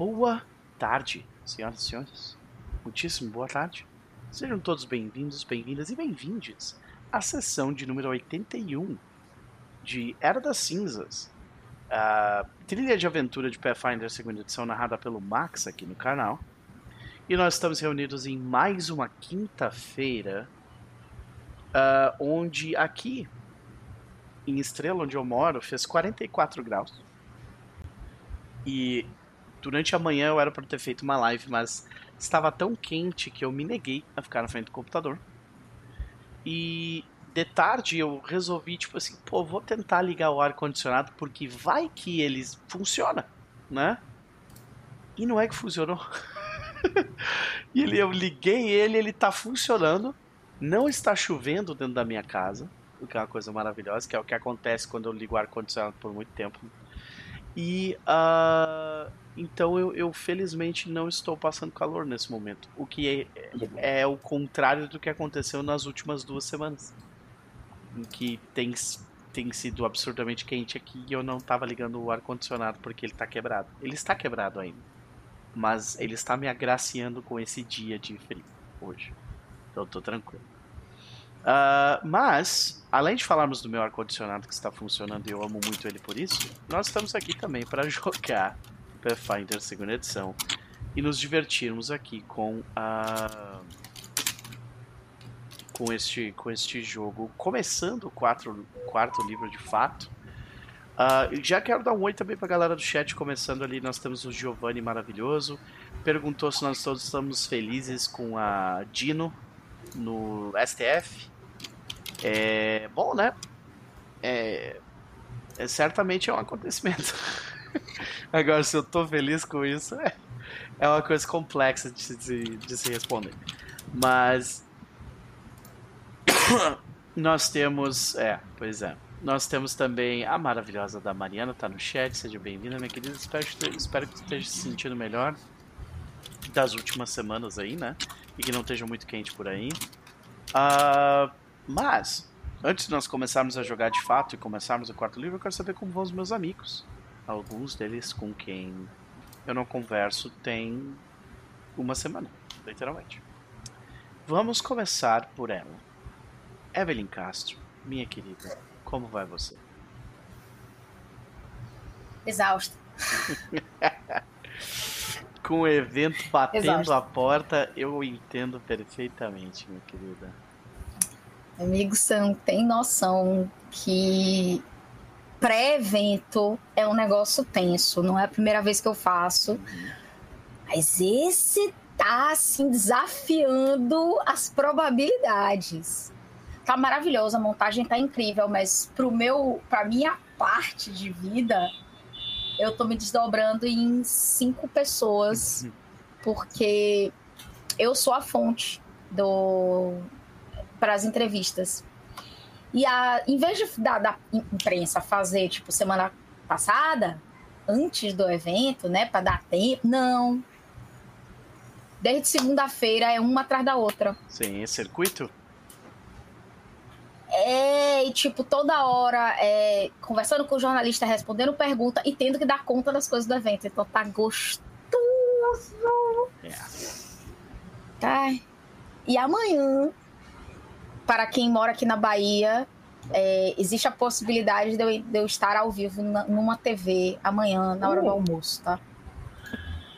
Boa tarde, senhoras e senhores. Muitíssimo boa tarde. Sejam todos bem-vindos, bem-vindas e bem-vindes à sessão de número 81 de Era das Cinzas, a trilha de aventura de Pathfinder segunda edição narrada pelo Max aqui no canal. E nós estamos reunidos em mais uma quinta-feira, uh, onde aqui em Estrela, onde eu moro, fez 44 graus. E durante a manhã eu era para ter feito uma live, mas estava tão quente que eu me neguei a ficar na frente do computador. E de tarde eu resolvi, tipo assim, pô, vou tentar ligar o ar-condicionado porque vai que ele funciona, né? E não é que funcionou. e ele, eu liguei ele, ele tá funcionando. Não está chovendo dentro da minha casa, o que é uma coisa maravilhosa, que é o que acontece quando eu ligo o ar-condicionado por muito tempo. E uh, então eu, eu, felizmente não estou passando calor nesse momento, o que é, é o contrário do que aconteceu nas últimas duas semanas em que tem, tem sido absurdamente quente aqui e eu não estava ligando o ar-condicionado porque ele está quebrado. Ele está quebrado ainda. Mas ele está me agraciando com esse dia de frio hoje. Então eu tô tranquilo. Uh, mas, além de falarmos do meu ar-condicionado que está funcionando e eu amo muito ele por isso, nós estamos aqui também para jogar Pathfinder segunda edição e nos divertirmos aqui com a. Com este, com este jogo, começando o quatro, quarto livro de fato. Uh, já quero dar um oi também pra galera do chat, começando ali, nós temos o Giovanni maravilhoso, perguntou se nós todos estamos felizes com a Dino no STF. É bom, né? É, é certamente é um acontecimento. Agora, se eu tô feliz com isso, é, é uma coisa complexa de se, de se responder. Mas Nós temos. É, pois é. Nós temos também a maravilhosa da Mariana, tá no chat. Seja bem-vinda, minha querida. Espero, espero que esteja se sentindo melhor das últimas semanas aí, né? E que não esteja muito quente por aí. Uh, mas, antes de nós começarmos a jogar de fato e começarmos o quarto livro, eu quero saber como vão os meus amigos. Alguns deles com quem eu não converso tem uma semana, literalmente. Vamos começar por ela. Evelyn Castro, minha querida, como vai você? Exausta. Com o evento batendo Exausta. a porta, eu entendo perfeitamente, minha querida. Amigo, você não tem noção que pré-evento é um negócio tenso. Não é a primeira vez que eu faço. Mas esse tá assim desafiando as probabilidades tá maravilhosa, a montagem tá incrível, mas pro meu, pra minha parte de vida, eu tô me desdobrando em cinco pessoas, porque eu sou a fonte do para as entrevistas. E a, em vez de, da, da imprensa fazer, tipo, semana passada, antes do evento, né, para dar tempo, não. Desde segunda-feira é uma atrás da outra. Sim, circuito? É, e tipo, toda hora é, conversando com o jornalista, respondendo pergunta e tendo que dar conta das coisas do evento. Então tá gostoso. Yeah. Tá. E amanhã, para quem mora aqui na Bahia, é, existe a possibilidade de eu, de eu, estar ao vivo na, numa TV amanhã, na hora uh. do almoço, tá?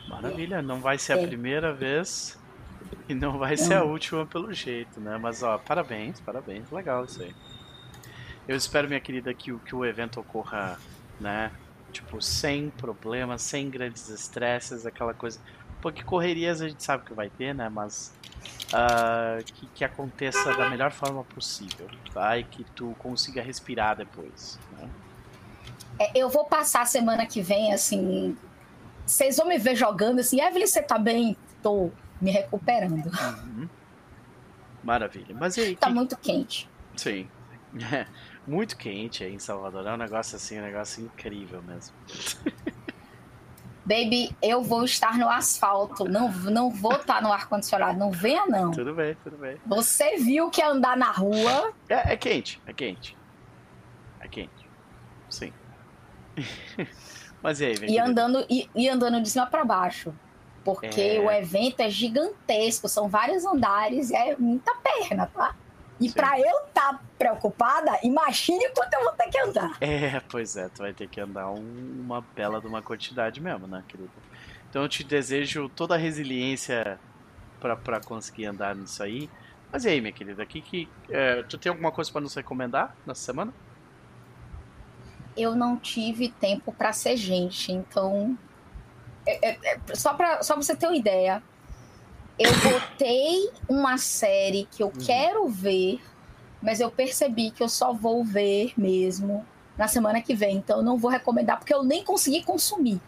Maravilha, não vai ser é. a primeira vez E não vai ser a última pelo jeito, né? Mas ó, parabéns, parabéns, legal isso aí. Eu espero, minha querida, que, que o evento ocorra, né? Tipo, sem problemas, sem grandes estresses, aquela coisa. Porque correrias a gente sabe que vai ter, né? Mas uh, que, que aconteça da melhor forma possível, tá? E que tu consiga respirar depois, né? É, eu vou passar a semana que vem, assim. Vocês vão me ver jogando assim, Evelyn, você tá bem? Tô me recuperando. Uhum. Maravilha. Mas aí? Tá que... muito quente. Sim. muito quente aí em Salvador. É um negócio assim, um negócio incrível mesmo. Baby, eu vou estar no asfalto, não, não vou estar no ar-condicionado, não venha não. Tudo bem, tudo bem. Você viu que andar na rua. É, é quente, é quente. É quente. Sim. Mas e aí, e andando, e, e, andando de cima para baixo. Porque é... o evento é gigantesco, são vários andares e é muita perna, tá? E para eu estar tá preocupada, imagine quanto eu vou ter que andar. É, pois é, tu vai ter que andar um, uma bela de uma quantidade mesmo, né, querida? Então eu te desejo toda a resiliência para conseguir andar nisso aí. Mas e aí, minha querida, aqui que é, tu tem alguma coisa para nos recomendar nessa semana? Eu não tive tempo para ser gente, então é, é, é só para só pra você ter uma ideia, eu botei uma série que eu uhum. quero ver, mas eu percebi que eu só vou ver mesmo na semana que vem. Então eu não vou recomendar porque eu nem consegui consumir.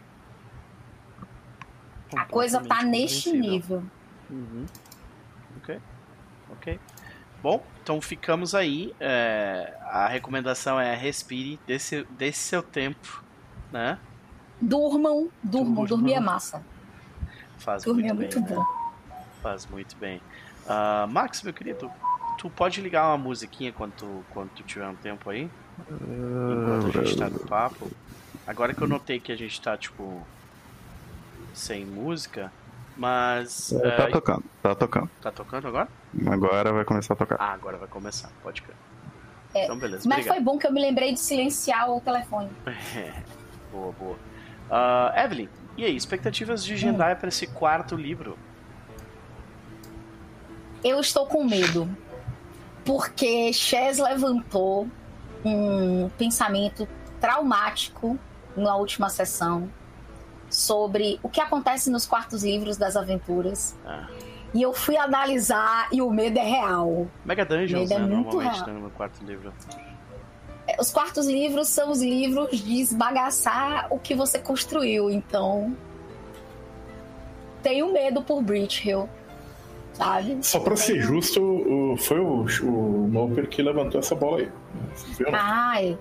A coisa tá neste nível. Uhum. Ok. Ok. Bom, então ficamos aí. É, a recomendação é respire, desse, desse seu tempo, né? Durmam, durmam, dormir é massa. Faz dormir muito é muito bem, bom. Né? Faz muito bem. Uh, Max, meu querido, tu pode ligar uma musiquinha quando tu, quando tu tiver um tempo aí? Enquanto a gente tá no papo. Agora que eu notei que a gente tá, tipo, sem música, mas. É, tá uh, tocando, tá tocando. Tá tocando agora? Agora vai começar a tocar. Ah, agora vai começar, pode crer. É, então, beleza. Mas obrigado. foi bom que eu me lembrei de silenciar o telefone. boa, boa. Uh, Evelyn, e aí, expectativas de Jendai hum. para esse quarto livro? Eu estou com medo. Porque Chess levantou um pensamento traumático na última sessão sobre o que acontece nos quartos livros das aventuras. Ah. E eu fui analisar e o medo é real. Mega Dungeons, é né? Muito real. no quarto livro. É, os quartos livros são os livros de esbagaçar o que você construiu, então tenho medo por Bridge Hill sabe? Só pra ser justo, o, foi o, o Noper que levantou essa bola aí. Ai.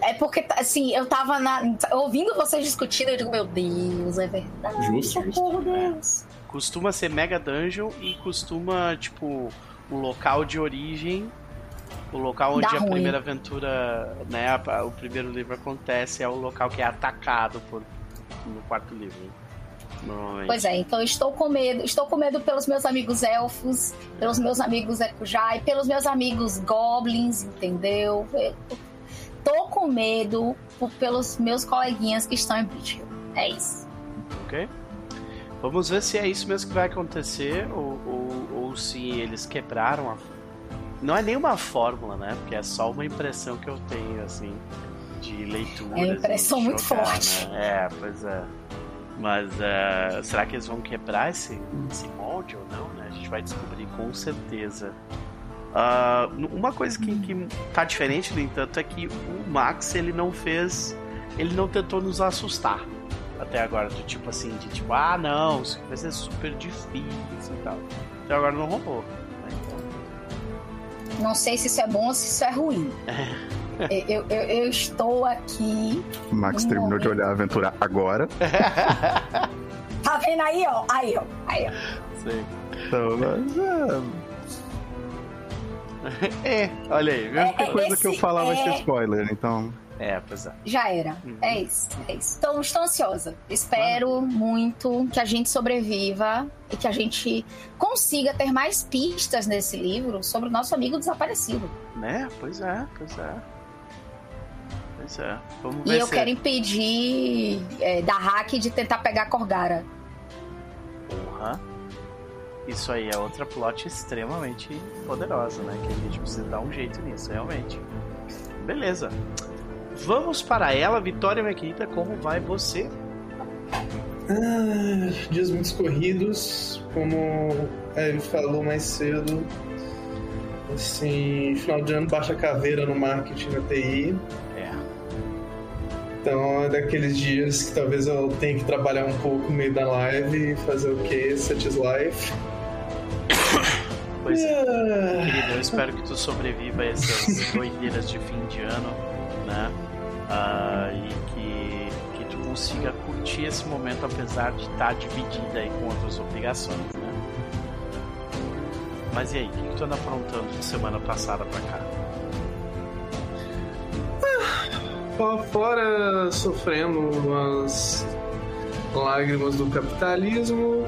É porque, assim, eu tava na, ouvindo vocês discutindo, eu digo, meu Deus, é verdade. Justo, justo. Deus. É. Costuma ser Mega Dungeon e costuma, tipo, o local de origem, o local onde Dá a ruim. primeira aventura, né, o primeiro livro acontece, é o local que é atacado por, no quarto livro. Pois é, então estou com medo. Estou com medo pelos meus amigos elfos, pelos meus amigos Ekujai, pelos meus amigos goblins, entendeu? Estou com medo pelos meus coleguinhas que estão em Bridge É isso. Ok. Vamos ver se é isso mesmo que vai acontecer ou, ou, ou se eles quebraram a. Não é nenhuma fórmula, né? Porque é só uma impressão que eu tenho, assim, de leitura. É uma impressão muito jogar, forte. Né? É, pois é. Mas uh, será que eles vão quebrar esse, esse molde ou não? Né? A gente vai descobrir com certeza. Uh, uma coisa que, que tá diferente, no entanto, é que o Max ele não fez. Ele não tentou nos assustar até agora. Do tipo assim, de tipo, ah não, isso vai ser super difícil e tal. Até agora não rolou. Né? Então... Não sei se isso é bom ou se isso é ruim. Eu, eu, eu, estou aqui. Max terminou momento. de olhar a aventura agora. tá vendo aí, ó? Aí, ó. Aí, ó. Sei. Então, mas, é... é, olha aí, viu? Qualquer é, coisa que eu falar vai ser é- spoiler, então. É, pois é. Já era. Uhum. É isso, é isso. Então, estou ansiosa. Espero muito que a gente sobreviva e que a gente consiga ter mais pistas nesse livro sobre o nosso amigo desaparecido. Né? Pois é, pois é. Pois é. Vamos ver e eu se... quero impedir é, da hack de tentar pegar a Corgara. Porra. Isso aí é outra plot extremamente poderosa, né? Que a gente precisa dar um jeito nisso, realmente. Beleza. Vamos para ela, Vitória, minha querida, como vai você? Ah, dias muito corridos, como ele falou mais cedo. Assim, final de ano baixa caveira no marketing na TI. Então é daqueles dias que talvez eu tenha que trabalhar um pouco no meio da live e fazer o quê? Set life. Pois é. Ah. Querido, eu espero que tu sobreviva a essas doideiras de fim de ano, né? Uh, e que, que tu consiga curtir esse momento apesar de estar tá dividida aí com outras obrigações, né? Mas e aí, o que, que tu anda aprontando de semana passada pra cá? Fora sofrendo umas lágrimas do capitalismo.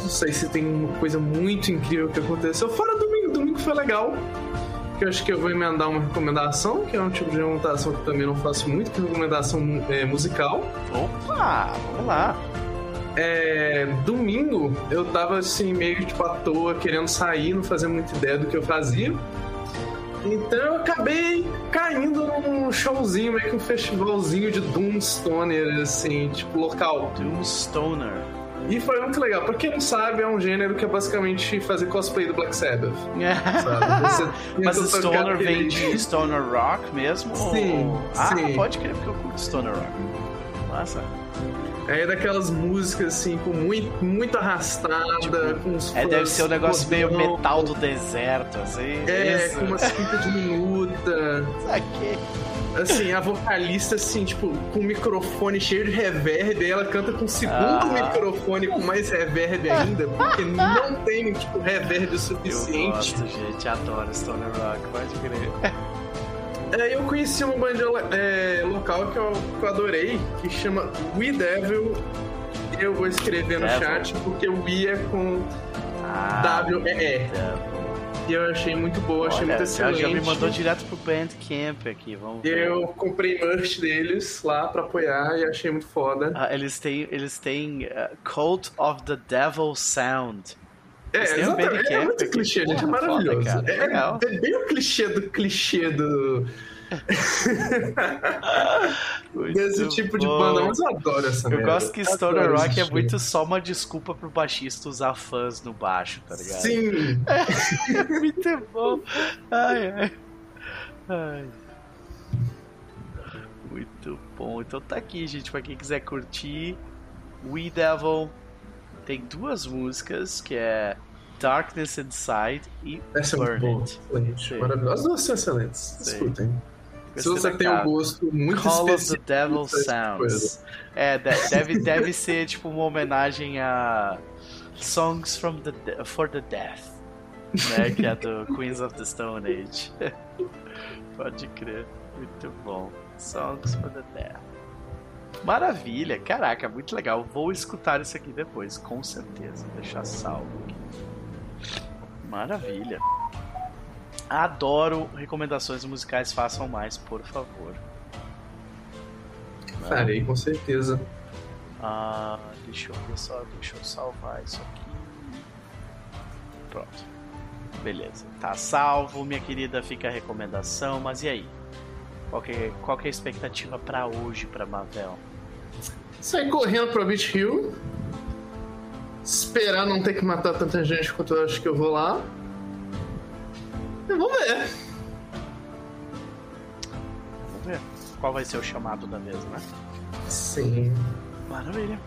Não sei se tem uma coisa muito incrível que aconteceu. Fora domingo, domingo foi legal. Que eu acho que eu vou emendar uma recomendação, que é um tipo de recomendação que também não faço muito, que é recomendação é, musical. Opa, vamos lá. É, domingo eu tava assim, meio tipo à toa, querendo sair, não fazia muita ideia do que eu fazia. Então eu acabei caindo num showzinho, meio que um festivalzinho de Doom Stoner, assim, tipo local. Doom Stoner. E foi muito legal. Pra quem não sabe, é um gênero que é basicamente fazer cosplay do Black Sabbath. Mas Stoner vem de Stoner Rock mesmo? Sim, ou- Ah, sim. pode crer, porque eu curto Stoner Rock. Massa. É daquelas músicas assim, com muito, muito arrastada, com uns É, deve ser um negócio meio metal do deserto, assim. É, Isso. com uma cinta diminuta. Saquei. Assim, a vocalista, assim, tipo, com o microfone cheio de reverb, aí ela canta com o segundo Ah. microfone com mais reverb ainda, porque não tem, tipo, reverb o Eu suficiente. gosto, gente. Adoro Stoner Rock, pode crer. Aí eu conheci uma banda é, local que eu, que eu adorei, que chama We Devil. Eu vou escrever no Devil. chat, porque o We é com Ah, W-E-E. E eu achei muito boa, achei Olha, muito excelente. já me mandou direto pro Bandcamp aqui, vamos ver. Eu comprei merch deles lá pra apoiar e achei muito foda. Ah, eles têm, eles têm uh, Cult of the Devil Sound. É, um exatamente. É Bandcamp muito aqui. clichê, gente. É maravilhoso. foda, é, Legal. é bem o clichê do clichê do. Desse tipo de bom. banda. Mas eu adoro essa Eu merda. gosto que Stoner Rock esse é muito só uma desculpa pro baixista usar fãs no baixo, tá ligado? Sim. É muito bom. Ai, ai. Ai. Muito bom. Então tá aqui, gente, pra quem quiser curtir. We Devil tem duas músicas, que é Darkness Inside e Essa é muito Burn boa. It. Excelente. Maravilhosa. As duas são excelentes. Sim. Escutem. Se você tem um gosto muito Call of the. Devil tipo Sounds. É, de- deve, deve ser tipo uma homenagem a Songs from the for the Death, né? Que é do Queens of the Stone Age. Pode crer, muito bom. Songs for the Death. Maravilha, caraca, muito legal. Vou escutar isso aqui depois, com certeza. Vou deixar salvo aqui. Maravilha. Adoro recomendações musicais, façam mais, por favor. Farei, com certeza. Ah, deixa eu ver só, deixa eu salvar isso aqui. Pronto. Beleza. Tá salvo, minha querida, fica a recomendação, mas e aí? Qual que é, qual que é a expectativa pra hoje, pra Mavel? Sair correndo pra Beach Hill. Esperar não ter que matar tanta gente quanto eu acho que eu vou lá. E vamos ver. Vamos ver. Qual vai ser o chamado da vez, né? Sim. Maravilha.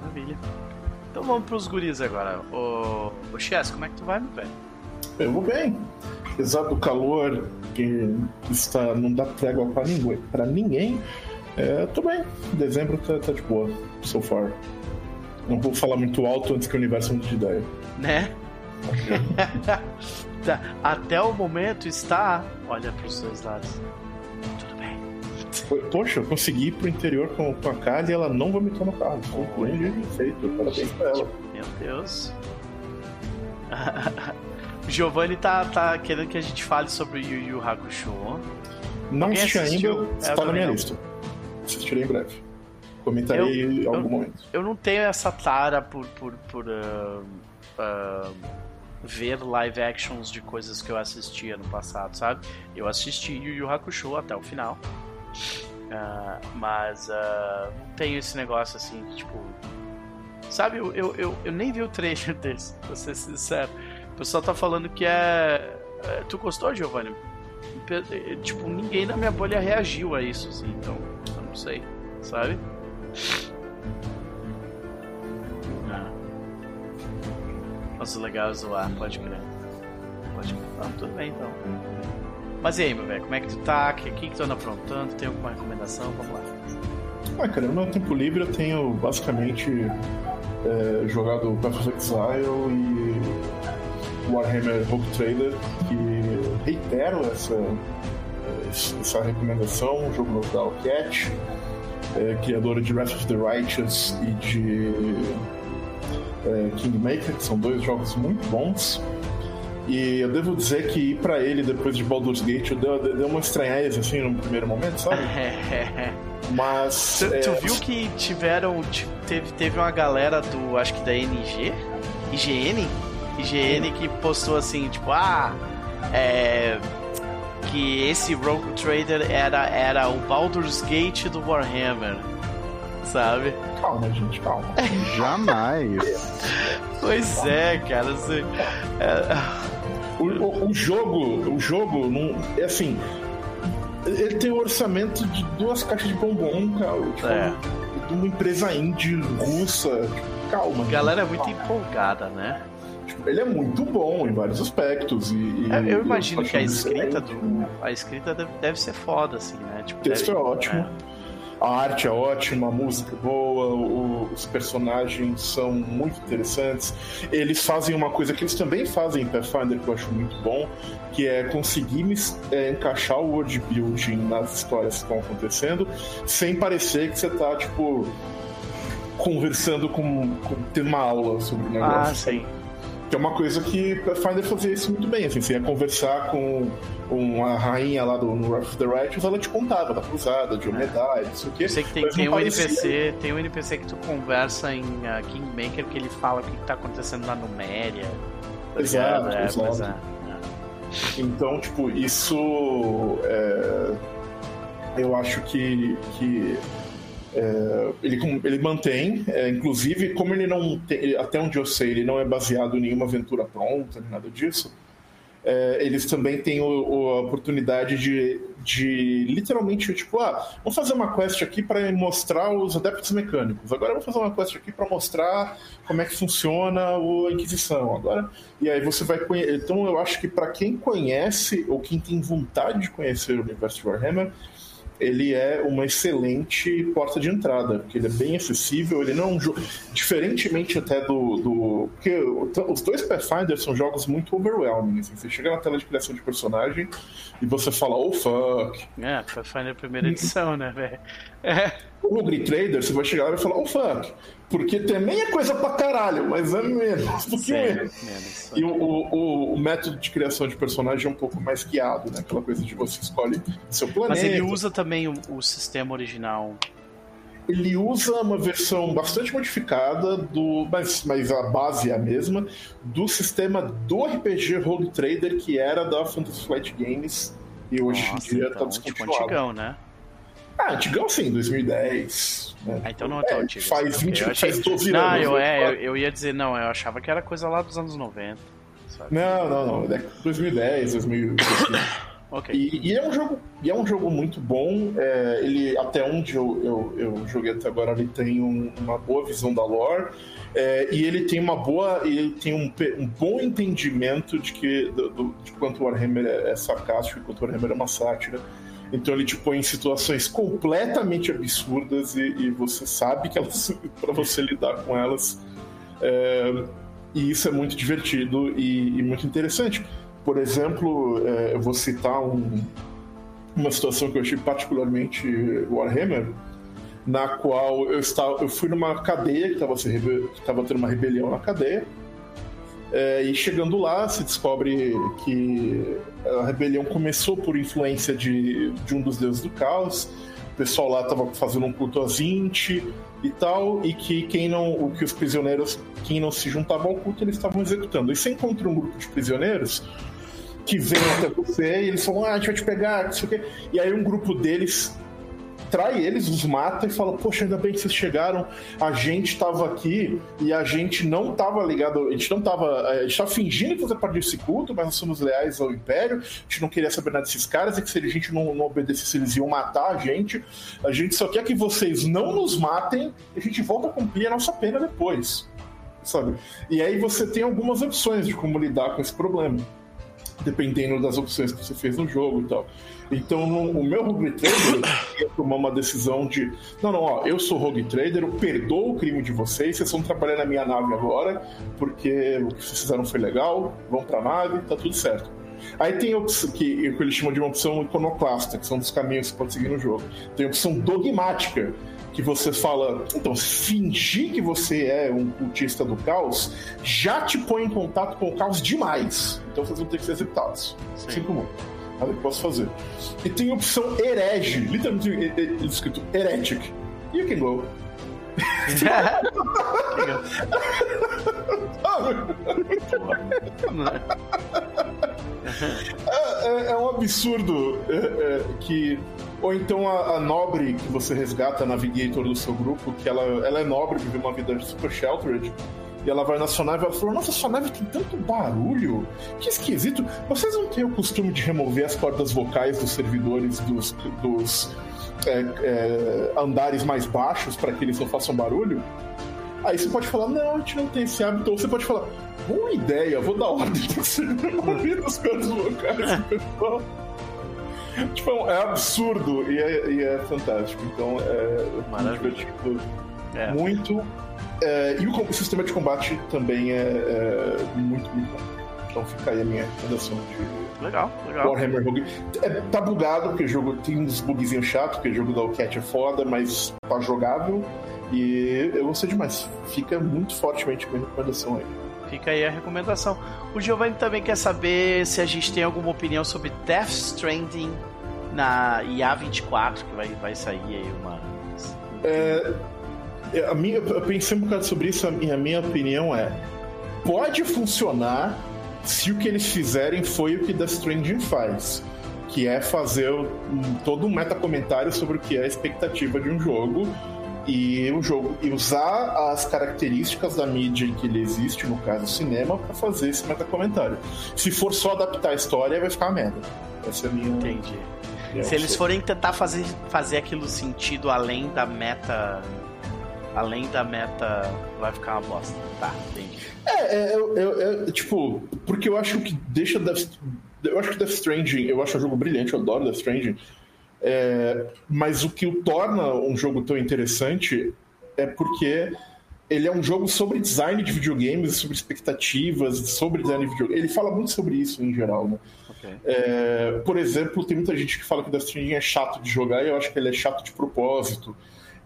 Maravilha. Então vamos pros guris agora. Ô, ô Chess, como é que tu vai, meu velho? Eu vou bem. Apesar do calor que está, não dá trégua pra ninguém, pra ninguém é, tô bem. Dezembro tá, tá de boa, so far. Não vou falar muito alto antes que o universo mude de ideia. Né? Tá, Até o momento está. Olha pros dois lados. Tudo bem. Poxa, eu consegui ir pro interior com, com a Kali e ela não vomitou no carro. Foi um grande feito. Parabéns pra ela. Meu Deus. O Giovanni tá, tá querendo que a gente fale sobre Yu Yu Hakusho. Não assisti ainda, está na minha lista. Assistirei em breve. Comentarei em algum eu- momento. Eu não tenho essa tara por, por, por ah, ah, ver live actions de coisas que eu assistia no passado, sabe? Eu assisti Yu Yu Hakusho até o final. Ah, mas ah, não tenho esse negócio assim, de, tipo. Sabe, eu, eu, eu, eu nem vi o trailer desse, pra ser sincero. O pessoal tá falando que é. é, Tu gostou, Giovanni? Tipo, ninguém na minha bolha reagiu a isso, assim, então eu não sei, sabe? Ah. Nossa, legal zoar, pode crer. Pode crer. Ah, tudo bem então. Mas e aí, meu velho, como é que tu tá? O que, que, tu anda aprontando? Tem alguma recomendação? Vamos lá. Ah, cara, no meu tempo livre eu tenho basicamente é, jogado Path of Exile e Warhammer Rogue Trader, que reitero essa, essa recomendação, o jogo novo da Allcat, é, criadora de Wrath of the Righteous e de é, Kingmaker, que são dois jogos muito bons. E eu devo dizer que ir pra ele depois de Baldur's Gate deu, deu uma estranheza assim no primeiro momento, sabe? Mas. Tu, é, tu viu que tiveram. ti- Teve, teve uma galera do. Acho que da NG? IGN? IGN que postou assim, tipo, ah. É. Que esse Rogue Trader era, era o Baldur's Gate do Warhammer. Sabe? Calma, gente, calma. Jamais. Pois é, cara. Assim, é, O, o- o jogo, o jogo, não, é assim. Ele tem o orçamento de duas caixas de bombom, cara. Tipo, É. De uma empresa indie russa. Calma. a galera é gente, muito empolgada, né? Tipo, ele é muito bom em vários aspectos. E, e É, Eu imagino que a escrita do. A escrita deve, deve ser foda, assim, né? Tipo, O texto deve- é ótimo. A arte é ótima, a música é boa, os personagens são muito interessantes. Eles fazem uma coisa que eles também fazem em Pathfinder, que eu acho muito bom, que é conseguir é, encaixar o world building nas histórias que estão acontecendo, sem parecer que você tá, tipo, conversando com, com tendo uma aula sobre o negócio. Ah, sim. Que é uma coisa que Pathfinder fazia isso muito bem. Assim, você ia conversar com uma rainha lá do Wrath of the Righteous, ela te contava da cruzada, de Omedai, não sei o quê. Eu sei que tem, tem um parecia- NPC, tem um NPC que tu conversa em uh, Kingmaker que ele fala o que, que tá acontecendo na Numéria. tá Exato? É, exato. pois é. Então, tipo, isso. é, eu acho que. que é, ele, ele mantém, é, inclusive, como ele não tem, até onde eu sei, ele não é baseado em nenhuma aventura pronta, nem nada disso. é, eles também têm o- o- a oportunidade de, de literalmente, tipo, ah, vamos fazer uma quest aqui para mostrar os adeptos mecânicos. Agora vamos fazer uma quest aqui para mostrar como é que funciona a Inquisição. Agora, e aí você vai conhecer. Então eu acho que para quem conhece ou quem tem vontade de conhecer o universo de Warhammer, ele é uma excelente porta de entrada, porque ele é bem acessível, ele não é um jogo. Diferentemente até do. do porque os dois Pathfinders são jogos muito overwhelming. assim, você chega na tela de criação de personagem e você fala, oh fuck. É, Pathfinder primeira edição, né, velho? É, O Rogue Trader, você vai chegar lá e vai falar, oh fuck. Porque também é coisa pra caralho, mas é menos. Menos. menos. E o, o, o método de criação de personagem é um pouco mais guiado, né? Aquela coisa de você escolhe seu planeta. Mas ele usa também o, o sistema original. Ele usa uma versão bastante modificada do, mas, mas a base é a mesma do sistema do RPG Rogue Trader que era da Fantasy Flight Games e hoje em Nossa, dia então, tá tipo descontinuado. antigão, né? Ah, antigão sim, 2010. Né? Ah, então não é tão É, antigo. faz assim, 20 eu achei- faz 12 Não, anos, eu, né? é, eu, eu ia dizer, não, eu achava que era coisa lá dos anos 90. Sabe? Não, não, não. É 2010, 2000. Ok. E, e é um jogo, e é um jogo muito bom. é, ele até onde eu, eu, eu joguei até agora, ele tem um- uma boa visão da lore. é, e ele tem uma boa, ele tem um, um bom entendimento de que do, do- de quanto o Warhammer é, é sarcástico e quanto o Warhammer é uma sátira. Então ele te põe em situações completamente absurdas e, e você sabe que elas para você lidar com elas. é, e isso é muito divertido e, e muito interessante. Por exemplo, é, eu vou citar um- uma situação que eu achei particularmente Warhammer, na qual eu estava, eu fui numa cadeia que estava tendo uma rebelião na cadeia. É, e chegando lá, se descobre que a rebelião começou por influência de, de um dos deuses do caos. O pessoal lá estava fazendo um culto a Zinte e tal, e que quem não, o que os prisioneiros, quem não se juntava ao culto, eles estavam executando. E você encontra um grupo de prisioneiros que vem até você e eles falam, ah, a gente vai te pegar, não sei o quê. E aí um grupo deles trai eles, os mata e fala, poxa, ainda bem que vocês chegaram, a gente tava aqui e a gente não tava ligado, a gente não tava, a gente tava fingindo que você parte desse culto, mas nós somos leais ao Império, a gente não queria saber nada desses caras e que se a gente não, não obedecesse, eles iam matar a gente, a gente só quer que vocês não nos matem e a gente volta a cumprir a nossa pena depois, sabe? E aí você tem algumas opções de como lidar com esse problema dependendo das opções que você fez no jogo e tal. Então, no, o meu Rogue Trader ia tomar uma decisão de: não, não, ó, eu sou Rogue Trader, eu perdoo o crime de vocês, vocês vão trabalhar na minha nave agora, porque o que vocês fizeram foi legal, vão pra nave, tá tudo certo. Aí tem opção que, que eles chamam de uma opção iconoclasta, que são dos caminhos que você pode seguir no jogo. Tem a opção dogmática, que você fala, então, fingir que você é um cultista do caos já te põe em contato com o caos demais. Então vocês vão ter que ser executados. Sim. Cinco comum. Nada que posso fazer. E tem a opção herege, literalmente é- é escrito heretic. You can go. É, é- é um absurdo é, é, que. Ou então a, a nobre que você resgata, a navigator do seu grupo, que ela, ela é nobre, vive uma vida super sheltered. E ela vai na sua nave e ela fala: Nossa, sua nave tem tanto barulho, que esquisito. Vocês não têm o costume de remover as cordas vocais dos servidores dos, dos é, é, andares mais baixos para que eles não façam barulho? Aí você pode falar: Não, a gente não tem esse hábito. Ou você pode falar: Boa ideia, vou dar ordem pra você remover as cordas vocais pessoal. Tipo, é absurdo e é, e é fantástico. Então é muito Maravilha. divertido. É. Muito. É, e o, o sistema de combate também é, é muito, muito bom. Então fica aí a minha recomendação de Legal, legal. Warhammer Rogue. É, tá bugado, porque o jogo tem uns bugzinhos chatos, porque o jogo da Cat é foda, mas tá jogável. E eu gostei demais. Fica muito fortemente minha recomendação aí. Fica aí a recomendação. O Giovanni também quer saber se a gente tem alguma opinião sobre Death Stranding na IA24, que vai, vai sair aí uma. É, a minha, eu pensei um bocado sobre isso e a minha opinião é: pode funcionar se o que eles fizerem foi o que Death Stranding faz, que é fazer um- todo um meta-comentário sobre o que é a expectativa de um jogo e o jogo e usar as características da mídia em que ele existe, no caso o cinema, para fazer esse meta-comentário. Se for só adaptar a história, vai ficar uma merda. Essa é a minha. Entendi. Se eles forem tentar fazer, fazer aquilo sentido além da meta. Além da meta, vai ficar uma bosta. Tá, entendi. É, é, eu- eu- tipo, porque eu acho que deixa Death, eu acho que Death Stranding, eu acho um jogo brilhante, eu adoro Death Stranding, é, mas o que o torna um jogo tão interessante é porque ele é um jogo sobre design de videogames, sobre expectativas, sobre design de videogames. Ele fala muito sobre isso em geral, né? É, por exemplo, tem muita gente que fala que Death Stranding é chato de jogar e eu acho que ele é chato de propósito.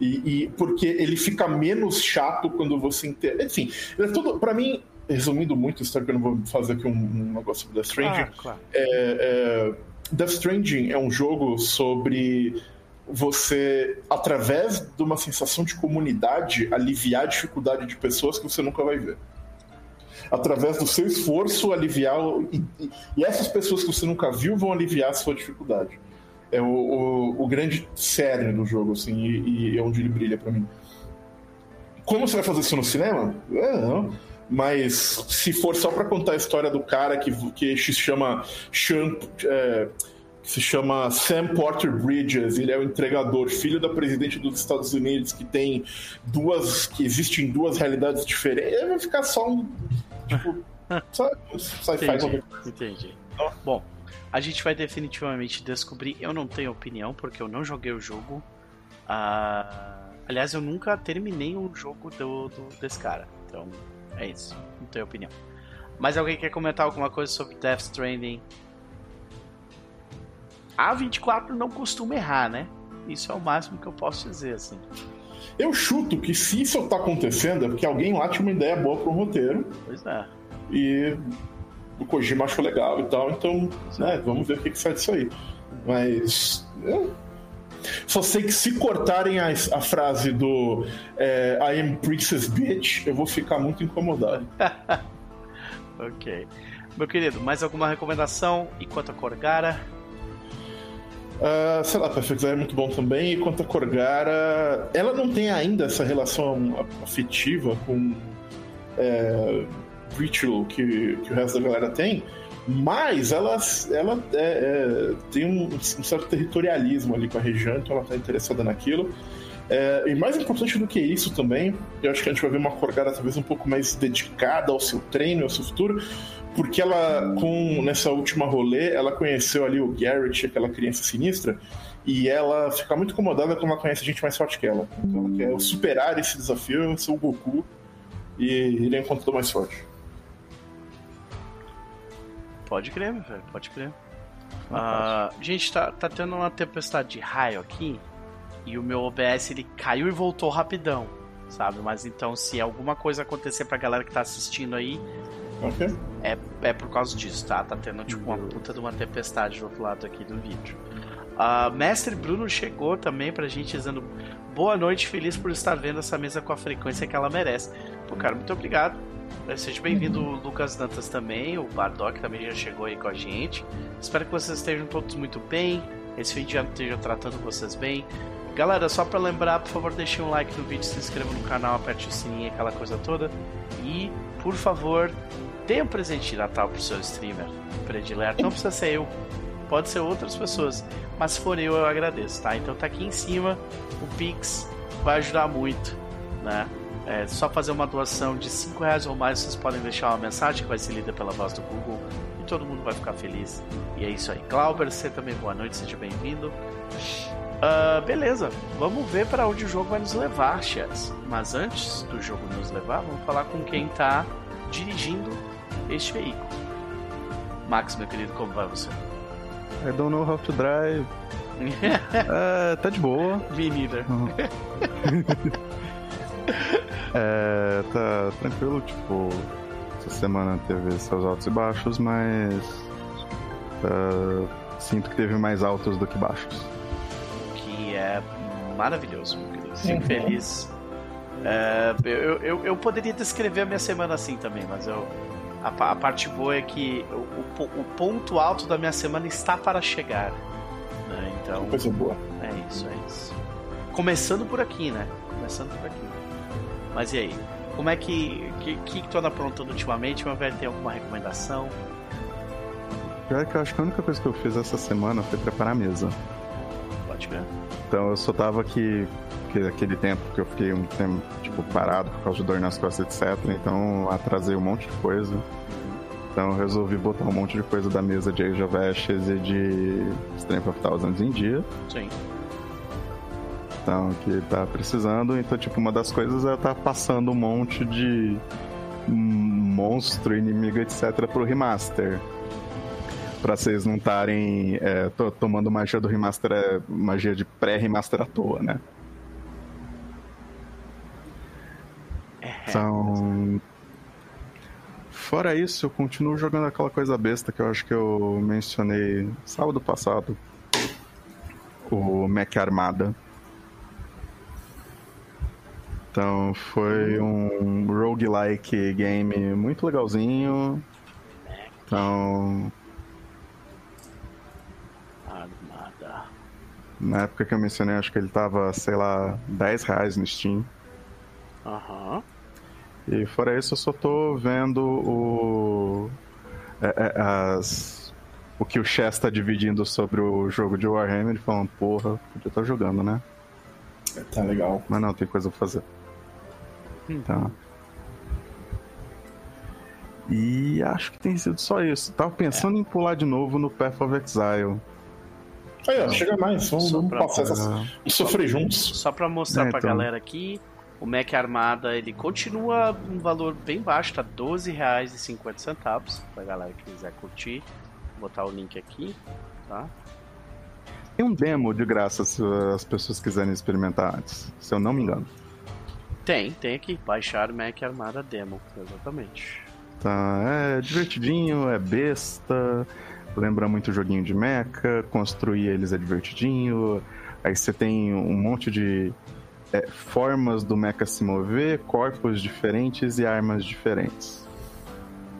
E, e porque ele fica menos chato quando você entende. Enfim, é todo. Pra mim, resumindo muito história, que eu não vou fazer aqui um, um negócio sobre Death Stranding. Ah, claro. É, é, Death Stranding é um jogo sobre você, através de uma sensação de comunidade, aliviar a dificuldade de pessoas que você nunca vai ver. Através do seu esforço, aliviar. e- e essas pessoas que você nunca viu vão aliviar a sua dificuldade. É o, o, o grande cerne do jogo, assim, e, e é onde ele brilha pra mim. Como você vai fazer isso no cinema? É, não. Mas se for só pra contar a história do cara que, que se chama Sean, é, que se chama Sam Porter Bridges, ele é o entregador, filho da presidente dos Estados Unidos, que tem duas. que existem duas realidades diferentes, ele vai ficar só um. Tipo. só sci-fi. Entendi. Entendi. Bom, a gente vai definitivamente descobrir. Eu não tenho opinião, porque eu não joguei o jogo. Ah, aliás, eu nunca terminei um jogo do, do- desse cara. Então, é isso. Não tenho opinião. Mas alguém quer comentar alguma coisa sobre Death Stranding? A 24 não costuma errar, né? Isso é o máximo que eu posso dizer, assim. Eu chuto que se isso tá acontecendo é porque alguém lá tinha uma ideia boa pro roteiro Pois é. e o Kojima achou legal e tal, então, né, vamos ver o que, que sai disso aí. Mas. é. Só sei que se cortarem a, a frase do é, I am Princess Bitch, eu vou ficar muito incomodado. Ok. Meu querido, mais alguma recomendação? E quanto a Corgara? Ah, sei lá, Perfect é muito bom também. E quanto a Corgara, ela não tem ainda essa relação afetiva com é, Ritual que, que o resto da galera tem, mas ela, ela é- é, tem um, um certo territorialismo ali com a região, então ela está interessada naquilo. É, e mais importante do que isso também, eu acho que a gente vai ver uma Corgara talvez um pouco mais dedicada ao seu treino, ao seu futuro, porque ela, com nessa última rolê, ela conheceu ali o Garrett, aquela criança sinistra, e ela fica muito incomodada quando ela conhece gente mais forte que ela. Então ela quer superar esse desafio, ser o Goku, e ele é encontrado mais forte. Pode crer, meu velho, pode crer. Ah, gente, tá, tá tendo uma tempestade de raio aqui e o meu OBS ele caiu e voltou rapidão, sabe? Mas então, se alguma coisa acontecer pra galera que tá assistindo aí, Ok. é, é por causa disso, tá? Tá tendo tipo uma puta de uma tempestade do outro lado aqui do vídeo. Ah, Mestre Bruno chegou também pra gente dizendo boa noite, feliz por estar vendo essa mesa com a frequência que ela merece. Pô, cara, muito obrigado. Eh, Seja bem-vindo, Lucas Dantas também. O Bardock também já chegou aí com a gente. Espero que vocês estejam todos muito bem. Esse vídeo já esteja tratando vocês bem. Galera, só pra lembrar, por favor, deixem um like no vídeo, se inscreva no canal, aperte o sininho, aquela coisa toda. E, por favor, dê um presente de Natal pro seu streamer predileto. Não precisa ser eu, pode ser outras pessoas. Mas se for eu, eu agradeço, tá? Então tá aqui em cima, o Pix vai ajudar muito, né? É só fazer uma doação de 5 reais ou mais, vocês podem deixar uma mensagem que vai ser lida pela voz do Google e todo mundo vai ficar feliz. E é isso aí. Glauber, você também boa noite, seja bem-vindo. Ah, beleza, vamos ver para onde o jogo vai nos levar, Chess. Mas antes do jogo nos levar, vamos falar com quem tá dirigindo este veículo. Max, meu querido, como vai você? I don't know how to drive. É, tá de boa. Me neither. É, tá tranquilo, tipo, essa semana teve seus altos e baixos, mas ah, sinto que teve mais altos do que baixos. que é maravilhoso, meu querido. Fico feliz. É, eu, eu, eu poderia descrever a minha semana assim também, mas eu, a, a parte boa é que o, o o ponto alto da minha semana está para chegar. né? Então, Coisa boa. é isso, é isso. Começando por aqui, né? Começando por aqui. Mas e aí? Como é que. que, que tu anda aprontando ultimamente? Meu velho, tem alguma recomendação? Pior que eu acho que a única coisa que eu fiz essa semana foi preparar a mesa. Pode ver. Então eu só tava aqui, que aquele tempo que eu fiquei um tempo, tipo, parado por causa de dor nas costas, etc. Então atrasei um monte de coisa. Então eu resolvi botar um monte de coisa da mesa de Age of Ashes e de Strength of Thousands em dia. Sim. Então, que tá precisando. Então, tipo, uma das coisas é tá passando um monte de monstro, inimigo, etc. pro remaster. Pra vocês não estarem é, to- tomando magia do remaster, é, magia de pré-remaster à toa, né? Então. Fora isso, eu continuo jogando aquela coisa besta que eu acho que eu mencionei sábado passado. O Mech Armada. Então foi um roguelike game muito legalzinho. Então, Armada. na época que eu mencionei, acho que ele tava, sei lá, 10 reais no Steam. Aham. E fora isso, eu só tô vendo o. é, é, as, o que o Chess tá dividindo sobre o jogo de Warhammer e falando, porra, podia estar jogando, né? Tá legal. Mas não, tem coisa pra fazer. Tá. E acho que tem sido só isso. Tava pensando em pular de novo no Path of Exile. Aí, ó, chega mais. Vamos, vamos pra- passar essas. Sofrer juntos. Só pra mostrar É, pra então. galera aqui, o Mac Armada ele continua um valor bem baixo, tá R$ 12,50 pra galera que quiser curtir. Vou botar o link aqui, tá? tem um demo de graça se as pessoas quiserem experimentar antes, se eu não me engano. Tem, tem aqui, baixar Mac Armada Demo, exatamente. Tá, é divertidinho, é besta, lembra muito joguinho de mecha, construir eles é divertidinho. Aí você tem um monte de é, formas do mecha se mover, corpos diferentes e armas diferentes.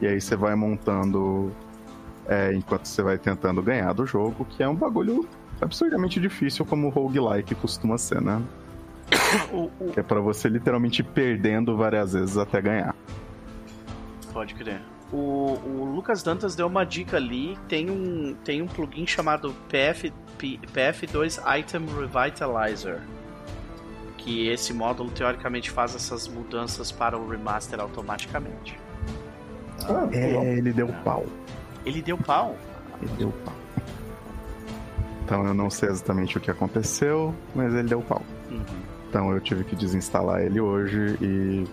E aí você vai montando é, enquanto você vai tentando ganhar do jogo, que é um bagulho absurdamente difícil como o roguelike costuma ser, né? O, o- Que é pra você literalmente ir perdendo várias vezes até ganhar. pode crer. O, o Lucas Dantas deu uma dica ali, tem um, tem um plugin chamado PF, P- PF2 Item Revitalizer. Que esse módulo teoricamente faz essas mudanças para o remaster automaticamente. Ah. É, ele deu pau. Ele deu pau. Ele deu pau. Então eu não sei exatamente o que aconteceu, mas ele deu pau. Uhum. Então eu tive que desinstalar ele hoje e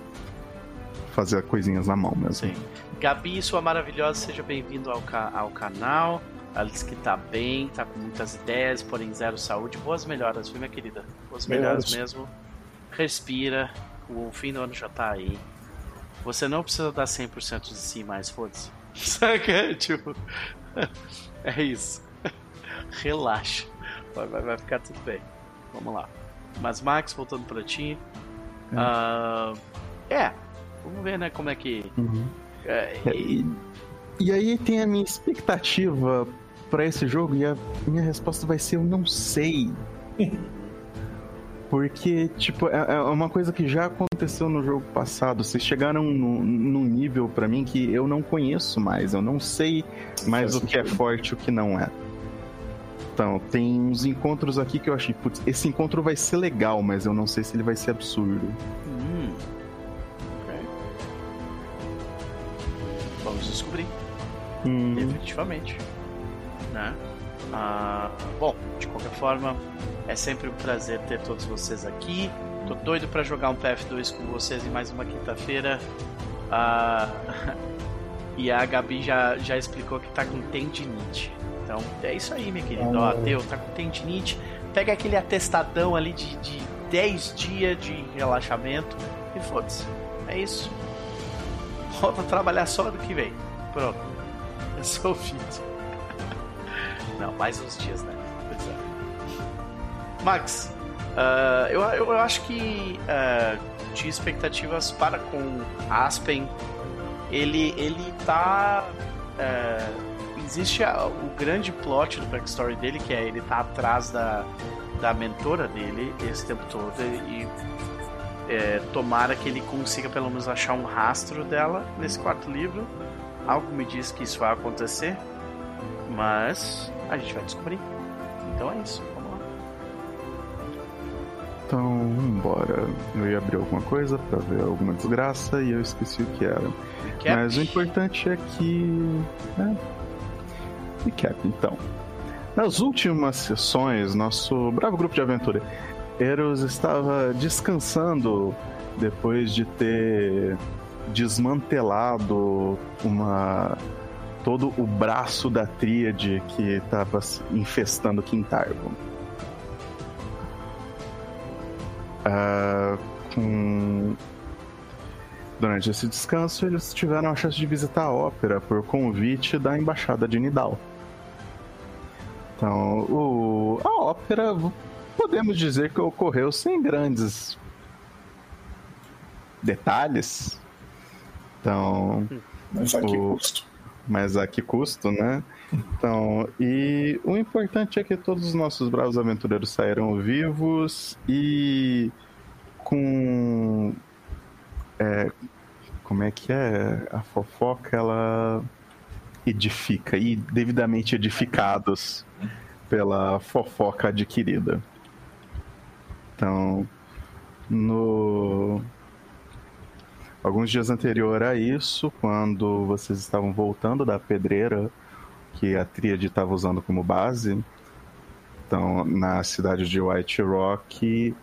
fazer coisinhas na mão mesmo. Sim. Gabi, sua maravilhosa, seja bem-vindo ao, ca ao canal. Ela disse que tá bem, tá com muitas ideias, porém zero saúde. Boas melhoras, viu, minha querida? Boas melhoras Melhoras. mesmo. Respira, o fim do ano já tá aí. Você não precisa dar 100% de si mais, foda-se. Saca? Tipo, é isso. Relaxa. Vai, vai, vai ficar tudo bem. Vamos lá. Mas, Max, voltando pra ti. É. ah, é, vamos ver, né, como é que. Uhum. é, É, E, e aí tem a minha expectativa pra esse jogo e a minha resposta vai ser eu não sei. Porque, tipo, é, é uma coisa que já aconteceu no jogo passado. Vocês chegaram num, num nível pra mim que eu não conheço mais. Eu não sei mais o que é forte e o que não é. Então, tem uns encontros aqui que eu achei, putz, esse encontro vai ser legal, mas eu não sei se ele vai ser absurdo. Hum. Ok. Vamos descobrir, Hum, definitivamente. Né? Ah, bom, de qualquer forma, é sempre um prazer ter todos vocês aqui. Tô doido pra jogar um PF2 com vocês em mais uma quinta-feira. Ah, e a Gabi já, já explicou que tá com tendinite. Então é isso aí, minha querida. Ó. Teu, tá com tendinite. Pega aquele atestadão ali de, de 10 dias de relaxamento e foda-se. É isso. Volta a trabalhar só ano que vem. Pronto. Resolvido. Não, mais uns dias, né? Pois é. Max, ah, eu, eu, acho que ah, de expectativas para com Aspen, ele, ele tá. ah, existe a- o grande plot do backstory dele, que é ele tá atrás da, da mentora dele esse tempo todo e é, tomara que ele consiga pelo menos achar um rastro dela nesse quarto livro. Algo me diz que isso vai acontecer, mas a gente vai descobrir. Então é isso, vamos lá. Então, vambora. Eu ia abrir alguma coisa pra ver alguma desgraça e eu esqueci o que era. Mas o importante é que. É. Recap, então. Nas últimas sessões, nosso bravo grupo de aventura Eros estava descansando depois de ter desmantelado uma todo o braço da tríade que estava infestando Quintarvo. Ah, com Durante esse descanso, eles tiveram a chance de visitar a ópera por convite da embaixada de Nidal. Então, o... a ópera, podemos dizer que ocorreu sem grandes detalhes. Então, Mas a que O- custo? mas a que custo, né? Então, e o importante é que todos os nossos bravos aventureiros saíram vivos e com. é, como é que é? A fofoca ela edifica e devidamente edificados pela fofoca adquirida. Então, no alguns dias anterior a isso, quando vocês estavam voltando da pedreira que a tríade estava usando como base, então na cidade de White Rock,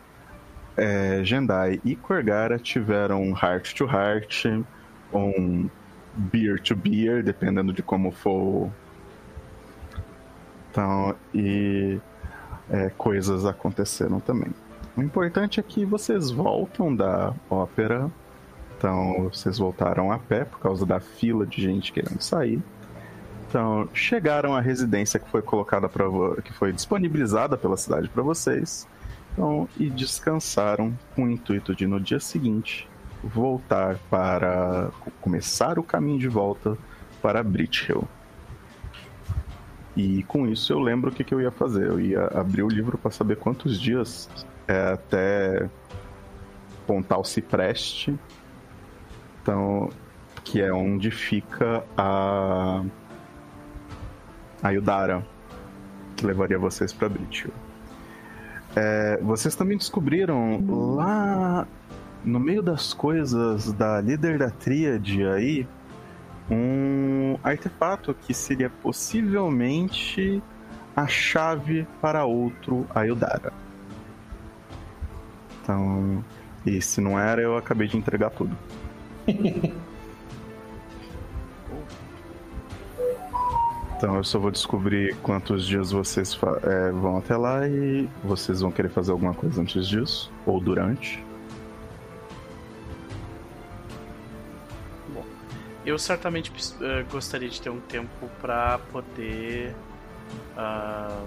é, Jendai e Korgara tiveram um heart to heart, um beer to beer, dependendo de como for. Então, e é, coisas aconteceram também. O importante é que vocês voltam da ópera então, vocês voltaram a pé por causa da fila de gente querendo sair. Então, chegaram à residência que foi colocada para que foi disponibilizada pela cidade para vocês. Então, e descansaram com o intuito de no dia seguinte voltar para começar o caminho de volta para Bridge Hill. E com isso eu lembro o que, que eu ia fazer. Eu ia abrir o livro para saber quantos dias é, até Pontal Cipreste então, que é onde fica a a Yudara, que levaria vocês para Britio. É, vocês também descobriram lá no meio das coisas da líder da tríade aí um artefato que seria possivelmente a chave para outro Ayudara. Então, e se não era, eu acabei de entregar tudo. Então eu só vou descobrir quantos dias vocês é, vão até lá e vocês vão querer fazer alguma coisa antes disso? Ou durante? Eu certamente eh, gostaria de ter um tempo pra poder ah,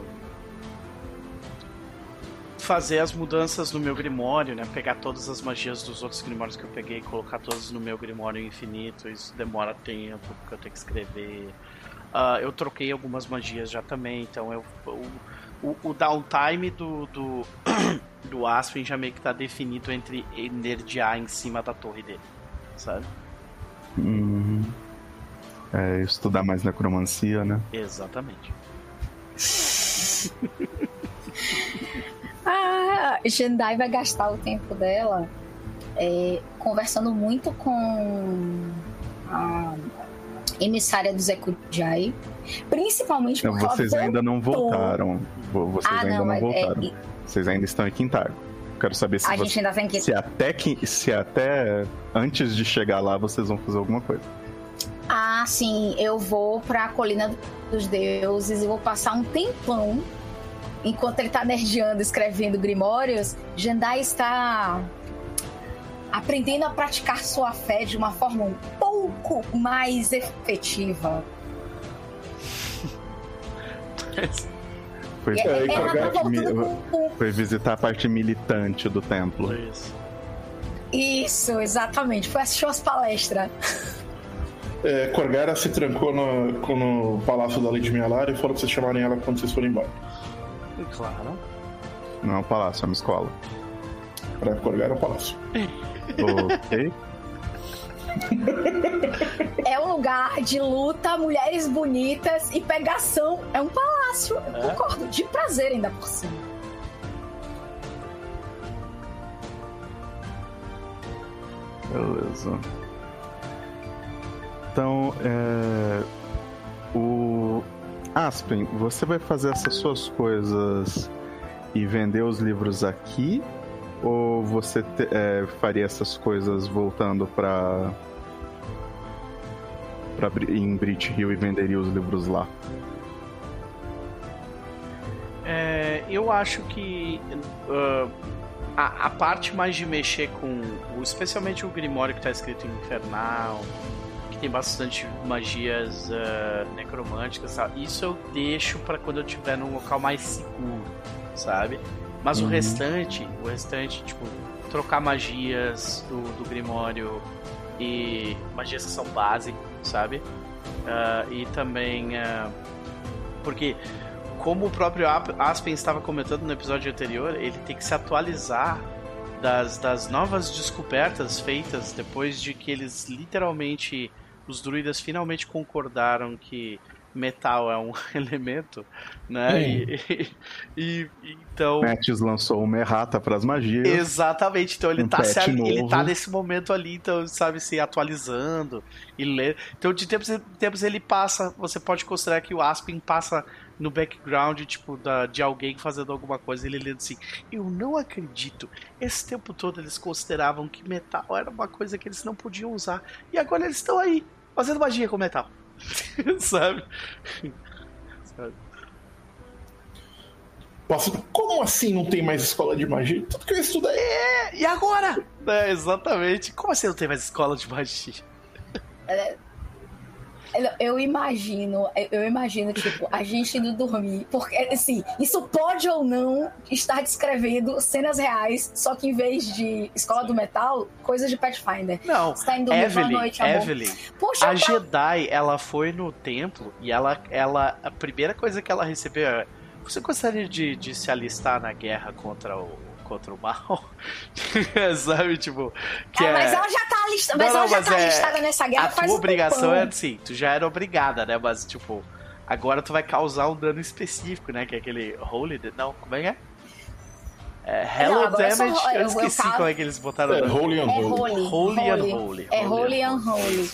fazer as mudanças no meu grimório, né? Pegar todas as magias dos outros grimórios que eu peguei e colocar todas no meu grimório infinito. Isso demora tempo, porque eu tenho que escrever. Ah, eu troquei algumas magias já também, então eu, o, o, o downtime do, do, do Aspen já meio que tá definido entre energiar em cima da torre dele, sabe? Uhum. É, estudar mais necromancia, né? Exatamente. A Jandai vai gastar o tempo dela é, conversando muito com a emissária do Zekujai. Principalmente porque ela Vocês ainda não voltaram. Vo- Vocês Ah, ainda não, não, mas é- voltaram. Vocês ainda estão em Quintargo. Quero saber se, a você- gente ainda tem que. se até que se até antes de chegar lá vocês vão fazer alguma coisa. Ah, sim, eu vou pra Colina dos Deuses e vou passar um tempão. Enquanto ele tá nerdeando, escrevendo Grimórios, Jandai está aprendendo a praticar sua fé de uma forma um pouco mais efetiva. Foi, É, com, com foi visitar a parte militante do templo. Isso. Isso, exatamente. Foi assistir umas palestras. É, Corgara se trancou no, no palácio da Lady Mialara e falou pra vocês chamarem ela quando vocês forem embora. Claro. Não é um palácio, é uma escola. Pra Corgara é o palácio. ok. É um lugar de luta, mulheres bonitas e pegação. É um palácio, eu É? concordo. De prazer ainda por cima. Beleza. Então, é... o Aspen, você vai fazer essas suas coisas e vender os livros aqui? Ou você te- é, faria essas coisas voltando para para em Brit Hill e venderia os livros lá? É, eu acho que ah, a, a parte mais de mexer com, especialmente o Grimório que está escrito em Infernal, que tem bastante magias ah, necromânticas, sabe? isso eu deixo para quando eu estiver num local mais seguro, sabe? Mas o Uhum. restante, o restante, tipo, trocar magias do, do Grimório e magias que são base, sabe? Ah, e também. ah, porque como o próprio Aspen estava comentando no episódio anterior, ele tem que se atualizar das, das novas descobertas feitas depois de que eles literalmente, os druidas finalmente concordaram que metal é um elemento, né? E, e- e- então. Metis lançou uma errata para as magias. Exatamente, então ele Um tá, se, ele tá nesse momento ali, então, sabe, se atualizando e ler. Então, de tempos em tempos ele passa, você pode considerar que o Aspen passa no background, tipo, da, de alguém fazendo alguma coisa, ele lendo assim, eu não acredito, esse tempo todo eles consideravam que metal era uma coisa que eles não podiam usar, e agora eles estão aí, fazendo magia com metal. sabe? Sabe? Posso... Como assim não tem mais escola de magia? Tudo que eu estudei. E agora? É, exatamente. Como assim não tem mais escola de magia? Eu imagino, eu imagino, tipo, a gente indo dormir, porque, assim, isso pode ou não estar descrevendo cenas reais, só que em vez de Escola do Metal, coisas de Pathfinder. Não, Você tá indo dormir, Evelyn, noite, amor. Evelyn, Poxa, a Jedi, ela foi no templo e ela, ela, a primeira coisa que ela recebeu é: você gostaria de, de se alistar na guerra contra o, contra o mal? Sabe, tipo, que Ah, é, mas ela já tá alistada, Não, mas não, ela já mas tá é- alistada nessa guerra a faz tua um obrigação tempão. é assim, tu já era obrigada, né? Mas, tipo, agora tu vai causar um dano específico, né? Que é aquele Holy, não, como é que é? É Hello Não, é só- Damage, eu, eu- eu esqueci caso- como é que eles botaram É, nome. Holy and É Holy. holy. Holy and Holy. É holy and holy.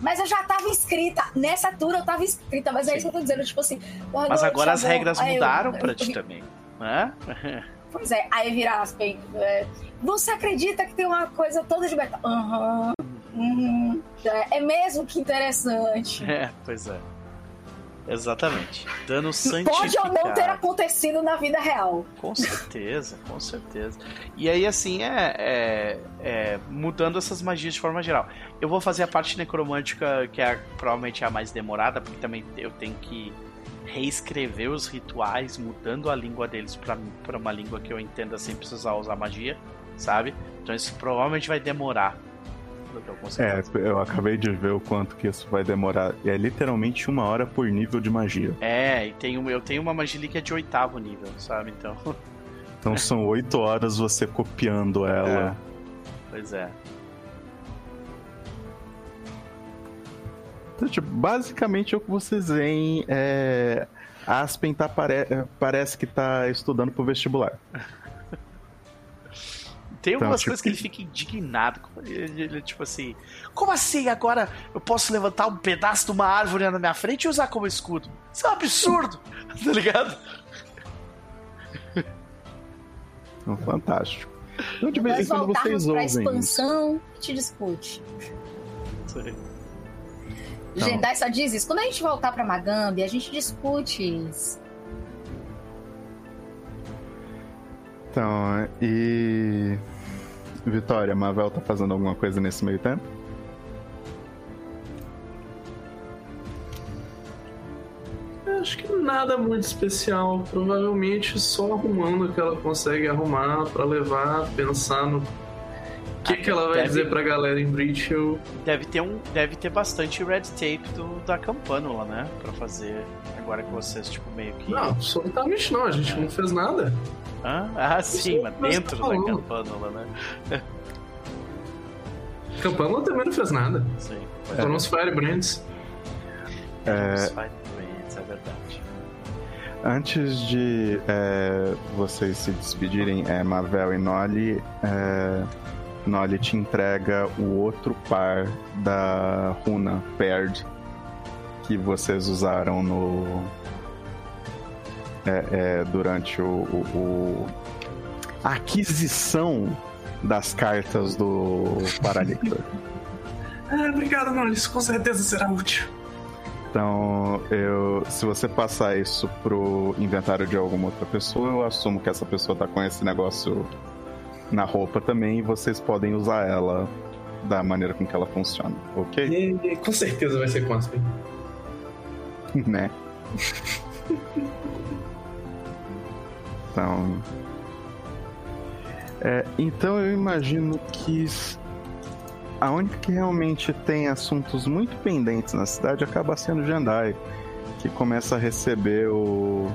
Mas eu já tava inscrita. Nessa tour eu tava inscrita, mas é isso que eu tô dizendo, tipo assim. Mas agora as amor. regras eu- mudaram eu- pra eu- ti também, né? Pois é, aí vira Aspen. é, Você acredita que tem uma coisa toda de metal? Aham. Hum, é mesmo que interessante. É, pois é. Exatamente. Dano santificado. Pode ou não ter acontecido na vida real. Com certeza, com certeza. E aí, assim, é, é, é, mudando essas magias de forma geral. Eu vou fazer a parte necromântica, que é provavelmente a mais demorada, porque também eu tenho que reescrever os rituais, mudando a língua deles para uma língua que eu entenda sem precisar usar magia, sabe? Então isso provavelmente vai demorar. É, eu acabei de ver o quanto que isso vai demorar. É literalmente uma hora por nível de magia. É, e tenho, eu tenho uma magia que é de oitavo nível, sabe? Então. Então são oito horas você copiando ela. É. Pois é. Então, tipo, basicamente o que vocês veem é. Aspen tá pare... parece que tá estudando pro vestibular. Tem algumas então, coisas que ele fica indignado. Ele, ele, tipo assim: Como assim agora eu posso levantar um pedaço de uma árvore na minha frente e usar como escudo? Isso é um absurdo! tá ligado? É fantástico. Então, de vez em quando vocês ouvem. expansão, te discute. Sim. Jendai só diz isso. Quando a gente voltar pra Magambi, a gente discute isso. Então, e. Vitória, Mavel tá fazendo alguma coisa nesse meio tempo? Acho que nada muito especial. Provavelmente só arrumando o que ela consegue arrumar para levar, pensar no que, que ela vai deve... dizer pra galera em Breach. Deve ter um, deve ter bastante red tape do, da Campânula, né? Pra fazer. Agora que vocês, tipo, meio que. Não, absolutamente não, a gente é. não fez nada. Ah, ah sim, mas dentro da Campânula, né? Campânula também não fez nada. Sim. Foram é. os Firebrands. É... Os Firebrands, é verdade. Antes de é, vocês se despedirem, é, Mavel e Nolly, é, Nolly te entrega o outro par da runa Perd que vocês usaram no é, é, durante o, o, o, a aquisição das cartas do Paralictor. ah, obrigado, Nolly. Isso com certeza será útil. Então, eu, se você passar isso pro inventário de alguma outra pessoa, eu assumo que essa pessoa tá com esse negócio na roupa também e vocês podem usar ela da maneira com que ela funciona, ok? E, com certeza vai ser com Aspen. né? então. É, então eu imagino que a única que realmente tem assuntos muito pendentes na cidade acaba sendo Jandai, que começa a receber o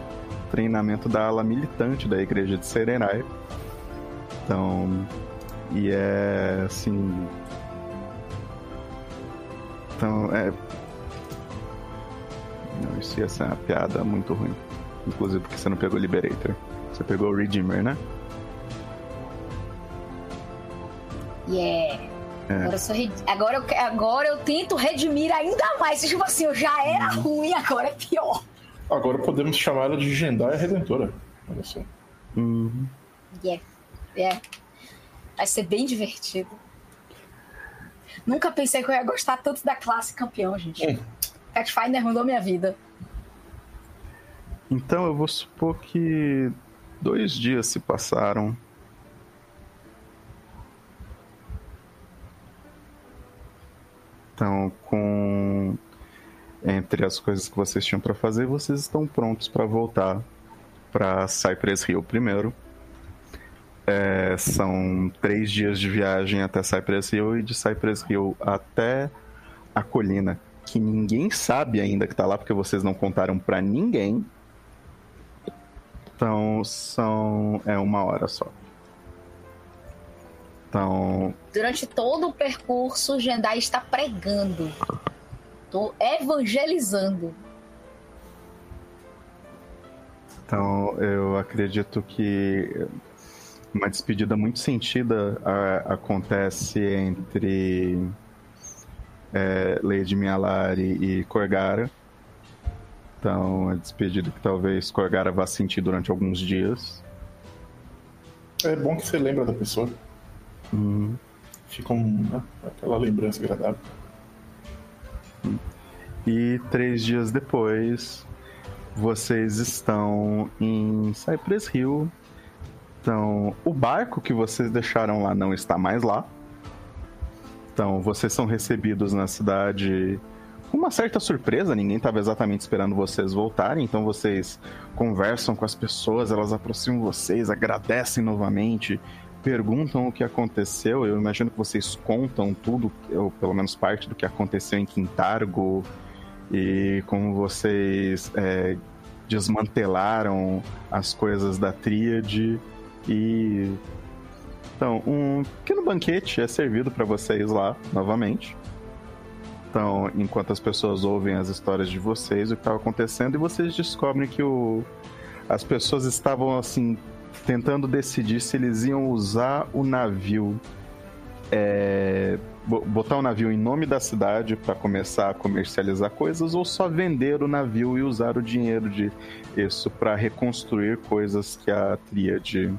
treinamento da ala militante da igreja de Serenai então, e é assim. Então, é. Não, isso ia ser uma piada muito ruim. Inclusive porque você não pegou o Liberator. Você pegou o Redeemer, né? Yeah. É. Agora, eu sou agora, eu, agora eu tento redimir ainda mais. Tipo assim, eu já era uhum. ruim, agora é pior. Agora podemos chamá-la de Gendai Redentora. Olha só. Uhum. Yeah. É. Vai ser bem divertido. Nunca pensei que eu ia gostar tanto da classe campeão, gente. Hum. Catfinder mudou minha vida. Então eu vou supor que dois dias se passaram. Então, com entre as coisas que vocês tinham para fazer, vocês estão prontos para voltar para Cypress Hill primeiro. É, são três dias de viagem até Cypress Hill e de Cypress Hill até a colina, que ninguém sabe ainda que tá lá, porque vocês não contaram para ninguém. Então são. É uma hora só. Então. Durante todo o percurso, Jendai está pregando. Tô evangelizando. Então, eu acredito que uma despedida muito sentida a, acontece entre é, Lady Mialari e Corgara. Então, é despedida que talvez Corgara vá sentir durante alguns dias. É bom que você lembra da pessoa. Uhum. fica um, né, aquela lembrança agradável. E três dias depois, vocês estão em Cypress Hill. Então, o barco que vocês deixaram lá não está mais lá. Então, vocês são recebidos na cidade com uma certa surpresa, ninguém estava exatamente esperando vocês voltarem, então vocês conversam com as pessoas, elas aproximam vocês, agradecem novamente, perguntam o que aconteceu. Eu imagino que vocês contam tudo, ou pelo menos parte do que aconteceu em Quintargo e como vocês é, desmantelaram as coisas da tríade e então um pequeno banquete é servido para vocês lá novamente. Então, enquanto as pessoas ouvem as histórias de vocês, o que estava acontecendo, e vocês descobrem que o... as pessoas estavam assim tentando decidir se eles iam usar o navio, é... botar o navio em nome da cidade para começar a comercializar coisas, ou só vender o navio e usar o dinheiro de para reconstruir coisas que a tríade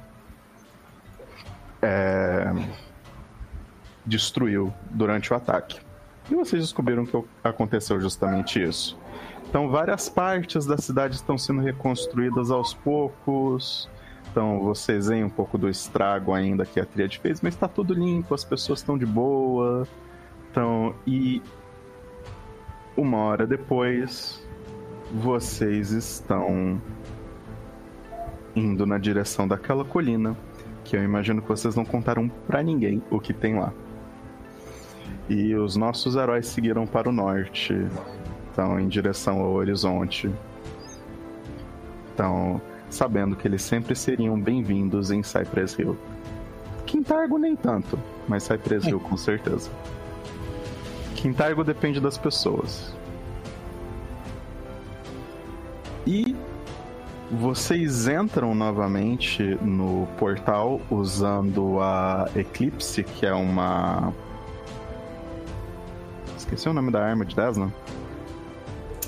é... destruiu durante o ataque. E vocês descobriram que aconteceu justamente isso. Então, várias partes da cidade estão sendo reconstruídas aos poucos. Então, vocês veem um pouco do estrago ainda que a Triade fez, mas está tudo limpo, as pessoas estão de boa. Então, e uma hora depois, vocês estão indo na direção daquela colina, que eu imagino que vocês não contaram para ninguém o que tem lá. E os nossos heróis seguiram para o norte, então em direção ao horizonte. Então, sabendo que eles sempre seriam bem-vindos em Cypress Hill. Quintargo nem tanto, mas Cypress Hill com certeza. Quintargo depende das pessoas. Vocês entram novamente no portal usando a Eclipse, que é uma Esqueci o nome da arma de Desna.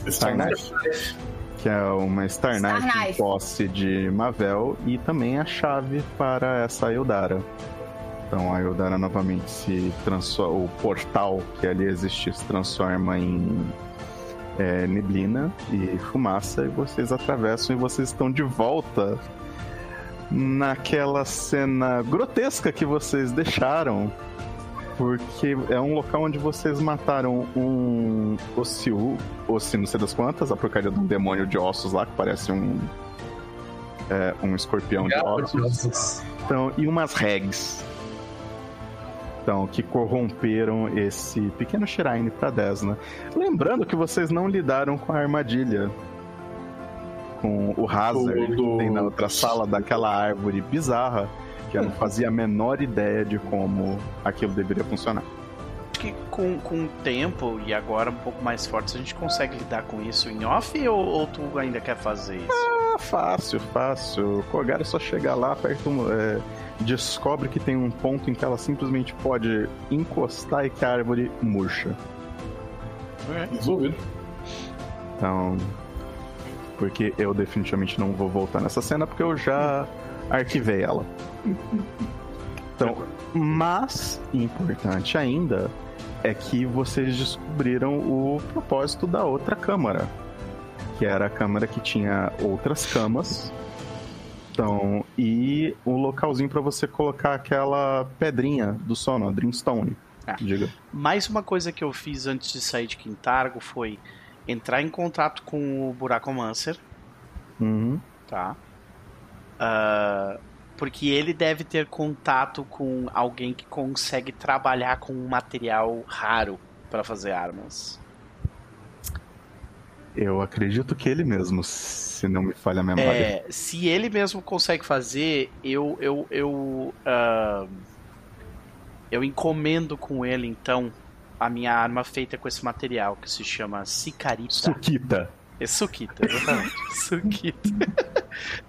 Star Knife. Que é uma Star, Star Knife em posse de Mavel e também a chave para essa Eldara. Então a Eldara novamente se transforma. O portal que ali existe se transforma em é, neblina e fumaça e vocês atravessam e vocês estão de volta naquela cena grotesca que vocês deixaram porque é um local onde vocês mataram um Ociu, Ossi não sei das quantas, a porcaria de um demônio de ossos lá, que parece um. É, um escorpião de ossos. Então, e umas regs. Então, que corromperam esse pequeno shrine pra Desna. Lembrando que vocês não lidaram com a armadilha. Com o Hazard do- que tem na outra sala daquela árvore bizarra que eu não fazia a menor ideia de como aquilo deveria funcionar. Que com, com o tempo e agora um pouco mais fortes, a gente consegue lidar com isso em off ou, ou tu ainda quer fazer isso? Ah, fácil, fácil. O Kogar é só chegar lá, aperta um, é, descobre que tem um ponto em que ela simplesmente pode encostar e que a árvore murcha. Resolvido. Então. Porque eu definitivamente não vou voltar nessa cena porque eu já arquivei ela. Então, mas, importante ainda, é que vocês descobriram o propósito da outra câmara. Que era a câmara que tinha outras camas. Então, e um localzinho para você colocar aquela pedrinha do sono, a Dreamstone. Ah. Diga. Mais uma coisa que eu fiz antes de sair de Quintargo foi entrar em contato com o Buracomancer, Uhum. tá? Ah, porque ele deve ter contato com alguém que consegue trabalhar com um material raro para fazer armas. Eu acredito que ele mesmo, se não me falha a memória. É, se ele mesmo consegue fazer, eu eu eu ah, eu encomendo com ele então a minha arma feita com esse material que se chama Sicarita. Sukita. É Sukita, exatamente. Sukita.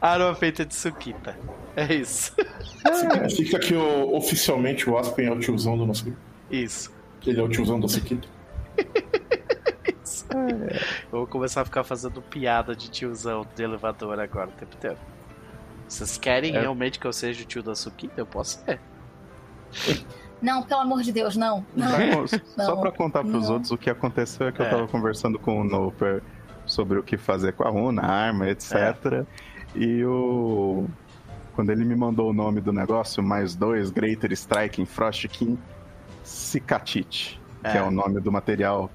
arma feita de Sukita. É isso. Significa que o- oficialmente o Aspen é o tiozão do nosso grupo. Isso. Que ele é o tiozão do Sequito. isso. Eu vou começar a ficar fazendo piada de tiozão de elevador agora o tempo inteiro. Vocês querem É. realmente que eu seja o tio da Sukita? Eu posso ser. Não, pelo amor de Deus, não. não. Só pra contar pros não. outros o que aconteceu é que É. eu tava conversando com o Noper sobre o que fazer com a runa, a arma, etc. É. E o. Quando ele me mandou o nome do negócio, mais dois, Greater Striking Frost King Cicatite, que É. é o nome do material,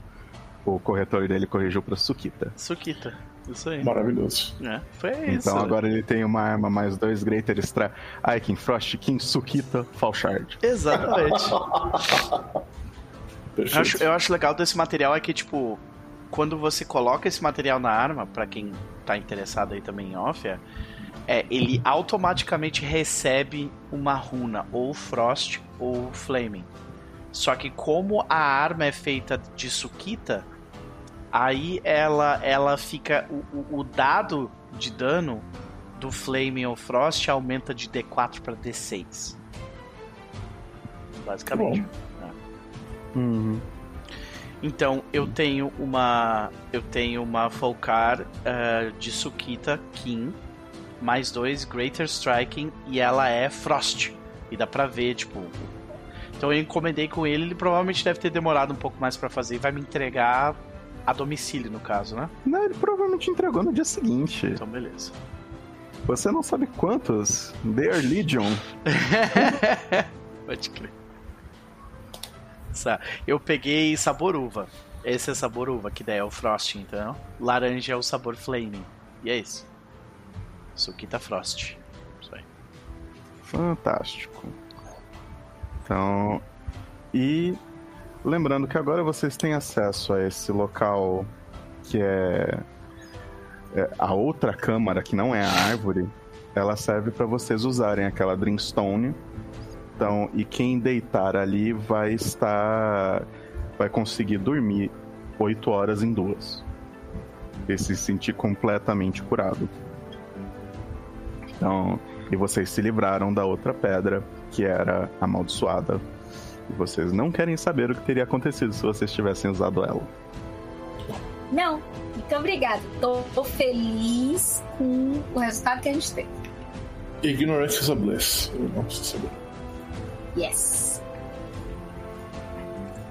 o corretor dele corrigiu pra Sukita. Sukita. Isso aí. Maravilhoso. É, foi isso. Então agora ele tem uma arma mais dois Greater Striking Frost King Sukita Falshard. Exatamente. Eu Perfeito. acho, eu acho legal desse material é que, tipo, quando você coloca esse material na arma, pra quem tá interessado aí também em off, é, é, ele automaticamente recebe uma runa, ou Frost ou Flaming. Só que como a arma é feita de Sukita, aí ela, ela fica. O, o- o dado de dano do Flaming ou Frost aumenta de D4 pra D6. Basicamente. Uhum. Então eu tenho uma eu tenho uma Volcar eh, de Sukita King mais dois Greater Striking e ela é Frost e dá pra ver tipo então eu encomendei com ele ele provavelmente deve ter demorado um pouco mais pra fazer e vai me entregar a domicílio no caso né Não, ele provavelmente entregou no dia seguinte. então beleza Você não sabe quantos? They are Legion. pode crer Eu peguei sabor uva esse é sabor uva que daí é o Frost então laranja é o sabor Flaming e é isso Sukita Frost isso aí Fantástico. Então, e lembrando que agora vocês têm acesso a esse local que é, é a outra câmara que não é a árvore. Ela serve para vocês usarem aquela Dreamstone. Então, e quem deitar ali vai estar vai conseguir dormir 8 horas em duas. E se sentir completamente curado. Então, e vocês se livraram da outra pedra, que era amaldiçoada. E vocês não querem saber o que teria acontecido se vocês tivessem usado ela. Não, muito obrigada. Tô, tô feliz com o resultado que a gente teve. Ignorance is a bliss. Eu não preciso saber. Yes.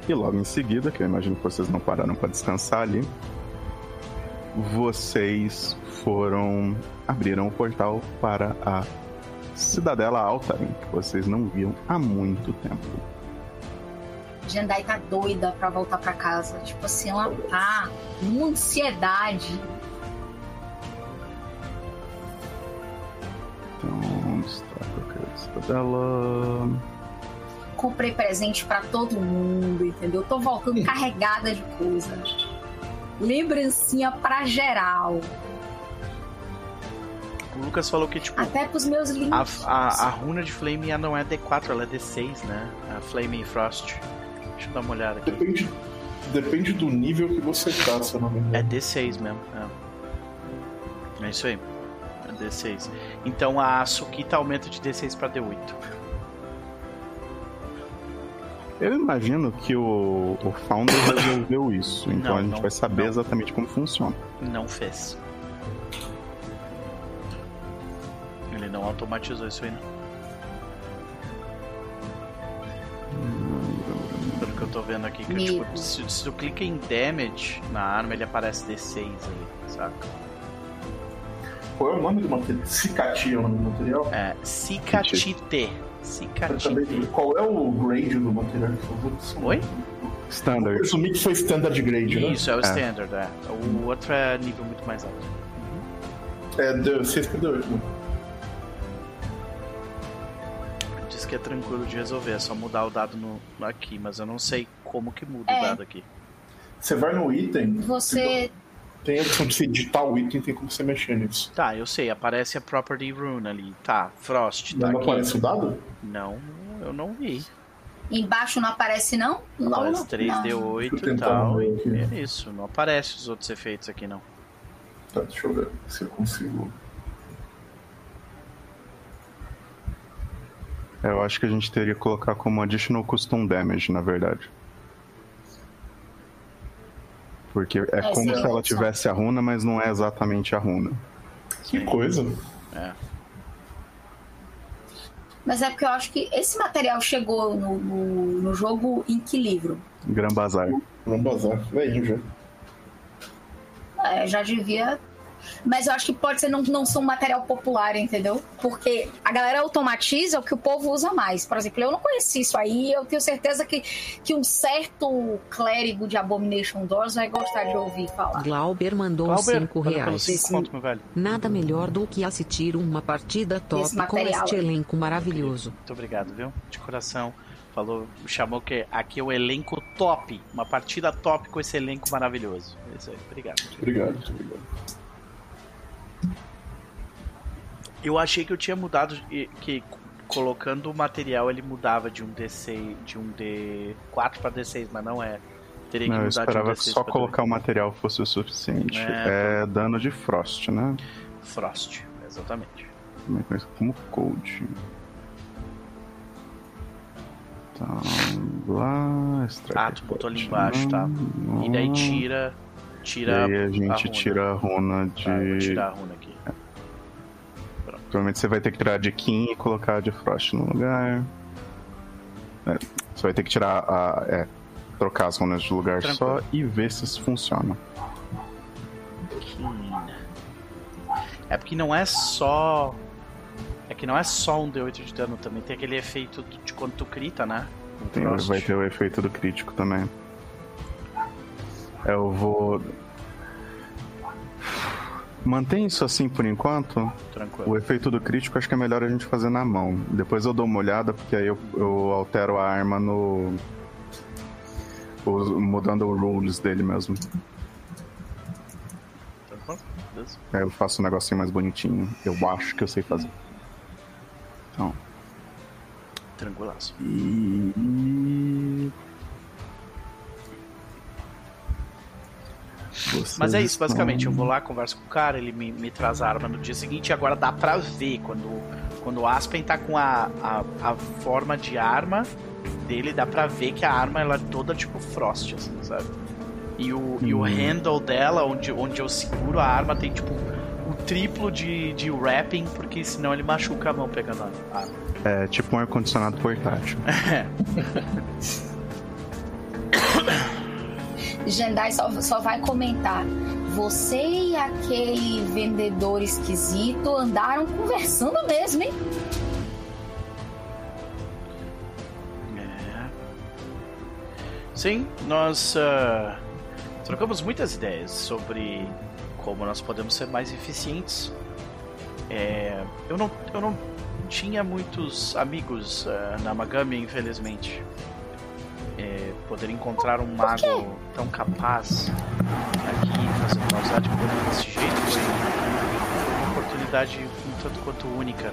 E logo em seguida, que eu imagino que vocês não pararam para descansar ali, vocês foram. abriram o portal para a Cidadela Altarin, que vocês não viam há muito tempo. Jandai tá doida pra voltar pra casa. Tipo assim, ela tá numa ansiedade. Então, está a Cidadela? Comprei presente pra todo mundo, entendeu? Tô voltando carregada de coisa. Lembrancinha pra geral. o Lucas falou que tipo Até pros meus A, lindos. a, a runa de Flame não é D4, ela é D6, né? A Flame Frost. Deixa eu dar uma olhada aqui. Depende, depende do nível que você tá, se eu não me É engano. D6 mesmo. É, é isso aí. É D6. Então a Sukita aumenta de D6 pra D8. Eu imagino que o, o Founder resolveu isso, então Não, a gente não, vai saber não. exatamente como funciona. Não fez. Ele não automatizou isso aí, não. Pelo que eu tô vendo aqui, que eu, tipo, se, se tu clica em damage na arma, ele aparece D6 ali, saca? Qual é o nome do material? Cicatia é o nome do material? É, Cicatite. Cicatite. qual é o grade do material? Oi? Eu Standard. presumi que foi standard grade, né? Isso, é o É. standard, é. O outro é nível muito mais alto. É de 6 para 8, né? Diz que é tranquilo de resolver, é só mudar o dado no, aqui, mas eu não sei como que muda o É. dado aqui. Você vai no item, Você. Tem a opção de você editar o item, tem como você mexer nisso. Tá, eu sei, aparece a property rune ali. Tá, Frost, tá Não aqui. aparece o dado? Não, eu não vi. Embaixo não aparece, não? Não, Aparece não. 3D8 Deixa eu e tal. e É isso, não aparece os outros efeitos aqui não. Tá, deixa eu ver se eu consigo. Eu acho que a gente teria que colocar como additional custom damage, na verdade. Porque é, É, como se ela tivesse a runa, mas não é exatamente a runa. Que coisa. É. Mas é porque eu acho que esse material chegou no, no, no jogo em que livro? Gran Bazar. Vamos bazar. Vem já. É, já devia. Mas eu acho que pode ser não, não ser um material popular, entendeu? Porque a galera automatiza o que o povo usa mais. Por exemplo, eu não conheci isso aí. Eu tenho certeza que, que um certo clérigo de Abomination Doors vai gostar de ouvir falar. Glauber mandou Glauber, 5 valeu pelos reais. cinco conto, meu velho. Nada melhor do que assistir uma partida top Esse com este elenco maravilhoso. Muito obrigado, viu? De coração. Falou, chamou que aqui é o elenco top. Uma partida top com esse elenco maravilhoso. É isso aí, obrigado. Obrigado, obrigado. Eu achei que eu tinha mudado que colocando o material ele mudava de um D6, de um D4 para D6, mas não é. Teria que Não, eu mudar esperava de um que D6 só pra colocar o material fosse o suficiente. É. É, dano de Frost, né? D6. Frost, exatamente. Também conhecido como Cold. Então, lá. Strike Ah, tu botou ali embaixo, tá? E daí não. tira E tira aí a a gente runa. tira a runa de. Tá, eu vou tirar a runa aqui. Provavelmente você vai ter que tirar a de Kim e colocar a de Frost no lugar. É, você vai ter que tirar a. É, trocar as runas de lugar Tranquilo. só e ver se isso funciona. É porque não é só. É que não é só um D8 de dano, também tem aquele efeito de quando tu crita, né? Tem- vai ter o efeito do crítico também. Eu vou. Mantém isso assim por enquanto. Tranquilo. O efeito do crítico acho que é melhor a gente fazer na mão. Depois eu dou uma olhada, porque aí eu, eu altero a arma no. mudando o rules dele mesmo. Tranquilo? Beleza. Aí eu faço um negocinho mais bonitinho. Eu acho que eu sei fazer. Então. Tranquilaço. E. Mas é isso, basicamente. Eu vou lá, converso com o cara, ele me, me traz a arma no dia seguinte e agora dá pra ver quando, quando o Aspen tá com a, a, a forma de arma dele, dá pra ver que a arma ela é toda tipo Frost, assim, sabe? E o, e o Hum. handle dela, onde, onde eu seguro a arma, tem tipo o triplo de, de wrapping, porque senão ele machuca a mão pegando a arma. É tipo um ar-condicionado portátil. Jendai só, só vai comentar. Você e aquele vendedor esquisito andaram conversando mesmo, hein? É. Sim, nós ah, trocamos muitas ideias sobre como nós podemos ser mais eficientes. É, eu, não, eu não tinha muitos amigos ah, na Magami, infelizmente. É, poder encontrar um mago tão capaz aqui, fazendo uma usar de poder desse jeito, foi uma oportunidade um tanto quanto única.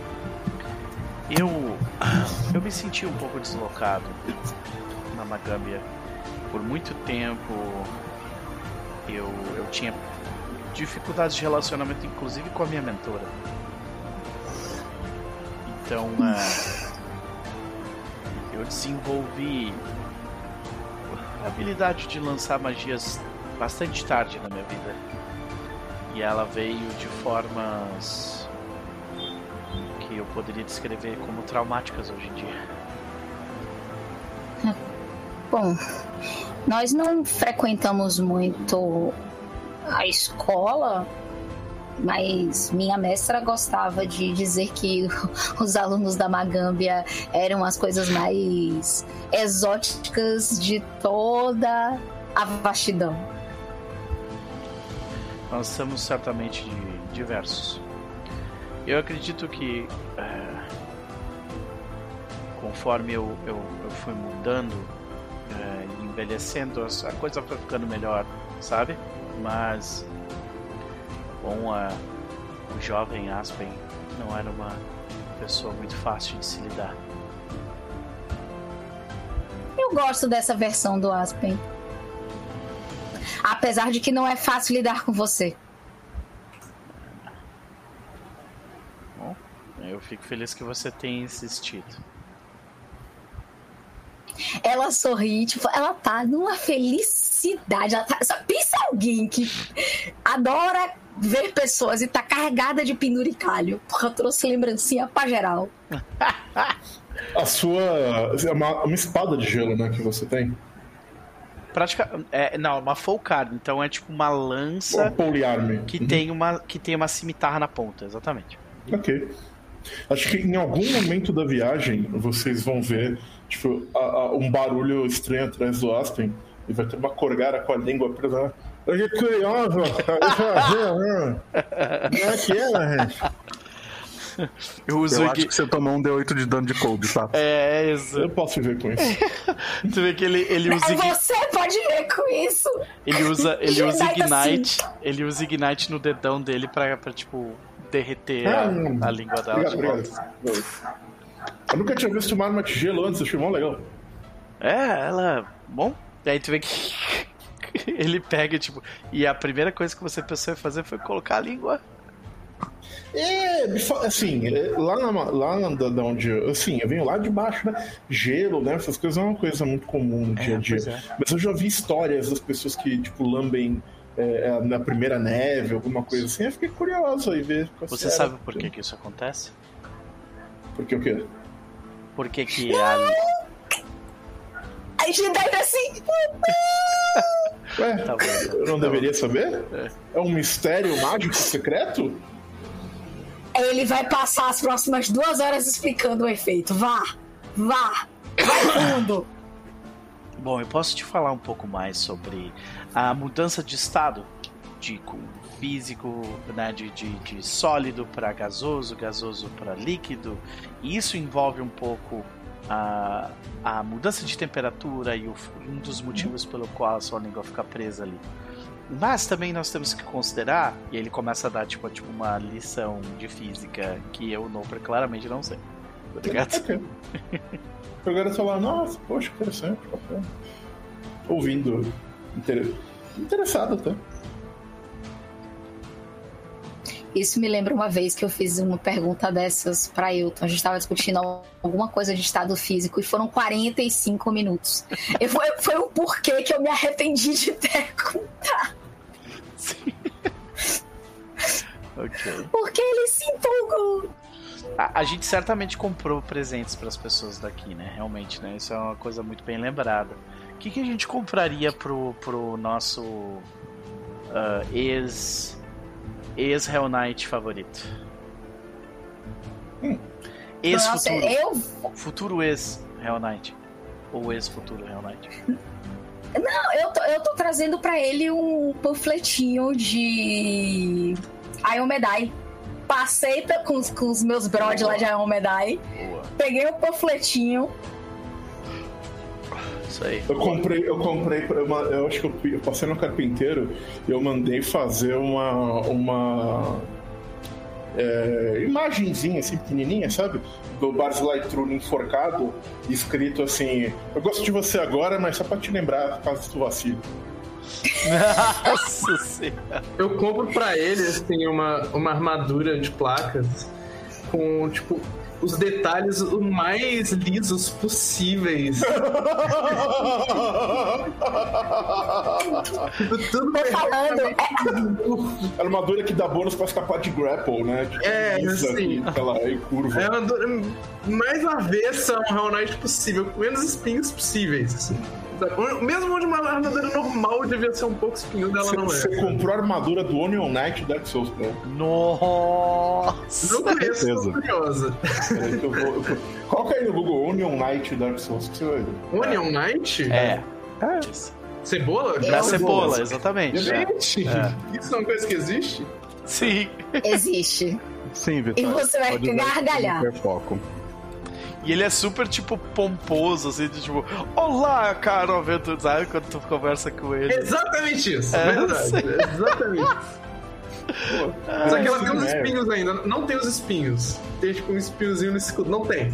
Eu, eu me senti um pouco deslocado na Magambia. Por muito tempo eu, eu tinha dificuldades de relacionamento, inclusive com a minha mentora. Então ah, eu desenvolvi a habilidade de lançar magias bastante tarde na minha vida. E ela veio de formas que eu poderia descrever como traumáticas hoje em dia. Bom, nós não frequentamos muito a escola, mas minha mestra gostava de dizer que os alunos da Magâmbia eram as coisas mais exóticas de toda a vastidão. Nós somos certamente diversos. Eu acredito que é, conforme eu, eu, eu fui mudando é, envelhecendo, a coisa foi ficando melhor, sabe? Mas bom, a, o jovem Aspen não era uma pessoa muito fácil de se lidar. Eu gosto dessa versão do Aspen. Apesar de que não é fácil lidar com você. Bom, eu fico feliz que você tenha insistido. Ela sorri, tipo, ela tá numa felicidade. Ela tá, só pensa alguém que adora ver pessoas e tá carregada de penduricalho, porque eu trouxe lembrancinha pra geral. A sua. É uma, uma espada de gelo, né? Que você tem. Prática, é, não, uma full card, então é tipo uma Uma lança poliarme. que Uhum. tem uma que tem uma cimitarra na ponta, exatamente. Ok. Acho que em algum momento da viagem vocês vão ver tipo, a- a- um barulho estranho atrás do Aspen e vai ter uma corgara com a língua presa. Olha que curioso! Como é que é, gente? Eu uso Eu acho que você tomou um D8 de dano de cold, tá? É, isso. Eu posso viver com isso. Tu vê que ele, ele usa É Igni- você pode ver com isso. ele usa ele usa Ignite assim. ele usa ignite no dedão dele pra, pra tipo derreter a, Ah, hum. a língua dela Obrigado, obrigado. Eu nunca tinha visto uma arma de gelo antes, achei mó legal. É, ela. Bom, e aí tu vê que ele pega, tipo, e a primeira coisa que você pensou em fazer foi colocar a língua. É, assim, é, lá, na, lá na, da, onde assim, eu venho lá de baixo, né? Gelo, né? Essas coisas é uma coisa muito comum no dia a dia. pois é. Mas eu já vi histórias das pessoas que, tipo, lambem é, na primeira neve, alguma coisa assim. Eu fiquei curioso aí ver. Você era. sabe por que, que isso acontece? Porque o quê? Por que, que a. A gente deve assim. Ué, Tá bom. eu não deveria saber? É. É um mistério mágico secreto? Ele vai passar as próximas duas horas explicando o efeito. Vá, vá, vai fundo. Bom, eu posso te falar um pouco mais sobre a mudança de estado de físico, né, de, de, de sólido para gasoso, gasoso para líquido. E isso envolve um pouco a, a mudança de temperatura e o- um dos motivos pelo qual a sua língua fica presa ali. Mas também nós temos que considerar, e ele começa a dar tipo, tipo uma lição de física que eu, Noper, claramente não sei. Tá ligado? Eu tô lá, nossa, poxa, interessante, bacana. Ouvindo. Inter... Interessado até. Isso me lembra uma vez que eu fiz uma pergunta dessas pra Hilton. A gente estava discutindo alguma coisa de estado físico e foram 45 minutos. E foi, foi o porquê que eu me arrependi de perguntar. Ok. Porque ele se empolgou. A, a gente certamente comprou presentes para as pessoas daqui, né? Realmente, né? Isso é uma coisa muito bem lembrada. O que, que a gente compraria pro, pro nosso ah, ex ex Hell Knight favorito? Ex Nossa, futuro, eu. futuro ex Hell Knight ou ex futuro Hell Knight. Não, eu tô, eu tô trazendo pra ele um panfletinho de Ion Medai. Passei com, os- com os meus brod lá de Ion Medai. Boa. Peguei o panfletinho. Isso aí. Eu comprei, eu comprei, pra eu acho que eu, eu passei no carpinteiro e eu mandei fazer uma, uma é, imagenzinha assim pequenininha, sabe? Do Buzz Lightyear enforcado, escrito assim: Eu gosto de você agora, mas só pra te lembrar caso tu vacile. Nossa senhora. Eu compro pra ele, assim, uma, uma armadura de placas com, tipo, os detalhes o mais lisos possíveis. Tudo Tô falando. É, armadura que dá bônus pra escapar de grapple, né? Tipo, É, lisa sim. sei lá, e curva. É uma armadura mais avessa a um Hell Knight possível, com menos espinhos possíveis. assim. Mesmo onde uma armadura normal devia ser um pouco espinho dela, Você, não você é. comprou a armadura do Onion Knight Dark Souls, né? Nossa. Não conheço, certeza. tô curiosa. Peraí que eu vou- eu vou- Coloca aí no Google Onion Knight Dark Souls que você vai ver. Onion Knight? É. Cebola? Da Eu- cebola, exatamente. é. Gente, É. isso é uma coisa que existe? Sim. existe. Sim, Vitor. E você vai gargalhar. hiperfoco. E ele é super, tipo, pomposo, assim, de, tipo, olá, caro aventureiro, sabe? Quando tu conversa com ele. Exatamente isso, É, verdade. Exatamente. Só que ela tem uns espinhos ainda. Não tem os espinhos. Tem tipo um espinhozinho no escudo. Não tem.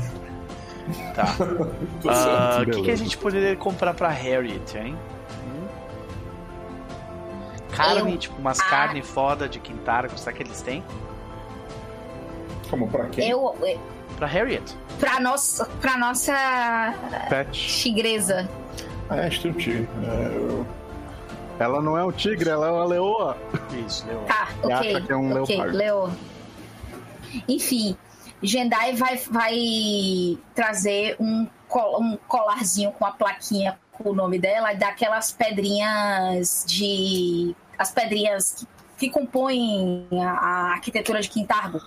Tá. Ah. O que, que a gente poderia comprar pra Harriet, hein? Hum? Carne, Eu- tipo, umas Ah. carne foda de Quintaro, será que eles têm? Como, pra quem? Eu. Pra Harriet. Pra nossa, pra nossa Pet. tigresa. Ah, a gente tem um tio. É, eu- Ela não é um tigre, ela é uma leoa. Isso, Leon. Tá, ok. acha que é um ok, leopardo. Leo. Enfim, Jendai vai, vai trazer um, col- um colarzinho com a plaquinha com o nome dela e daquelas pedrinhas de. as pedrinhas que, que compõem a, a arquitetura de Quintargo.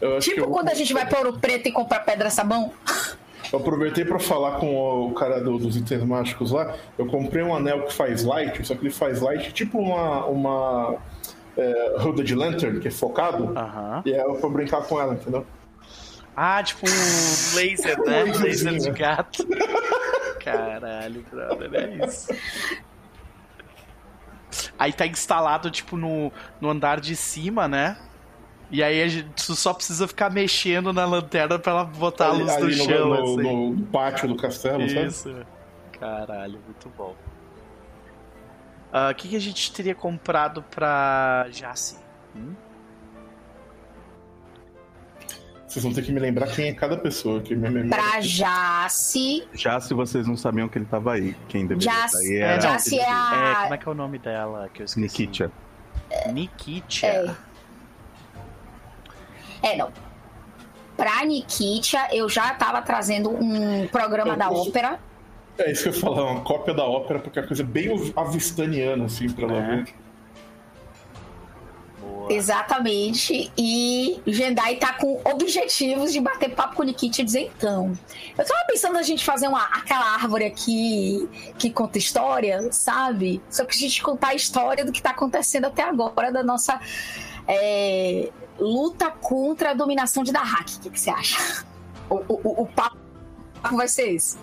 Eu acho que Tipo eu, quando a gente vai para Ouro Preto e compra pedra sabão. eu aproveitei pra falar com o cara do- dos itens mágicos lá. Eu comprei um anel que faz light, só que ele faz light tipo uma. uma é, Hooded Lantern, que é focado. E é pra brincar com ela, entendeu? Ah, tipo um laser, né? Um laser de gato. Caralho, brother, é isso. Aí tá instalado, tipo, no, no andar de cima, né? E aí a gente tu só precisa ficar mexendo na lanterna pra ela botar a luz no, chão, no, assim. no pátio do castelo, sabe? Isso. Caralho, muito bom. Ah, O que, que a gente teria comprado pra Jace? Hum? Vocês vão ter que me lembrar quem é cada pessoa, que minha memória. Pra Jace. Já se vocês não sabiam que ele tava aí, quem deveria Jace, estar aí era Jace é É, a. como é que é o nome dela que eu esqueci? Nikitia. Nikitia. É. É, não. Pra Nikitia, eu já tava trazendo um programa Eu da posso- ópera. É isso que eu ia falar, uma cópia da ópera, porque é uma coisa bem avistaniana, assim, pra ela É. ver. Boa. Exatamente. E Jendai tá com objetivos de bater papo com o Nikitia e dizer então. Eu tava pensando a gente fazer uma, aquela árvore aqui que conta história, sabe? Só que a gente contar a história do que tá acontecendo até agora da nossa é, luta contra a dominação de Dahak. O que, que você acha? O, o, o- o papo vai ser esse.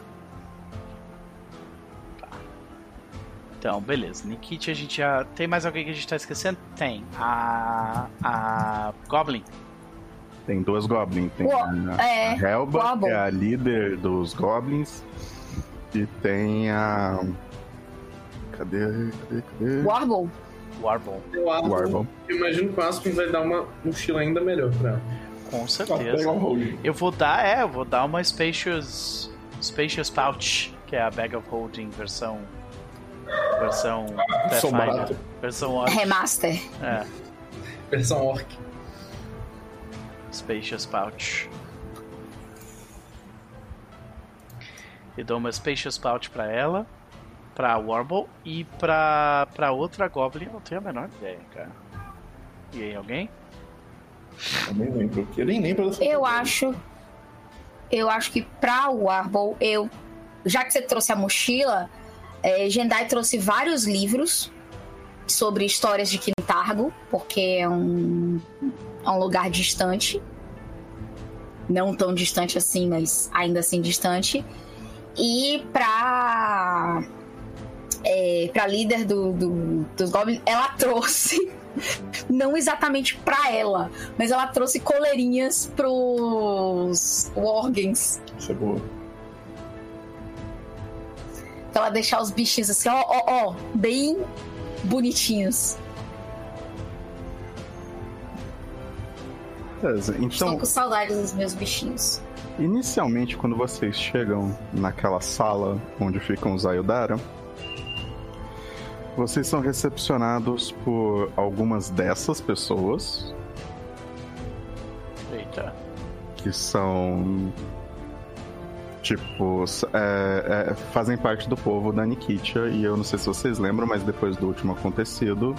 Então, beleza. Nikit a gente já. Tem mais alguém que a gente tá esquecendo? Tem. A. A. Goblin. Tem duas goblins. Tem a, é, a Helba, que é a líder dos goblins. E tem a. Cadê? Cadê? Cadê? Warble. Warble. Eu acho, eu imagino que o Aspen vai dar uma mochila ainda melhor pra ela. Com Ah, certeza. Eu vou dar, é, eu vou dar uma Spacious. Spacious Pouch, que é a Bag of Holding versão. Versão. Barata. Versão orc. Remaster. É, Versão orc. Spacious Pouch. E dou uma Spacious Pouch pra ela, pra Warble e pra, pra outra Goblin. Eu não tenho a menor ideia, cara. E aí, alguém? Eu nem lembro. Eu nem lembro dessa Eu coisa. acho. Eu acho que pra Warble, eu. Já que você trouxe a mochila, é, Jendai trouxe vários livros sobre histórias de Quintargo, porque é um, é um lugar distante. Não tão distante assim, mas ainda assim distante. E pra. É, pra líder do, do- dos Goblins, ela trouxe. Não exatamente pra ela, mas ela trouxe coleirinhas pros Worgens. Isso é. Pra ela deixar os bichinhos assim, ó, ó, ó, bem bonitinhos. Beleza. Estou Então, com saudades dos meus bichinhos. inicialmente, quando vocês chegam naquela sala onde ficam os Ayudara, vocês são recepcionados por algumas dessas pessoas, Eita. que são. Tipo, é- é, fazem parte do povo da Nikitia, e eu não sei se vocês lembram, mas depois do último acontecido,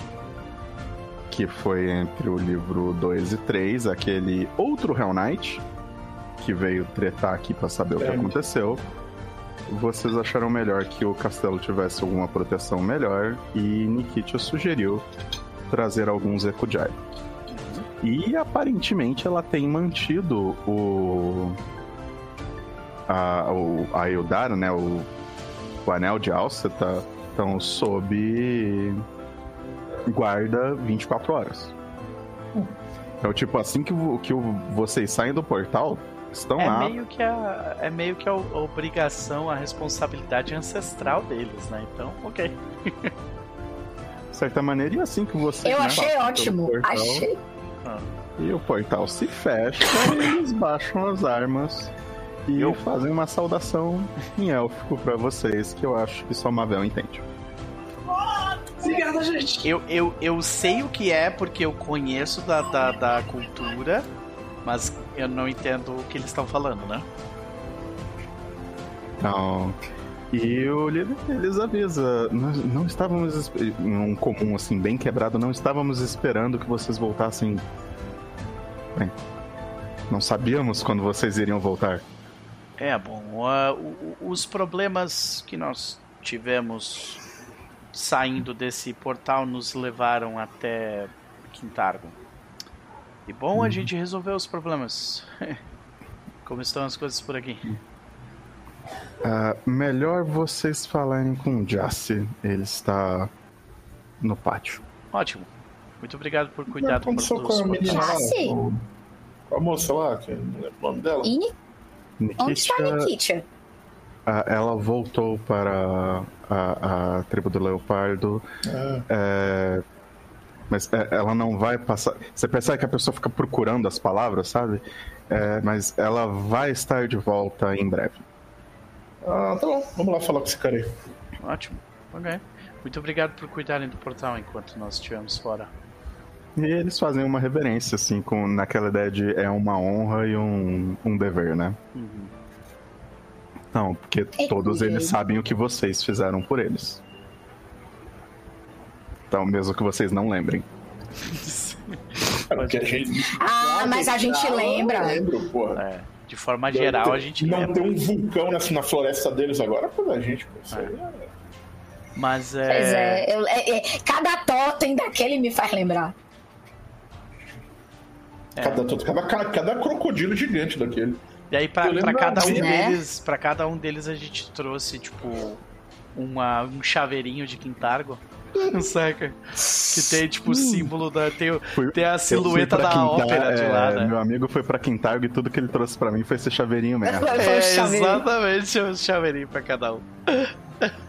que foi entre o livro 2 e 3, aquele outro Hell Knight, que veio tretar aqui pra saber o que É. aconteceu, vocês acharam melhor que o castelo tivesse alguma proteção melhor, e Nikitia sugeriu trazer alguns Ekujai. E aparentemente ela tem mantido o. A, o, a Eldara, né? O, o anel de Alceta estão sob guarda 24 horas. Então, tipo, assim que, que vocês saem do portal, estão É lá. meio que a. É meio que a obrigação, a responsabilidade ancestral deles, né? Então, ok. De certa maneira, e assim que vocês. Eu né, achei ótimo. portal, Achei. E o portal se fecha e eles baixam as armas e Eu- fazem uma saudação em élfico pra vocês, que eu acho que só Mavel entende. Obrigado, gente. Eu, eu, eu sei o que é porque eu conheço da, da, da cultura, mas eu não entendo o que eles estão falando, né? Então, e o líder eles avisa, nós não estávamos um comum assim bem quebrado, não estávamos esperando que vocês voltassem. Bem, não sabíamos quando vocês iriam voltar. É, bom, o- os problemas que nós tivemos saindo desse portal nos levaram até Quintargo. E bom, a gente resolveu os problemas. Como estão as coisas por aqui? Ah, melhor vocês falarem com o Jace. Ele está no pátio. Ótimo. Muito obrigado por cuidar do com dos a menina lá? Com com a moça lá, que eu não lembro o nome dela. E onde está a Nikita, Nikitia? ah, ela voltou para a, a tribo do Leopardo. É. É, mas é, ela não vai passar. Você percebe que a pessoa fica procurando as palavras, sabe? É, mas ela vai estar de volta em breve. Ah, tá bom. Vamos lá falar com esse cara aí. Ótimo. Ok. Muito obrigado por cuidarem do portal enquanto nós estivemos fora. E eles fazem uma reverência, assim, com naquela ideia de é uma honra e um, um dever, né? Uhum. Não, porque todos eles sabem o que vocês fizeram por eles. Então, mesmo que vocês não lembrem. É, porque a gente. Ah, mas a gente Ah, eu lembra. lembro, porra. É, de forma geral, a gente Não lembra. tem um vulcão nessa, na floresta deles agora pô, a gente. Pô, é- Mas é. Pois é, eu- é- é, cada totem daquele me faz lembrar. é. Cada, cada, cada, cada crocodilo gigante daquele. E aí, pra, pra cada um né? deles, para cada um deles a gente trouxe, tipo, uma, um chaveirinho de Quintargo. Saca? Que tem, tipo, o símbolo da. Tem, Fui- tem a silhueta da Quintar- ópera de lá, é, né? Meu amigo foi pra Quintargo e tudo que ele trouxe pra mim foi esse chaveirinho mesmo. É, o chaveirinho. exatamente, um chaveirinho pra cada um.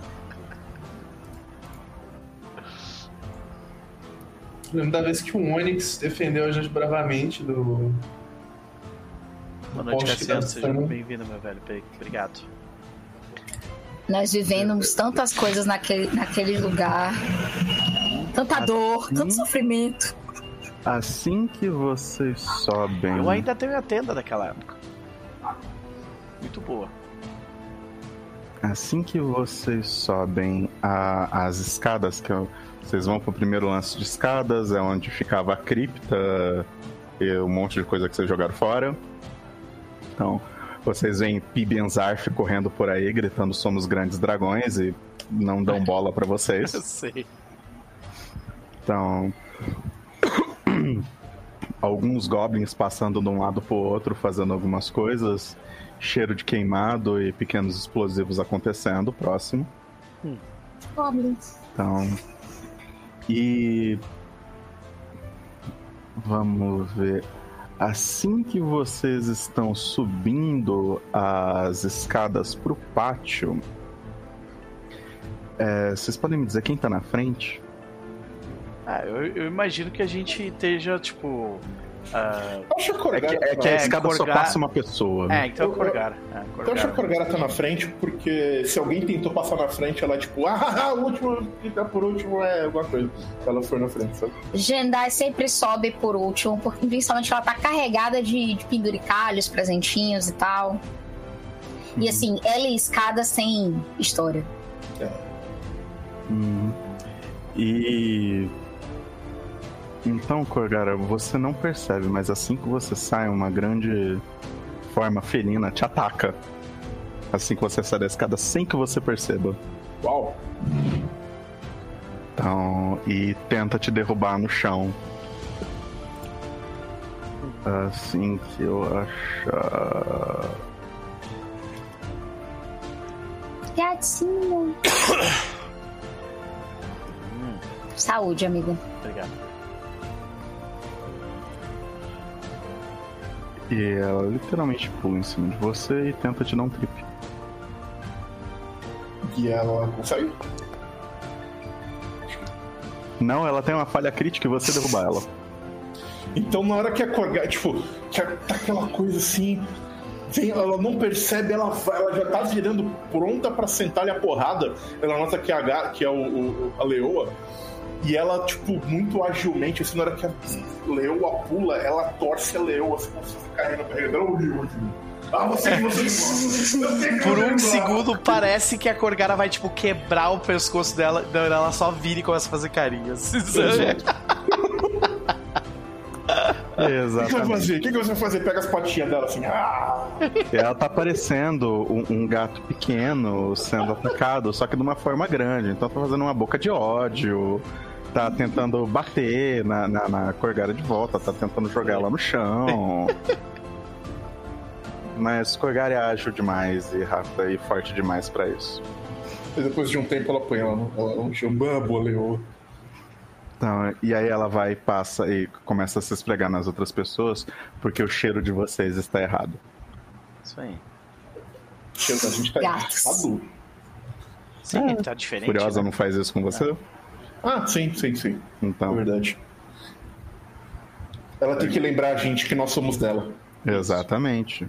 Lembro da vez que o Onyx defendeu a gente bravamente do. Boa noite, Cassiano. Seja bem-vindo, meu velho. Obrigado. Nós vivemos tantas coisas naquele, naquele lugar. Tanta dor, tanto sofrimento. Assim que vocês sobem. Eu ainda tenho a tenda daquela época. Muito boa. Assim que vocês sobem a- as escadas, que eu- vocês vão pro primeiro lance de escadas, é onde ficava a cripta e um monte de coisa que vocês jogaram fora. Então, vocês veem Pibenzarf correndo por aí, gritando somos grandes dragões e não dão bola pra vocês. Eu sei. Então. Alguns goblins passando de um lado pro outro, fazendo algumas coisas. Cheiro de queimado e pequenos explosivos acontecendo próximo. Então. E. Vamos ver. Assim que vocês estão subindo as escadas pro pátio. é, vocês podem me dizer quem tá na frente? Ah, eu, eu imagino que a gente esteja, tipo. Ah, Acho que a É Corgara, que, é que a É, escada só Corgar- passa uma pessoa. É, então é Corgara. É, acho que a Corgara. Corgara tá na frente porque se alguém tentou passar na frente, ela é tipo, ah, o último que tá por último é alguma coisa. Ela foi na frente, sabe? Jendai sempre sobe por último, porque principalmente ela tá carregada de, de penduricalhos, presentinhos e tal. E assim, ela é escada sem história. Hum. E. Então, Corgara, você não percebe, mas assim que você sai, uma grande forma felina te ataca. Assim que você sai da escada, sem que você perceba. Uau! Então, e tenta te derrubar no chão. Assim que eu achar. Gatinho. Saúde, amigo. Obrigado. E ela literalmente pula em cima de você e tenta te dar um trip. E ela consegue? Não, ela tem uma falha crítica e você derruba ela. Então na hora que a Corgara, tipo, que tá aquela coisa assim, Vem, ela não percebe, ela, ela já tá virando pronta pra sentar-lhe a porrada. Ela nota que, a, que é o, o- a leoa. E ela, tipo, muito agilmente, assim, na hora que a leoa pula, ela torce a leoa, assim, como se fosse caindo na barriga dela. Ui, ui, ui. Ah, você, você, você. que Por um segundo parece que a Corgara vai, tipo, quebrar o pescoço dela. Não, ela só vira e começa a fazer carinhas. O que você vai Exatamente. fazer? O que que você vai fazer? Pega as patinhas dela assim. Ah! Ela tá parecendo um, um gato pequeno sendo atacado, só que de uma forma grande. Então tá fazendo uma boca de ódio, tá tentando bater na, na, na Corgara de volta, tá tentando jogar ela no chão. Mas Corgara é ágil demais e rápida e forte demais pra isso. E depois de um tempo ela põe ela boa leoa. Então, e aí ela vai, passa e começa a se esfregar nas outras pessoas, porque o cheiro de vocês está errado. Isso aí. O cheiro da gente tá Gatos. errado. Sim, tá diferente. Furiosa né? não faz isso com você? Ah, sim, sim, sim. É Então, verdade. Ela tem que lembrar a gente que nós somos dela. exatamente.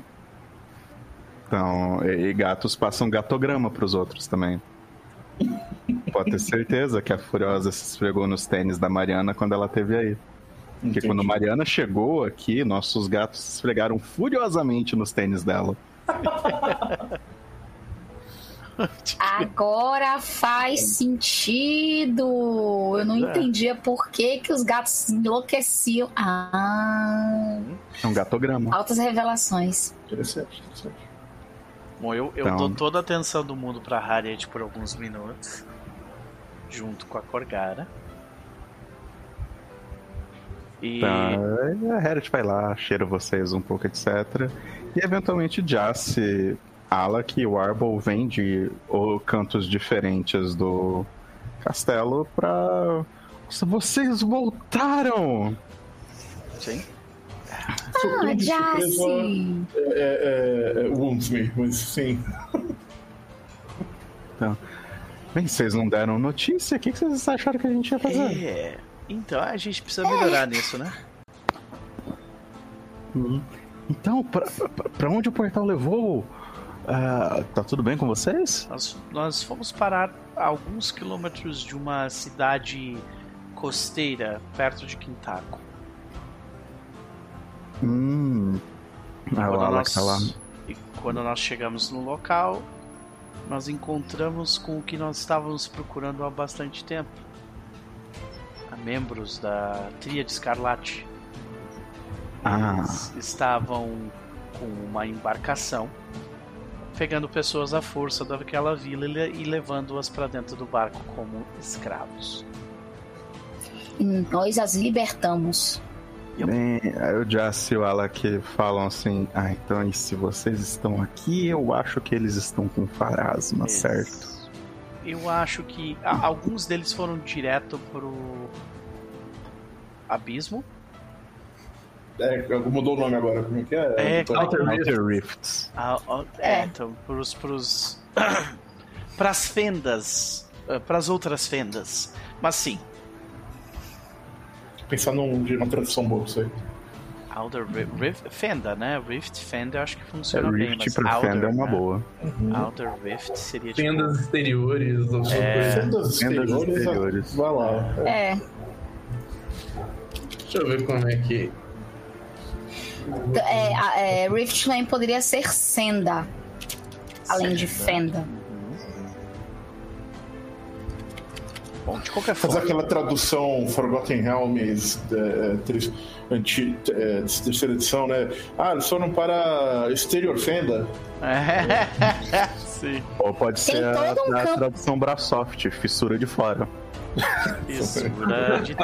Então, e, e gatos passam gatograma pros outros também. Pode ter certeza que a Furiosa se esfregou nos tênis da Mariana quando ela teve aí. Porque Entendi. quando Mariana chegou aqui, nossos gatos se esfregaram furiosamente nos tênis dela. Agora faz sentido. Eu não entendia por que, que os gatos enlouqueciam. Ah, É um gatograma. altas revelações. Interessante, interessante. Bom, eu, eu Então- dou toda a atenção do mundo pra Harriet por alguns minutos. Junto com a Corgara. E. Tá, a Harriet vai lá, cheira vocês um pouco, etc. E eventualmente Jace, Alak e Warble vêm de ou, cantos diferentes do castelo pra. Nossa, vocês voltaram! Sim. Ah, Surpresa, Jace! É, é, é, wounds me, mas sim. Bem, vocês não deram notícia? O que que vocês acharam que a gente ia fazer? É. Então a gente precisa melhorar nisso, né? Então, pra, pra- pra onde o portal levou? Ah, tá tudo bem com vocês? Nós, nós fomos parar a alguns quilômetros de uma cidade costeira perto de Quintaco. Hum. Ah, Quando Alak nós, tá lá. e quando nós chegamos no local, nós encontramos com o que nós estávamos procurando há bastante tempo. Membros da Tríade Escarlate. Ah. Eles estavam com uma embarcação pegando pessoas à força daquela vila e le- levando-as para dentro do barco como escravos. E nós as libertamos. Bem, aí o Jace e o Alak falam assim: Ah, então e se vocês estão aqui, eu acho que eles estão com farasma, Eles- certo? Eu acho que a- alguns deles foram direto pro abismo. É, mudou o nome agora, como é que é? É, Então, Outer Rift. Outer Rifts. A- a- é, então pros pros pras fendas, eh, pras outras fendas. Mas sim, Pensar num, de uma tradução boa, isso aí. Outer Ri- Rift, Fenda, né? Rift Fenda eu acho que É, funciona bem, Rift mas pra Outer, Fenda é uma né? boa. Outer Rift seria tipo Fendas exteriores, ou É. Fendas Fendas exteriores, exteriores. vai lá. É. Deixa eu ver como é que. É, é, Riftland poderia ser Senda, além de Fenda. Bom, de qualquer Fazer forma, aquela tradução Forgotten Realms é, tri- anti- é, terceira edição, né? Ah, eles foram para Exterior Fenda. sim, Ou pode Tem ser a, um a tradução Brasoft, fissura de fora. fissura de,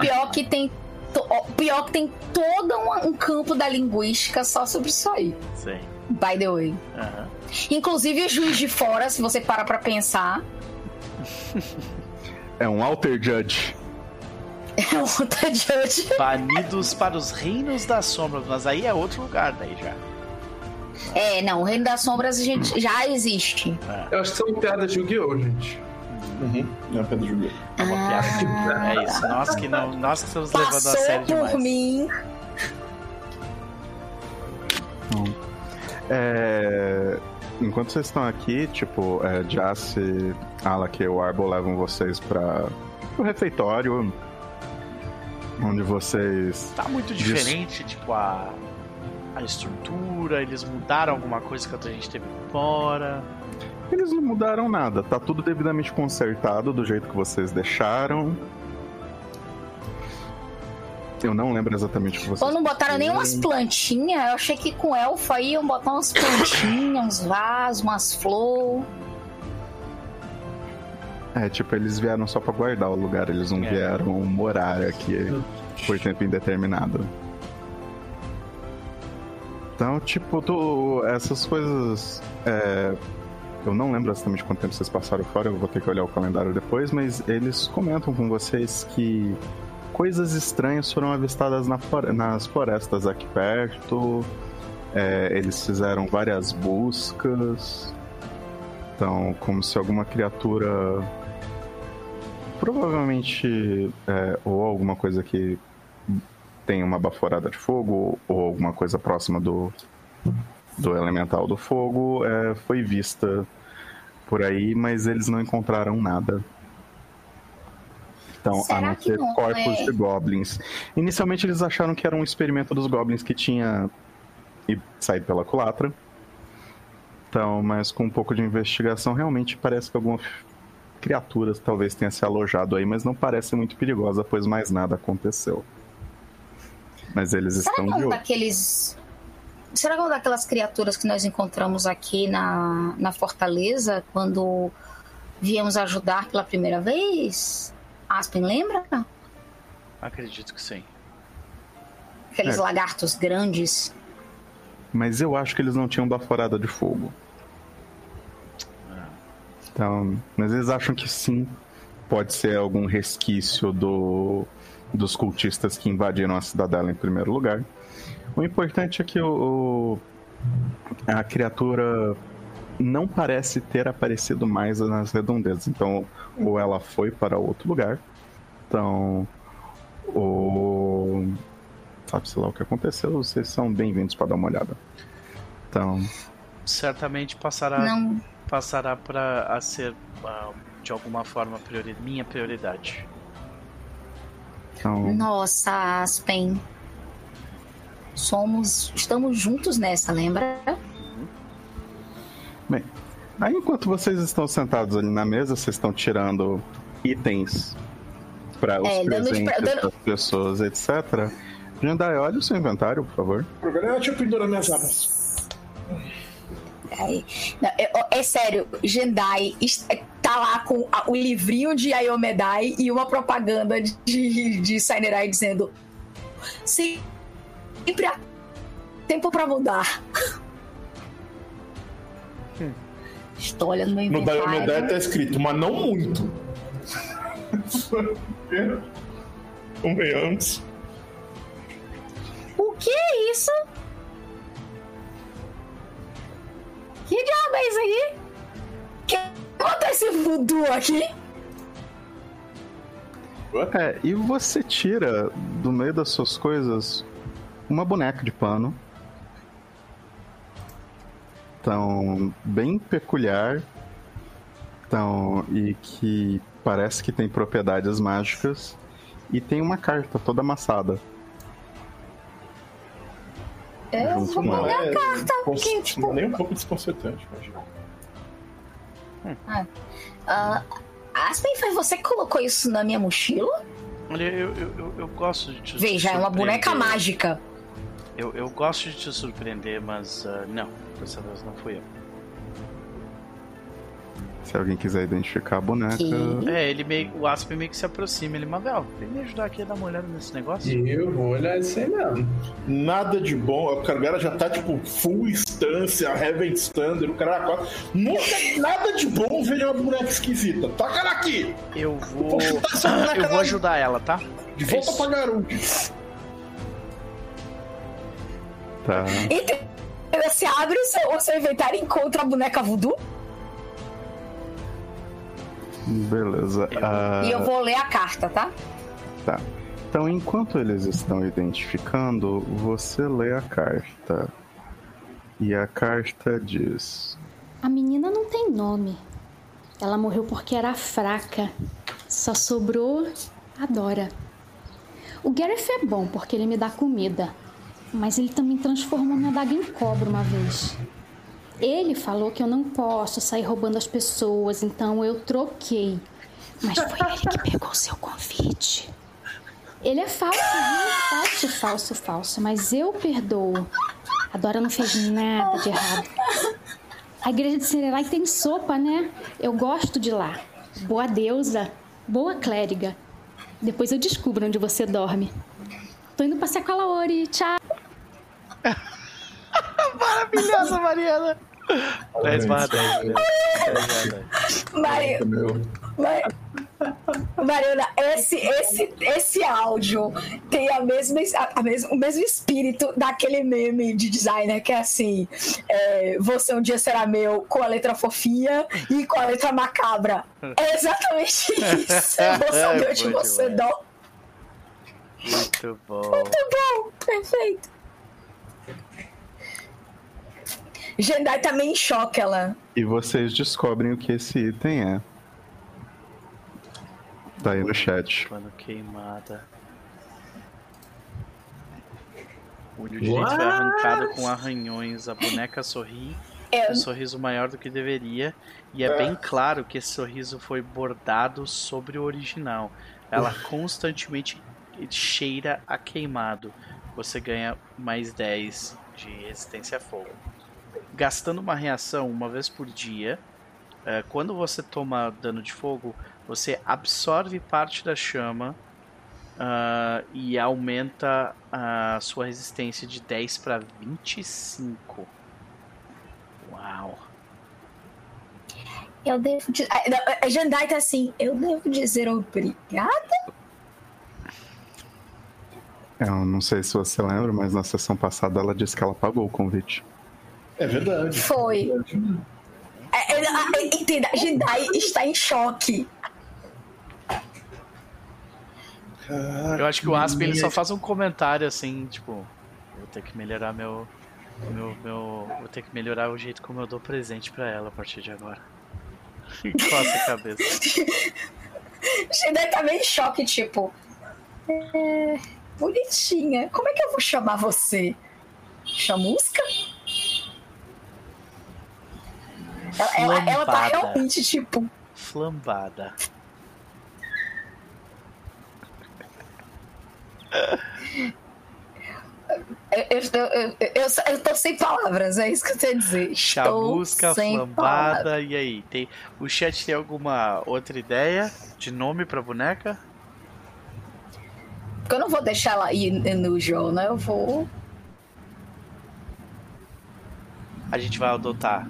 Pior que tem. Pior que tem todo um, um campo da linguística só sobre isso aí. Sim. By the way. aham. Inclusive o juiz de fora, se você parar pra pensar, É um Alter Judge. é outra judge. Banidos para os reinos das sombras, mas aí é outro lugar daí já. É, não, o Reino das Sombras a gente já existe. Eu acho que são piadas de Yu-Gi-Oh, gente. Uhum. Não é Pedro Juliano. É uma piada. Ah, É isso, nós que não, nós que estamos levando a sério por demais. mim. É, enquanto vocês estão aqui, tipo, é, Jace, Alak e o Arbo levam vocês para o refeitório, onde vocês. Tá muito diferente, tipo, a, a estrutura, eles mudaram alguma coisa que a gente teve fora. Eles não mudaram nada, tá tudo devidamente consertado do jeito que vocês deixaram. Eu não lembro exatamente o que vocês. Ou não botaram nem umas plantinhas? Eu achei que com elfo aí iam botar umas plantinhas, uns vasos, umas flores. É, tipo, eles vieram só pra guardar o lugar, eles não É. vieram morar aqui por tempo indeterminado. Então, tipo, tu- essas coisas. é, eu não lembro exatamente quanto tempo vocês passaram fora, eu vou ter que olhar o calendário depois, mas eles comentam com vocês que coisas estranhas foram avistadas na flore- nas florestas aqui perto. é, eles fizeram várias buscas. Então, como se alguma criatura. Provavelmente. é, ou alguma coisa que tem uma baforada de fogo, ou alguma coisa próxima do, do elemental do fogo, é, foi vista por aí, mas eles não encontraram nada. Então, a Será não que ser não corpos é? de goblins. Inicialmente eles acharam que era um experimento dos goblins que tinha saído pela culatra. Então, mas com um pouco de investigação, realmente parece que alguma criatura talvez tenha se alojado aí, mas não parece muito perigosa, pois mais nada aconteceu. Mas eles Será estão que é de um olho. daqueles. Será que é uma daquelas criaturas que nós encontramos aqui na, na fortaleza quando viemos ajudar pela primeira vez? Aspen, lembra? Acredito que sim. Aqueles É. lagartos grandes. Mas eu acho que eles não tinham baforada de fogo. Então, mas eles acham que sim, pode ser algum resquício do, dos cultistas que invadiram a cidadela em primeiro lugar. O importante é que o, o- a criatura não parece ter aparecido mais nas redondezas. Então, ou ela foi para outro lugar. Então, o sabe-se lá o que aconteceu, vocês são bem-vindos para dar uma olhada. Então, Certamente passará, Não. passará para a ser, ah, de alguma forma, priori- minha prioridade. então Nossa, Aspen. Somos. Estamos juntos nessa, lembra? Bem, aí enquanto vocês estão sentados ali na mesa, vocês estão tirando itens para os É, presentes pra- dando- das pessoas, etc. Jandai, olha o seu inventário, por favor. Agora deixa eu pendurar minhas armas. Não, é, é sério, Jendai tá lá com a- o livrinho de Ayomedai e uma propaganda de, de, de Sainerai dizendo "Sim, sempre há tempo pra mudar. Estou olhando meu No inventário. Diomedes tá escrito, mas não muito. Antes. O que é isso? Que diabo é isso aqui? Que acontece voodoo aqui? É, e você tira do meio das suas coisas uma boneca de pano. Então, bem peculiar. Então, e que parece que tem propriedades mágicas. E tem uma carta toda amassada. Eu Junto vou pegar a carta. Cons- que, tipo, não é nem um pouco desconcertante, imagina. Ah, Aspen, foi você que colocou isso na minha mochila? Olha, eu, eu, eu, eu gosto de te Veja, é uma boneca mágica. Eu, eu gosto de te surpreender, mas ah, não, dessa vez não fui eu. Se alguém quiser identificar a boneca. Que? É, ele meio. O Aspen meio que se aproxima. Ele, Mavel, vem me ajudar aqui a dar uma olhada nesse negócio. Eu vou olhar isso aí mesmo. Nada de bom. O cara já tá tipo full instância, Heaven Standard, o cara quase. Nunca nada de bom ver uma boneca esquisita. Taca ela aqui! Eu vou. Vou chutar essa boneca Eu vou ajudar ela, tá? De volta Isso. pra garoto. Tá. Então, você abre o seu, o seu inventário e encontra a boneca voodoo Beleza. Ah, e eu vou ler a carta, tá? Tá. Então, enquanto eles estão identificando, você lê a carta. E a carta diz: A menina não tem nome. Ela morreu porque era fraca. Só sobrou a Dora. O Gareth é bom porque ele me dá comida. Mas ele também transformou minha daga em cobra uma vez. Ele falou que eu não posso sair roubando as pessoas, então eu troquei. Mas foi ele que pegou seu convite. Ele é falso, viu? Falso, falso, falso. Mas eu perdoo. A Dora não fez nada de errado. A igreja de Serelai tem sopa, né? Eu gosto de lá. Boa deusa, boa clériga. Depois eu descubro onde você dorme. Tô indo passear com a Laori. Tchau. Maravilhosa, Mariana! 10 barra 10. né? 10 barra 10. Mari- Meu. Mari- Mariana, esse, esse, esse áudio tem a mesma, a, a mesma, o mesmo espírito daquele meme de designer que é assim: é, você um dia será meu com a letra fofinha e com a letra macabra. É exatamente isso. Eu vou saber onde Foi você demais. dorme. Muito bom. Muito bom, perfeito. Jendai tá meio em choque, ela. E vocês descobrem o que esse item é. Tá aí no chat. Pano queimada. O olho direito foi arrancado com arranhões. A boneca sorri. É, Um sorriso maior do que deveria. E é bem claro que esse sorriso foi bordado sobre o original. Ela constantemente cheira a queimado. Você ganha mais 10 de resistência a fogo. Gastando uma reação uma vez por dia, eh, quando você toma dano de fogo, você absorve parte da chama ah, e aumenta a sua resistência de 10 para 25. Uau! eu devo dizer. A Jendai tá assim, eu devo dizer obrigada. Eu não sei se você lembra, mas na sessão passada ela disse que ela pagou o convite. É verdade. Foi. É, é, é, entenda, Jendai está em choque. Eu acho que o Aspen ele só faz um comentário assim, tipo, vou ter que melhorar meu, meu, meu, vou ter que melhorar o jeito como eu dou presente pra ela a partir de agora. Coça a cabeça. Jendai tá meio em choque, tipo. É, bonitinha. Como é que eu vou chamar você? Chamusca? Ela, ela, ela tá Flambada. realmente, tipo. Flambada. Eu, eu, eu, eu, eu, tô sem palavras, é isso que eu tenho a dizer. Chamusca, sem palavras. flambada, e aí? Tem, o chat tem alguma outra ideia de nome pra boneca? Porque eu não vou deixar ela ir no jogo, né? Eu vou. A gente vai adotar.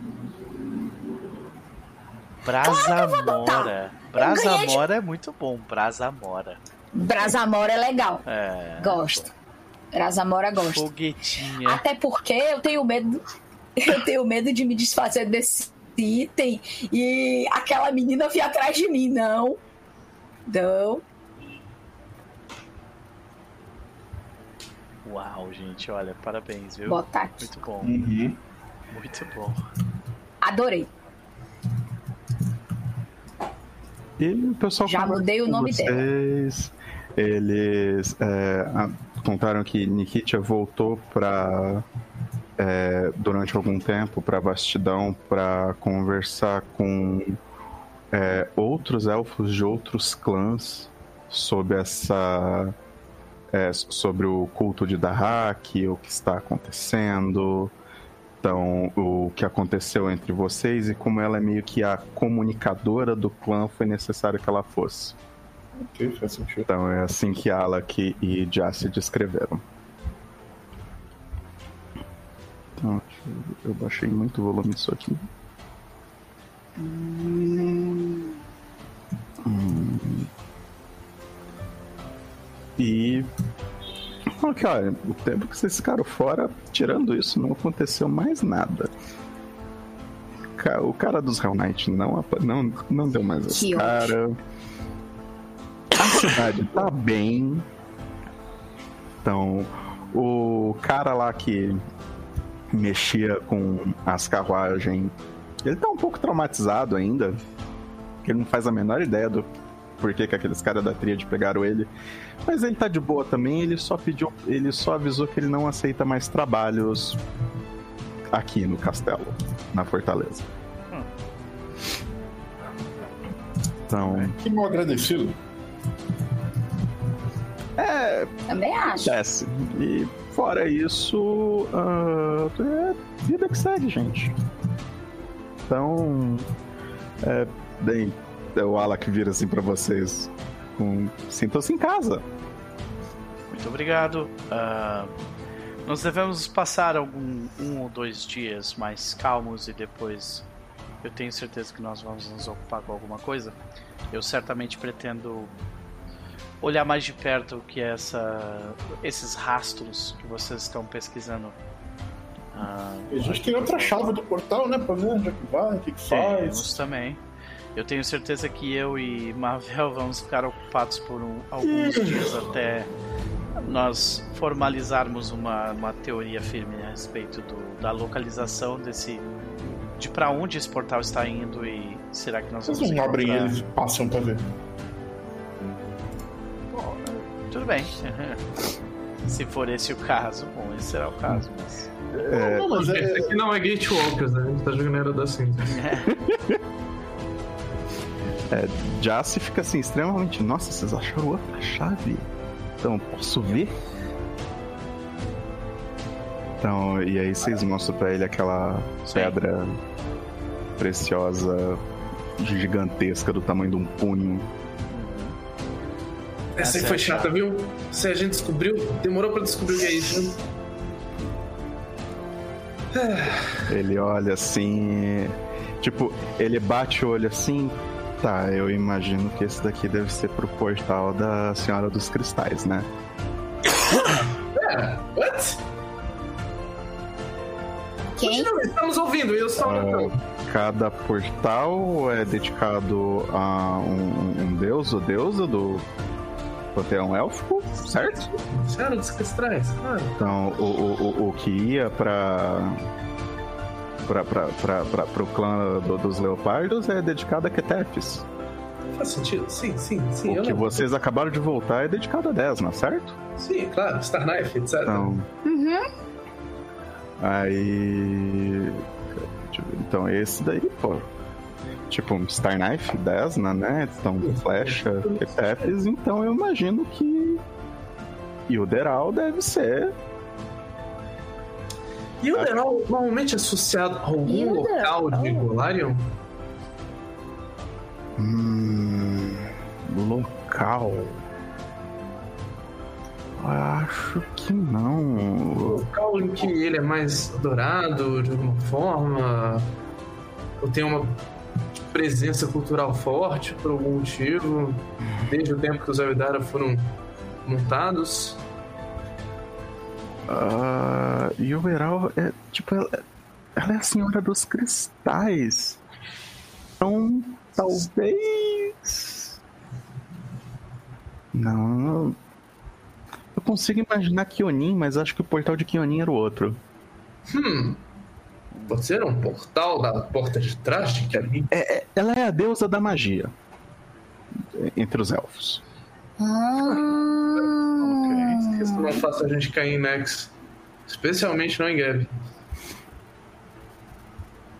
Brasamora. Brasamora é muito bom. Brasamora. Brasamora é legal. É. Gosto. Brasamora gosto. Foguetinha. Até porque eu tenho medo. Eu tenho medo de me desfazer desse item e aquela menina vir atrás de mim, não. Não. Uau, gente, olha, parabéns, viu? Botar aqui. Muito bom, Uhum. muito bom. Adorei. E o pessoal Já mudei o nome dela. vocês. Eles é, contaram que Nikitia voltou para durante algum tempo para Vastidão para conversar com é, outros elfos de outros clãs sobre essa é, sobre o culto de Dahak, o que está acontecendo, então o que aconteceu entre vocês e como ela é meio que a comunicadora do clã foi necessário que ela fosse. Ok, faz sentido. Então é assim que Alak e Jace descreveram. Então, eu- baixei muito o volume disso aqui. Hum. E. Ok, olha, o tempo que vocês ficaram fora, tirando isso, não aconteceu mais nada. O cara dos Hell Knight não, não, não deu mais as Que cara. A cidade tá bem. Então, o cara lá que mexia com as carruagens. Ele tá um pouco traumatizado ainda. Ele não faz a menor ideia do porquê que aqueles caras da tríade pegaram ele. Mas ele tá de boa também, ele só pediu. Ele só avisou que ele não aceita mais trabalhos aqui no castelo, na fortaleza. Então. Que mal agradecido. É, Também acho. Desce. E fora isso, ah, é vida que segue, gente. Então, é, bem, é o Alak vira assim pra vocês. Com, Sintam-se em casa. Muito obrigado. Ah, nós devemos passar algum um ou dois dias mais calmos e depois eu tenho certeza que nós vamos nos ocupar com alguma coisa. Eu certamente pretendo olhar mais de perto o que é essa, esses rastros que vocês estão pesquisando. Ah, A gente tem outra chave do portal, né? Pra ver onde é que vai, o que, que Temos faz. também. Eu tenho certeza que eu e Marvel vamos ficar ocupados por um- alguns dias até nós formalizarmos uma, uma teoria firme a respeito do- da localização desse. de pra onde esse portal está indo e será que nós Vocês vamos não abrem encontrar- eles e passam pra ver. Bom, tudo bem. Se for esse o caso, bom, esse será o caso, mas. não, mas Esse é. aqui não é Gatewalkers, né? A gente tá jogando Era da Cinza. Jace fica assim, extremamente. Nossa, vocês acharam outra chave? Então, posso ver? Então, e aí vocês mostram pra ele aquela Sim. pedra preciosa, gigantesca, do tamanho de um punho. Essa aí foi é chata, viu? Se a gente descobriu, demorou pra descobrir o que é isso, viu? Ele olha assim. Tipo, ele bate o olho assim. Tá, eu imagino que esse daqui deve ser pro portal da Senhora dos Cristais, né? É, what? Quem? Estamos ouvindo e eu só Ah, cada portal é dedicado a um, um deus ou deusa do panteão élfico, certo? Senhora dos Cristais, claro. Então, o, o, o, o que ia pra. Pra, pro clã do- dos leopardos é dedicado a Ketefis. Faz sentido? Sim, sim, sim. O que lembro. vocês acabaram de voltar é dedicado a Desna, certo? Sim, claro. Star Knife, etc. Então. Uhum. Aí. Então, esse daí, pô. Tipo, Star Knife, Desna, né? Então, flecha, Ketefis. Então, eu imagino que. Yuderal deve ser. E o Deral normalmente associado a algum local de Deral? Golarion? Hum, local. Acho que não. Local em que ele é mais adorado de alguma forma? Ou tem uma presença cultural forte por algum motivo? Desde o tempo que os Avidara foram montados? Ah, e o Veral é tipo. Ela, ela é a senhora dos cristais. Então, talvez. Não. Eu consigo imaginar Kionin, mas acho que o portal de Kionin era o outro. Hum. Pode ser um portal da porta de trás de Kelvin? É, é- ela é a deusa da magia entre os elfos. Ah, Isso não faça a gente cair em Nex. Especialmente não em Gab.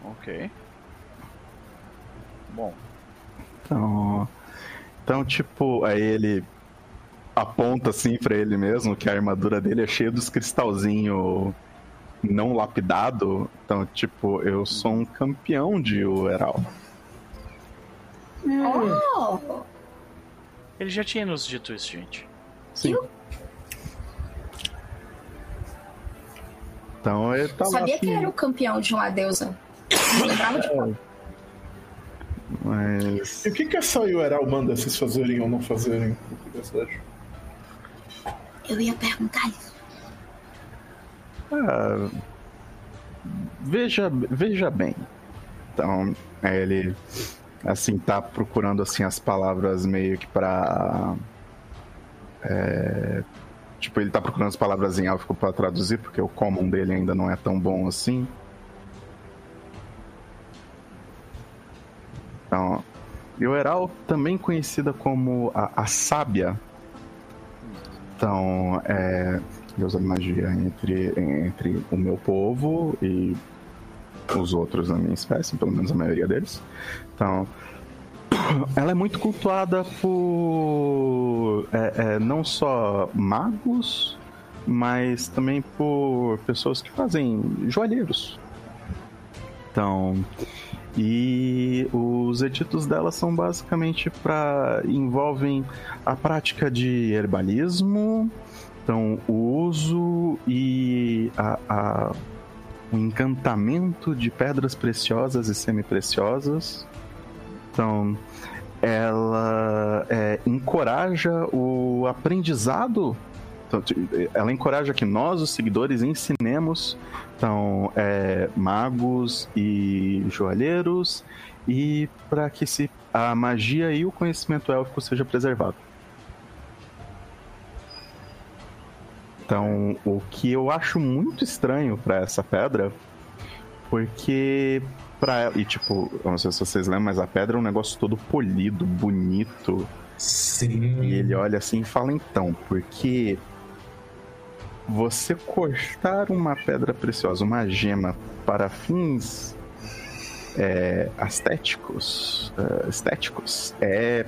Ok. Bom, Então, então, tipo, aí ele aponta assim pra ele mesmo que a armadura dele é cheia dos cristalzinhos não lapidado. Então, tipo, eu sou um campeão de Ueral. oh, ele já tinha nos dito isso, gente. Sim. Então ele tá lá. sabia que assim, ele era o campeão de uma deusa. Não lembrava de Mas. E o que, que essa Ueral manda vocês fazerem ou não fazerem? Eu ia perguntar isso. Ah, veja, veja bem. Então, ele assim tá procurando assim as palavras meio que pra é, Tipo, ele tá procurando as palavras em élfico pra traduzir, porque o common dele ainda não é tão bom assim. Então, Yoeral, também conhecida como a, a Sábia. Então, é deusa de magia entre, entre o meu povo e os outros da minha espécie, pelo menos a maioria deles. Então, ela é muito cultuada por é, é, não só magos, mas também por pessoas que fazem joalheiros. Então, e os editos dela são basicamente para envolvem a prática de herbalismo, então o uso e a, a o encantamento de pedras preciosas e semi-preciosas. Então, ela é, encoraja o aprendizado. Então, ela encoraja que nós, os seguidores, ensinemos então, é, magos e joalheiros e para que se a magia e o conhecimento élfico seja preservado. Então, o que eu acho muito estranho para essa pedra, porque para e tipo, eu não sei se vocês lembram, mas a pedra é um negócio todo polido, bonito. Sim. E ele olha assim e fala então, porque você cortar uma pedra preciosa, uma gema para fins é, estéticos, é, estéticos, é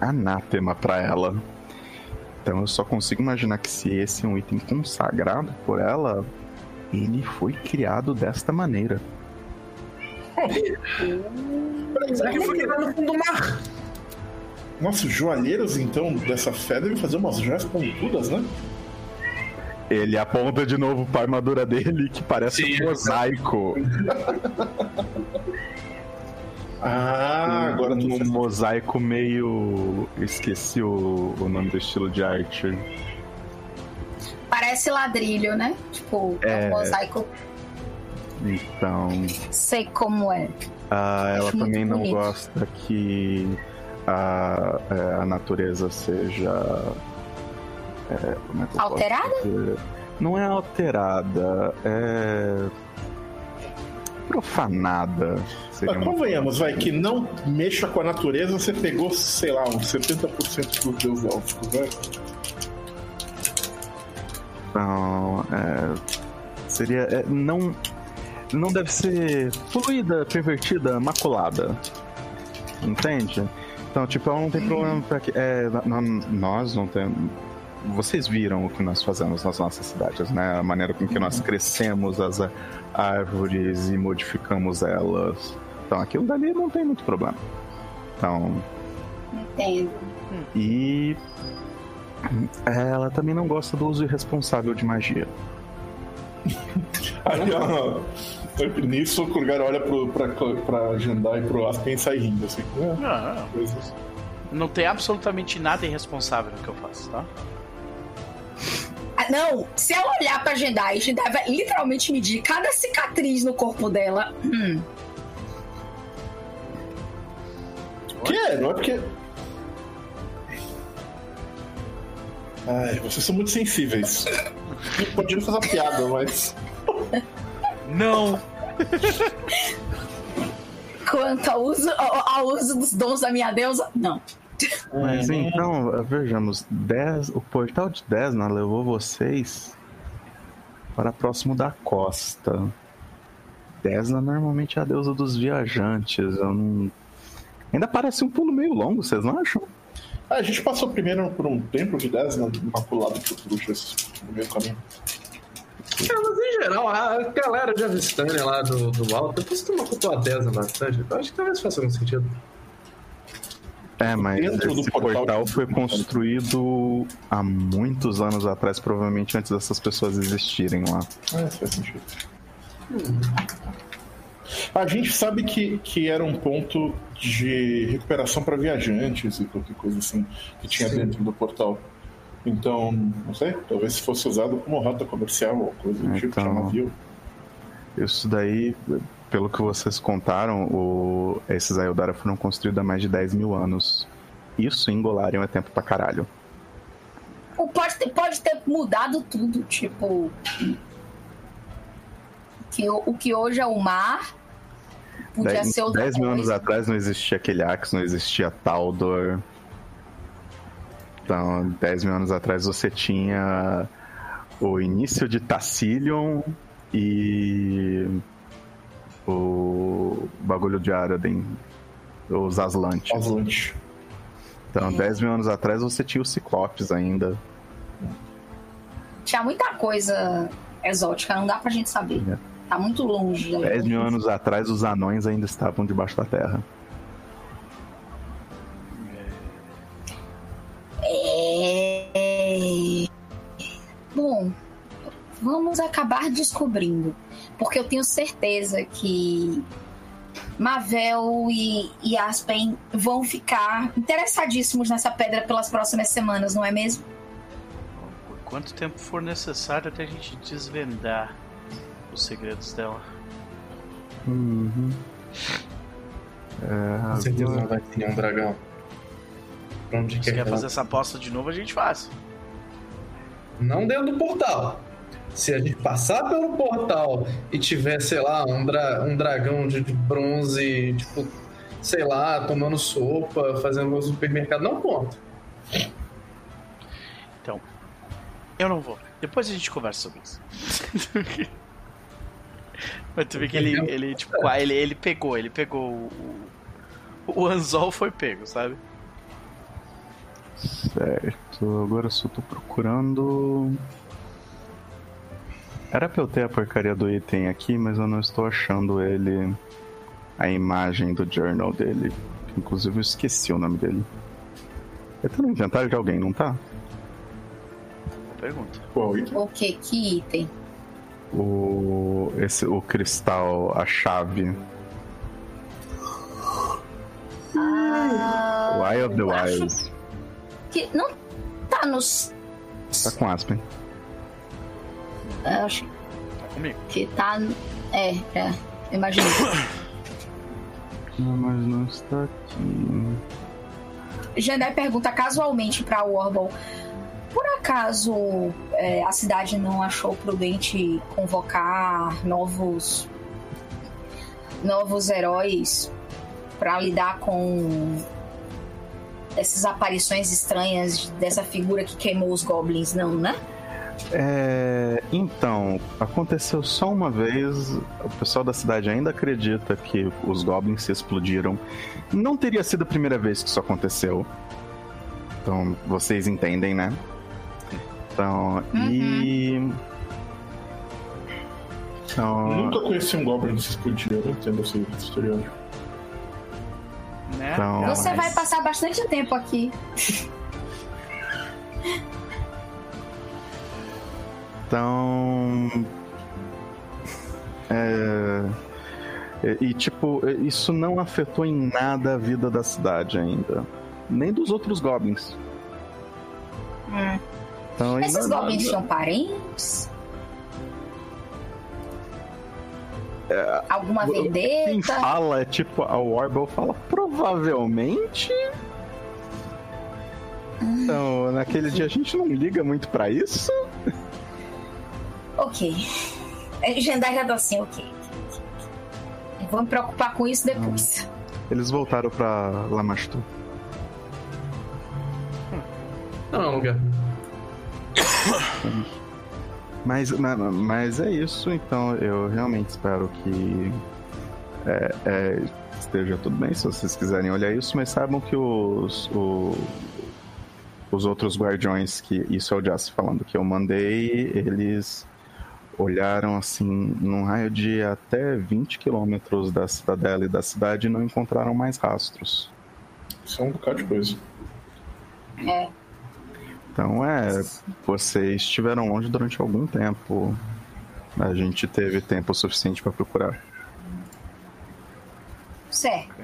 anátema para ela. Então eu só consigo imaginar que se esse é um item consagrado por ela, ele foi criado desta maneira. Será que foi criado no fundo do mar? Nossa, os joalheiros então dessa fé devem fazer umas joias pontudas, né? Ele aponta de novo para a armadura dele, que parece Sim, um mosaico. Ah, agora um, tu um mosaico meio. Esqueci o, o nome do estilo de arte. Parece ladrilho, né? Tipo, é É. um mosaico. Então. Sei como é. Ah, ela Acho também não bonito. gosta que a, é, a natureza seja. é, como é que eu posso Alterada? Não é alterada, é. Profanada. Seria Mas convenhamos, vai, que não mexa com a natureza, você pegou, sei lá, uns 70% dos deus élficos, vai. Não, é, seria. é, não, não deve ser poluída, pervertida, maculada. Entende? Então, tipo, ela não tem problema pra que. É, nós não temos. Vocês viram o que nós fazemos nas nossas cidades, né? A maneira com que nós crescemos as árvores e modificamos elas. Então, aquilo dali não tem muito problema. Então, Entendo. e ela também não gosta do uso irresponsável de magia. Aí, ó, nisso o Kurgar olha pro, pra, pra Jandai e pro Aspen e sai rindo, assim. Não, coisas. não tem absolutamente nada irresponsável no que eu faço, tá? Não, se ela olhar pra Jendai, Jendai vai literalmente medir cada cicatriz no corpo dela. Hum, Que é, não é porque. Ai, vocês são muito sensíveis. Podiam fazer uma piada, mas. Não! quanto ao uso, ao, ao uso dos dons da minha deusa, não. Mas então, vejamos, 10, o portal de Desna levou vocês para próximo da costa. Desna normalmente é a deusa dos viajantes. Eu não... Ainda parece um pulo meio longo, vocês não acham? Ah, a gente passou primeiro por um templo de 10 na maculado por bruxas no meio caminho. É, mas em geral, a galera de Avistânia lá do, do alto costuma cultuar a Deza bastante. Então acho que talvez faça algum sentido. É, mas Dentro do esse portal portal, de- foi construído há muitos anos atrás, provavelmente antes dessas pessoas existirem lá. Ah, isso faz sentido. A gente sabe que, que era um ponto de recuperação para viajantes e qualquer coisa assim que tinha Sim. dentro do portal. Então, não sei, talvez fosse usado como rota comercial ou coisa do tipo, Então. tinha navio. Isso daí, pelo que vocês contaram, o... esses Ayodara foram construídos há mais de 10 mil anos. Isso em Golarion é tempo pra caralho. Pode ter, pode ter mudado tudo, tipo. Que, o o que hoje é o mar podia Dez, ser outra dez mil anos atrás não existia aquele Axe, não existia Taldor. Então, 10 mil anos atrás você tinha o início de Tassilion e o bagulho de Araden, os Aslantes. Aslante. Então, 10 mil anos atrás você tinha os Ciclopes ainda. Tinha muita coisa exótica, não dá pra gente saber. É. Tá muito longe. da 10 mil gente. anos atrás os anões ainda estavam debaixo da terra. É... Bom, vamos acabar descobrindo. Porque eu tenho certeza que Mavel e, e Aspen vão ficar interessadíssimos nessa pedra pelas próximas semanas, não é mesmo? Por quanto tempo for necessário até a gente desvendar os segredos dela. Uhum. É, Com certeza não vai ter nenhum dragão. Pra onde Se quer quer que ela- fazer essa aposta de novo, a gente faz. Não dentro do portal. Se a gente passar pelo portal e tiver, sei lá, um, dra- um dragão de, de bronze, tipo, sei lá, tomando sopa, fazendo no supermercado, não conta. Então, eu não vou. Depois a gente conversa sobre isso. Mas tu vê que ele, ele tipo, ah, ele, ele pegou, ele pegou o. O o anzol foi pego, sabe? Certo, agora eu só tô procurando. Era pra eu ter a porcaria do item aqui, mas eu não estou achando ele. A imagem do journal dele. Inclusive eu esqueci o nome dele. Ele tá no inventário de alguém, não tá? Pergunta. Qual item? O que? Que item? O. Esse, o cristal, a chave. Ah, Eye of the Wilds. que não tá nos. Tá com Aspen. Eu Acho Tá comigo. que tá. É, é. Imagina. Não, mas não está aqui. Jandai pergunta casualmente pra Warble: Por acaso é, a cidade não achou prudente convocar novos novos heróis pra lidar com essas aparições estranhas dessa figura que queimou os goblins, não, né? É, então, aconteceu só uma vez. O pessoal da cidade ainda acredita que os goblins se explodiram. Não teria sido a primeira vez que isso aconteceu. Então, vocês entendem, né? Então, e. Então, Nunca conheci um Goblin que se explodia, eu não entendo esse estereótipo. Né? Então- Você vai passar bastante tempo aqui. Então. É. E, e, tipo, isso não afetou em nada a vida da cidade ainda. Nem dos outros goblins. Hum. Então, ainda Esses nada- goblins são parentes? Alguma Quem vendetta? fala é tipo, a Warble fala, provavelmente. Então, naquele dia a gente não liga muito pra isso. Ok. É, já tá assim, ok. Vou me preocupar com isso depois. Eles voltaram pra Lamastu. Não é um lugar. Mas, ma- mas é isso, então eu realmente espero que é, é, esteja tudo bem, se vocês quiserem olhar isso, mas saibam que os, o- os outros guardiões, que isso é o Jazz falando, que eu mandei, eles olharam assim num raio de até 20 quilômetros da cidadela e da cidade e não encontraram mais rastros. Isso é um bocado de coisa. É. Então é, vocês estiveram longe durante algum tempo. A gente teve tempo suficiente para procurar. Certo.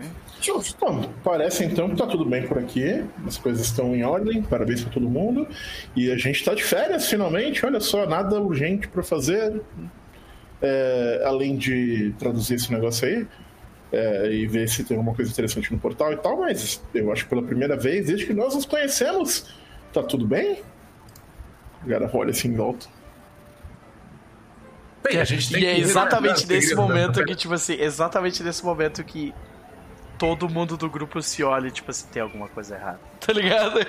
Justo. Bom, parece então que tá tudo bem por aqui. As coisas estão em ordem. Parabéns pra todo mundo. E a gente tá de férias finalmente. Olha só, nada urgente pra fazer. É, além de traduzir esse negócio aí. é, e ver se tem alguma coisa interessante no portal e tal. Mas eu acho que pela primeira vez, desde que nós nos conhecemos, tá tudo bem? A galera olha assim em volta. Bem, a gente tem E é que exatamente revelar nesse da momento que, tipo assim, exatamente nesse momento que todo mundo do grupo se olha tipo assim, tem alguma coisa errada. Tá ligado?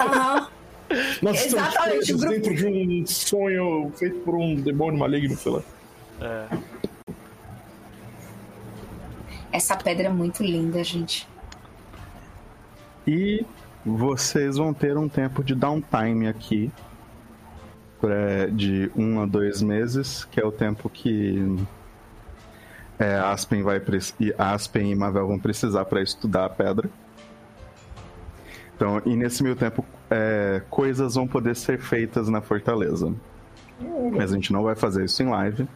Aham. Nós estamos Exatamente, o grupo- dentro de um sonho feito por um demônio maligno, sei lá. É. Essa pedra é muito linda, gente. E vocês vão ter um tempo de downtime aqui. de um a dois meses, que é o tempo que é, Aspen, vai, e Aspen e Mavel vão precisar para estudar a pedra. Então, e nesse meio tempo, é, coisas vão poder ser feitas na fortaleza. Mas a gente não vai fazer isso em live.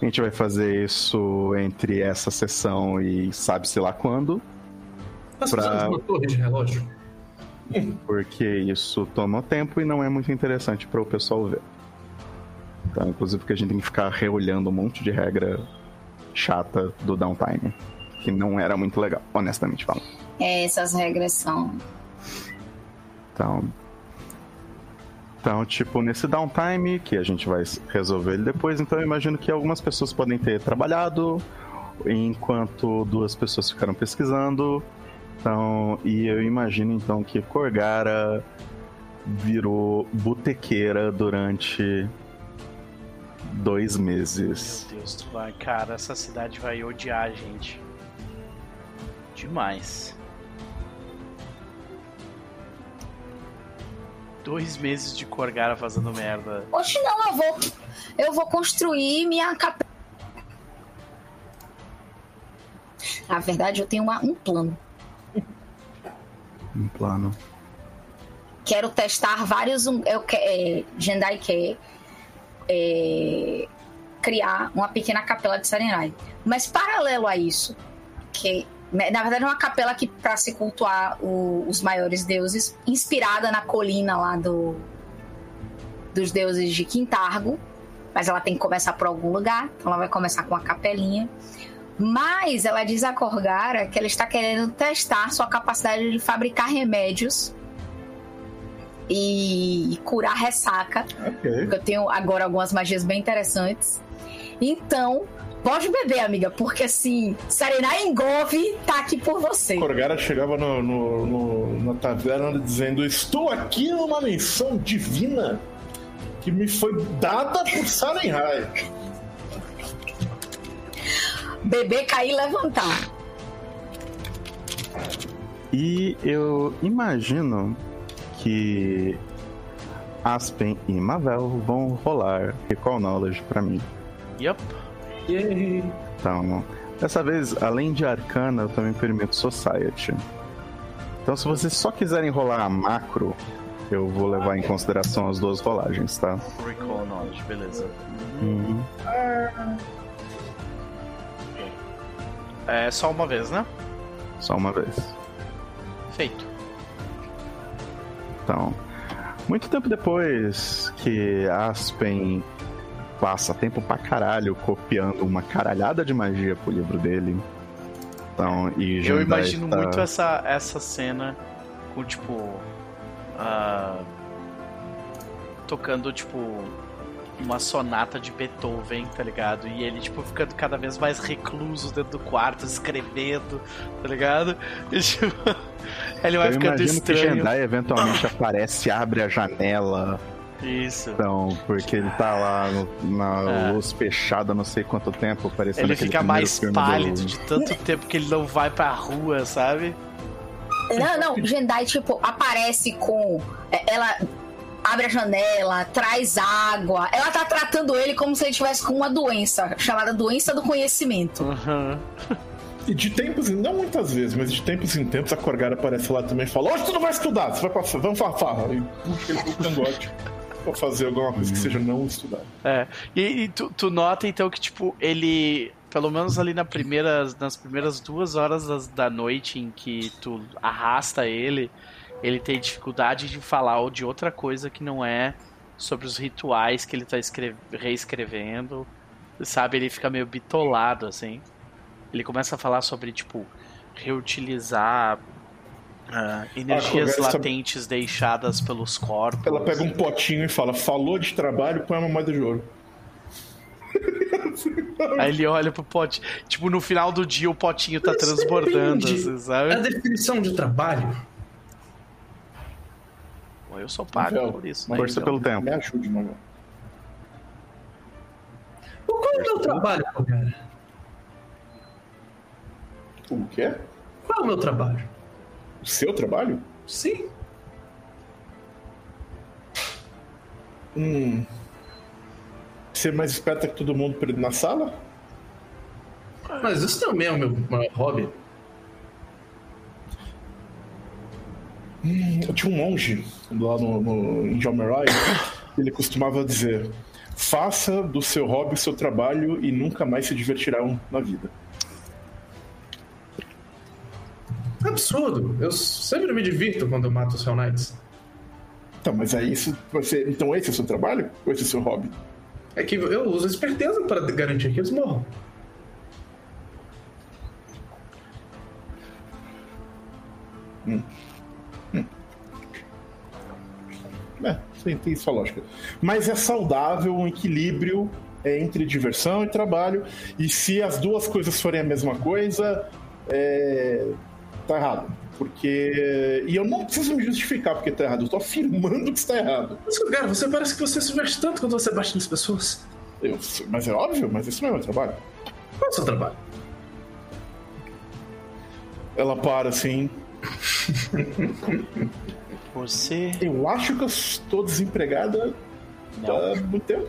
A gente vai fazer isso entre essa sessão e sabe-se lá quando. Nós pra- uma torre de relógio. porque isso toma tempo e não é muito interessante para o pessoal ver. Então, inclusive porque a gente tem que ficar reolhando um monte de regra chata do downtime, que não era muito legal, honestamente falando. É, essas regras são. Então, então, tipo, nesse downtime, que a gente vai resolver ele depois, então eu imagino que algumas pessoas podem ter trabalhado, enquanto duas pessoas ficaram pesquisando. Então, e eu imagino então que Corgara virou botequeira durante dois meses. Meu Deus, tu vai, cara, essa cidade vai odiar a gente. Demais. Dois meses de Corgara fazendo merda. Oxe, não, eu vou. Eu vou construir minha capela. Na verdade, eu tenho uma- um plano. Um plano. Quero testar vários. Eu que, é, Jendai quer é, criar uma pequena capela de Sarenrai. Mas paralelo a isso, que né, na verdade é uma capela que para se cultuar o- os maiores deuses, inspirada na colina lá do dos deuses de Quintargo, mas ela tem que começar por algum lugar, então ela vai começar com uma capelinha. Mas ela diz a Corgara que ela está querendo testar sua capacidade de fabricar remédios e curar ressaca. Ok. Porque eu tenho agora algumas magias bem interessantes. Então, pode beber, amiga, porque assim, Sarenai Engove tá aqui por você. Corgara chegava no, no- no- na taverna dizendo: Estou aqui numa missão divina que me foi dada por Sarenhai. Beber, cair e levantar. E eu imagino que Aspen e Mavel vão rolar Recall Knowledge pra mim. Yup. Yay. Então, dessa vez, além de Arcana, eu também permito Society. Então, se vocês só quiserem rolar a macro, eu vou levar em consideração as duas rolagens, tá? Recall knowledge, beleza. Uhum. É só uma vez, né? Só uma vez. Feito. Então, muito tempo depois que Aspen passa tempo pra caralho copiando uma caralhada de magia pro livro dele. Então, e Eu imagino tá- muito essa, essa cena com, tipo. ah, tocando, tipo. Uma sonata de Beethoven, tá ligado? E ele, tipo, ficando cada vez mais recluso dentro do quarto, escrevendo, tá ligado? E, tipo, ele vai Eu ficando imagino que estranho. Jandai eventualmente aparece, abre a janela. Isso. Então, porque ele tá lá no- na É. luz fechada não sei quanto tempo, parecendo Ele fica primeiro mais filme do- pálido de tanto tempo que ele não vai pra rua, sabe? Não, não, Jendai, tipo, aparece com. é, Ela abre a janela, traz água. Ela tá tratando ele como se ele tivesse com uma doença, chamada doença do conhecimento. Uhum. E de tempos em não muitas vezes, mas de tempos em tempos a Corgara aparece lá também e fala: Hoje tu não vai estudar, você vai pra, vamos pra farra. E ele cangote pra fazer alguma coisa que seja não estudar. É. E, e tu, tu nota então que, tipo, ele. Pelo menos ali na primeira, nas primeiras duas horas das- da noite em que tu arrasta ele, ele tem dificuldade de falar ou de outra coisa que não é sobre os rituais que ele tá escre- reescrevendo. Sabe? Ele fica meio bitolado, assim. Ele começa a falar sobre, tipo, reutilizar Ah, energias Ah, conversa- latentes deixadas pelos corpos. Ela pega um potinho e fala: falou de trabalho, põe uma moeda de ouro. Aí ele olha pro pote. Tipo, no final do dia o potinho tá Isso transbordando, assim, A sabe? definição de trabalho. Pô, eu sou pago Então, por isso. mas- né? Força Então, pelo tempo. Me ajude, Magal. Qual é o meu trabalho, cara? O quê? Qual é o meu trabalho? O seu trabalho? Sim. Hum. Ser mais esperta que todo mundo na sala? Mas isso também é o meu maior hobby. Eu tinha um monge lá no, no, em Jalmerai, ele costumava dizer: faça do seu hobby o seu trabalho e nunca mais se divertirão na vida. Absurdo. Eu sempre me divirto quando eu mato os Hell Knights. Então, mas aí isso vai ser. Então esse é o seu trabalho? Ou esse é o seu hobby? É que eu uso esperteza para garantir que eles morram. É, tem, tem sua lógica. Mas é saudável um equilíbrio entre diversão e trabalho. E se as duas coisas forem a mesma coisa, é... tá errado. Porque. E eu não preciso me justificar porque tá errado. Eu tô afirmando que está errado. Mas, cara, você parece que você se veste tanto quando você bate nas pessoas. Eu- mas é óbvio, mas isso não é meu trabalho. Qual é o seu trabalho? Ela para assim. Você, Eu acho que eu estou desempregada Não. há muito tempo.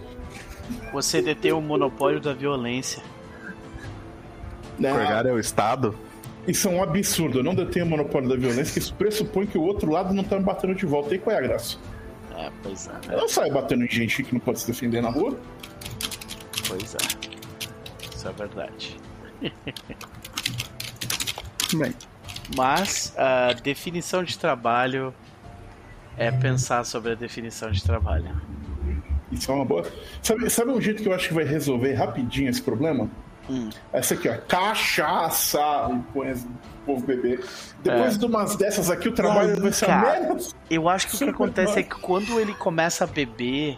você detém o monopólio da violência. Né? Corgar é o Estado? Isso é um absurdo. Eu não detenho o monopólio da violência, que isso pressupõe que o outro lado não tá me batendo de volta. E qual é a graça? É, pois é, Eu não saio batendo em gente que não pode se defender na rua. pois é. Isso é verdade. Bem, Mas a definição de trabalho é pensar sobre a definição de trabalho. Isso é uma boa. Sabe, sabe um jeito que eu acho que vai resolver rapidinho esse problema? Hum. Essa aqui, ó. Cachaça! E põe o povo beber. Depois É. de umas dessas aqui, o trabalho Aí, vai ser menos. Eu acho que o que acontece é que quando ele começa a beber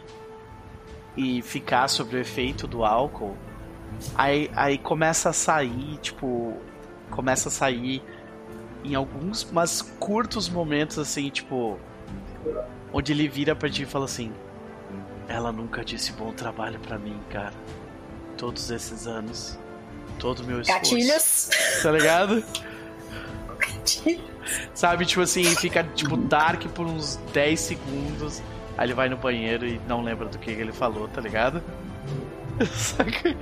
e ficar sob o efeito do álcool, aí, aí começa a sair, tipo, começa a sair em alguns, mas curtos momentos assim, tipo, onde ele vira pra ti e fala assim: Ela nunca disse bom trabalho pra mim, cara. Todos esses anos. Todo o meu esforço. Gatilhos. Tá ligado? Sabe, tipo assim, fica tipo dark por uns 10 segundos. Aí ele vai no banheiro e não lembra do que ele falou, tá ligado? Saca?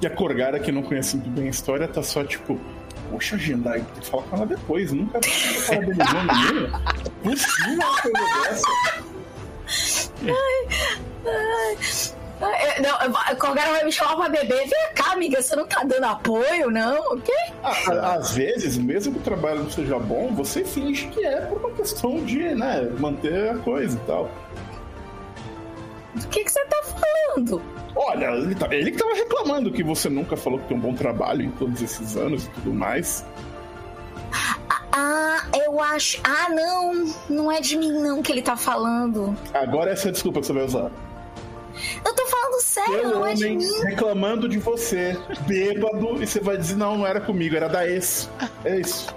E a Corgara, que não conhece muito bem a história, tá só tipo. Poxa, Gendai, tem que falar com ela depois. Nunca parabenizou menina. É possível uma coisa dessa. É, Não, a Corgara vai me chamar pra beber. Vem cá, amiga, você não tá dando apoio, não? O quê? Ah, Às vezes, mesmo que o trabalho não seja bom, você finge que é por uma questão de, né, manter a coisa e tal. Do que, que você tá falando? Olha, ele, tá, ele que tava reclamando que você nunca falou que tem um bom trabalho em todos esses anos e tudo mais. Ah, eu acho. Ah, não. Não é de mim, não, que ele tá falando. Agora essa é a desculpa que você vai usar. Eu tô falando sério, não é de mim. reclamando de você, bêbado, e você vai dizer, não, não era comigo, era da ex. É isso.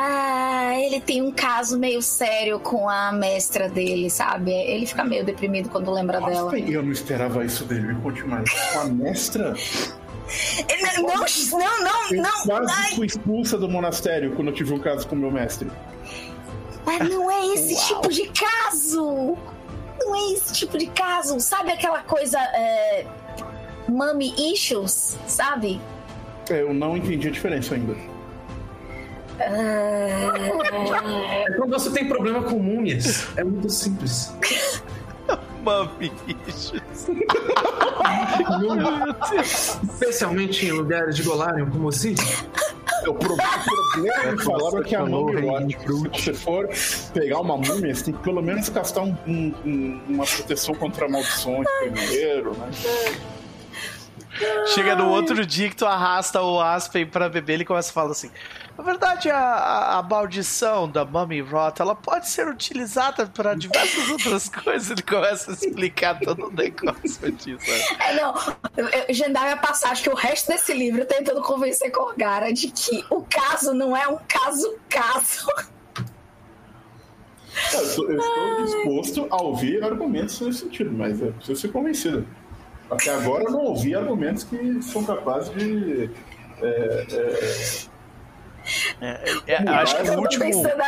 Ah, ele tem um caso meio sério com a mestra dele, sabe? Ele fica meio deprimido quando lembra dela. Nossa, eu não esperava isso dele, conte mais. Com a mestra, Não, não, não, eu não. quase Ai, fui expulsa do monastério quando eu tive um caso com o meu mestre. mas não é esse Uau. tipo de caso. Não é esse tipo de caso. Sabe aquela coisa. É, mommy issues, sabe? É, Eu não entendi a diferença ainda. É quando você tem problema com múmias. É muito simples. Mamichos. Especialmente em lugares de Golarion como assim. É, O, pro- o problema me falaram que a múmia, eu Rei acho que se você for pegar uma múmia, você tem que pelo menos gastar um- um- uma proteção contra maldições primeiro, né? Chega no outro dia que tu arrasta o Aspen pra beber, ele começa a falar assim: Na verdade, a, a, maldição da Mummy Rot ela pode ser utilizada para diversas outras coisas. Ele começa a explicar todo o negócio disso. né? É, não. Gendai a passagem que o resto desse livro tentando convencer Corgara de que o caso não é um caso-caso. Eu estou, eu estou disposto a ouvir argumentos nesse sentido, mas eu preciso ser convencido. Até agora eu não ouvi argumentos que são capazes de. é, é, É, é, é, acho que o último, pensando,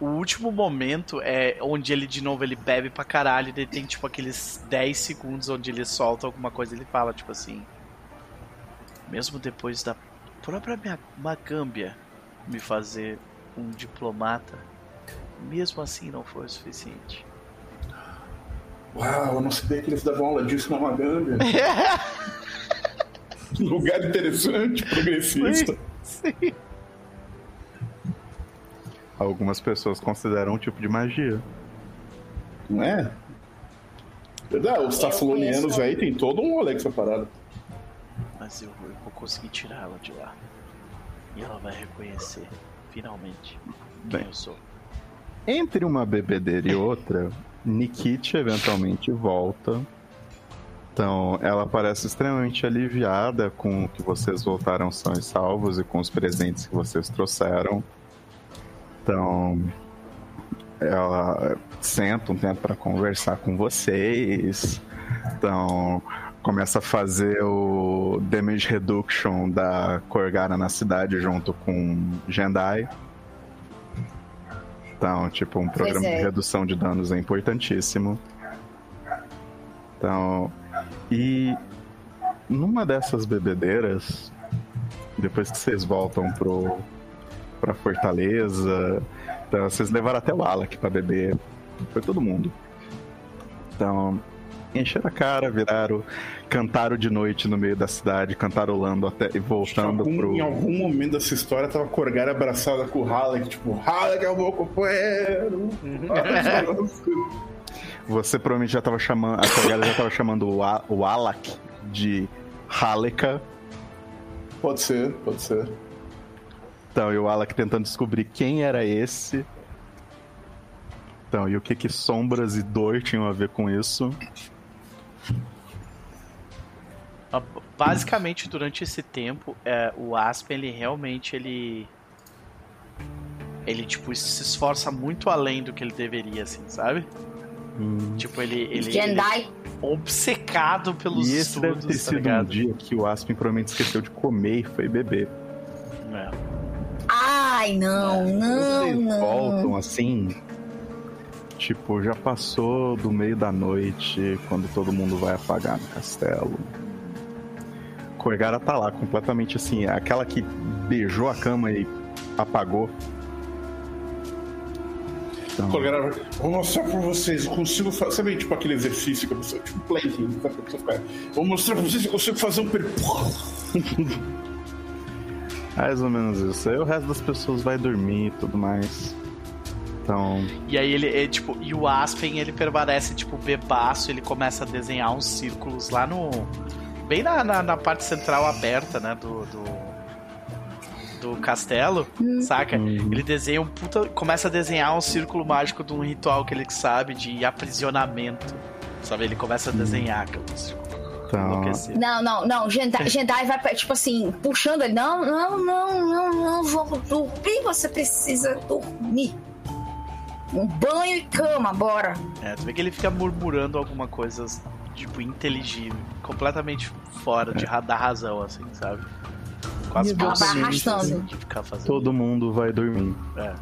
o último momento é onde ele de novo ele bebe pra caralho. e Ele tem tipo aqueles 10 segundos onde ele solta alguma coisa. Ele fala tipo assim: Mesmo depois da própria minha Magâmbia me fazer um diplomata, mesmo assim não foi o suficiente. Uau, eu não sabia que eles davam aula disso na Magâmbia. Lugar interessante, progressista. Sim. Algumas pessoas consideram um tipo de magia. Não é? Verdade, os taflonianos conheço- aí tem todo um rolê com essa parada. Mas eu, eu vou conseguir tirá-la de lá. E ela vai reconhecer, finalmente, quem Bem. eu sou. Entre uma bebedeira e outra, Nikit eventualmente volta. Então, ela parece extremamente aliviada com que vocês voltaram sãos e salvos e com os presentes que vocês trouxeram. Então, ela senta um tempo para conversar com vocês. Então, começa a fazer o damage reduction da Korgara na cidade junto com Jendai. Então, tipo, um programa é. de redução de danos é importantíssimo. Então, e numa dessas bebedeiras, depois que vocês voltam pro pra fortaleza, então vocês levaram até o Alak pra beber. Foi todo mundo. Então, encheram a cara, viraram, cantaram de noite no meio da cidade, cantarolando até e voltando Algum- pro. Em algum momento dessa história tava a Corgara abraçada com o Halleck, tipo, Halleck é o meu companheiro. Você provavelmente já tava chamando. A Corgara já tava chamando o, A- o Alak de Haleka. pode ser, pode ser. Então, e o Alak tentando descobrir quem era esse. Então, e o que que sombras e dor tinham a ver com isso. Ah, Basicamente, durante esse tempo, é, o Aspen, ele realmente, ele... Ele, tipo, se esforça muito além do que ele deveria, assim, sabe? Hum. Tipo, ele... ele, ele é obcecado pelos E esse deve estudos, ter tá sido um ligado? dia que o Aspen provavelmente esqueceu de comer e foi beber. É. Ai, não, não, Vocês não. voltam assim. Tipo, já passou do meio da noite, quando todo mundo vai apagar no castelo. Corgara tá lá, completamente assim, aquela que beijou a cama e apagou. Então, Corgara, vou mostrar pra vocês, eu consigo fazer. Sabe, tipo aquele exercício que a pessoa, tipo, planking, Vou mostrar pra vocês que eu consigo fazer um per. mais ou menos isso. Aí o resto das pessoas vai dormir e tudo mais. Então, E aí ele, é, tipo, e o Aspen, ele permanece, tipo, bebaço, ele começa a desenhar uns círculos lá no... Bem na, na, na parte central aberta, né, do... do... Do castelo, saca? Ele desenha um puta. Começa a desenhar um círculo mágico de um ritual que ele sabe de aprisionamento. Sabe? Ele começa a desenhar, cara. um círculo então enlouquecido. Não, não, não. Jendai, Jendai vai, tipo assim, puxando ele. Não, não, não, não, não. Vamos dormir. Você precisa dormir. Um banho e cama, bora. É, tu vê que ele fica murmurando alguma coisa, tipo, inteligível. Completamente fora de, ra- da razão, assim, sabe? Quase Ela vai arrastando. de ficar fazendo. todo mundo vai dormir. É.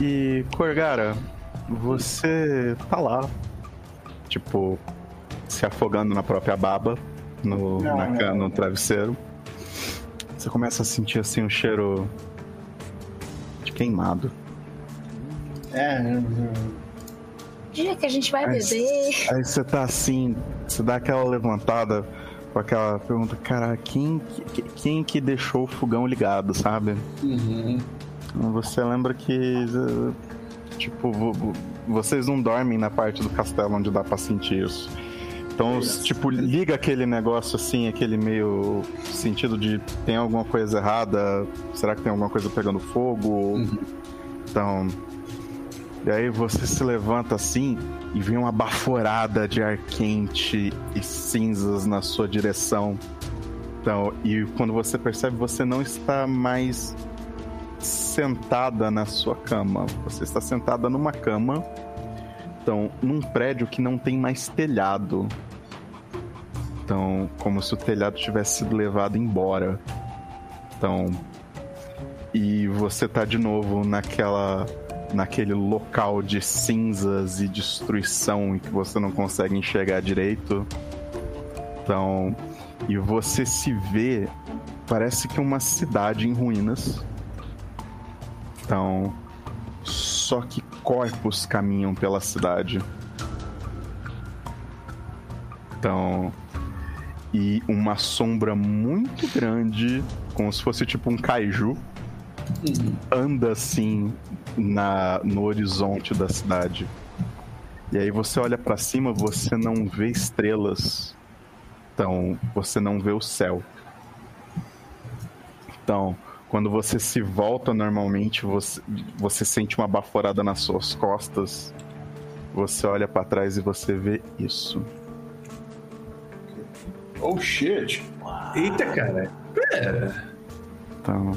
E, Corgara, você tá lá, tipo, se afogando na própria baba, no, Não, na não. no travesseiro. Você começa a sentir, assim, um cheiro de queimado. É, Dia que a gente vai Ai, beber. Aí você tá assim, você dá aquela levantada com aquela pergunta, cara, quem, que- quem que deixou o fogão ligado, sabe? uhum. Você lembra que, tipo, vocês não dormem na parte do castelo onde dá pra sentir isso. Então, tipo, liga aquele negócio assim, aquele meio sentido de tem alguma coisa errada, será que tem alguma coisa pegando fogo? Então. E aí você se levanta assim e vem uma baforada de ar quente e cinzas na sua direção. Então, e quando você percebe, você não está mais sentada na sua cama. Você está sentada numa cama. Então, num prédio que não tem mais telhado. Então, como se o telhado tivesse sido levado embora. Então, e você tá de novo naquela naquele local de cinzas e destruição em que você não consegue enxergar direito. Então, e você se vê parece que uma cidade em ruínas. Então, só que corpos caminham pela cidade. Então, e uma sombra muito grande, como se fosse tipo um kaiju, anda assim na, no horizonte da cidade. E aí você olha pra cima, você não vê estrelas. Então, você não vê o céu. Então, quando você se volta normalmente, você, você sente uma baforada nas suas costas. Você olha pra trás e você vê isso. Oh shit. Eita, cara. É. Então,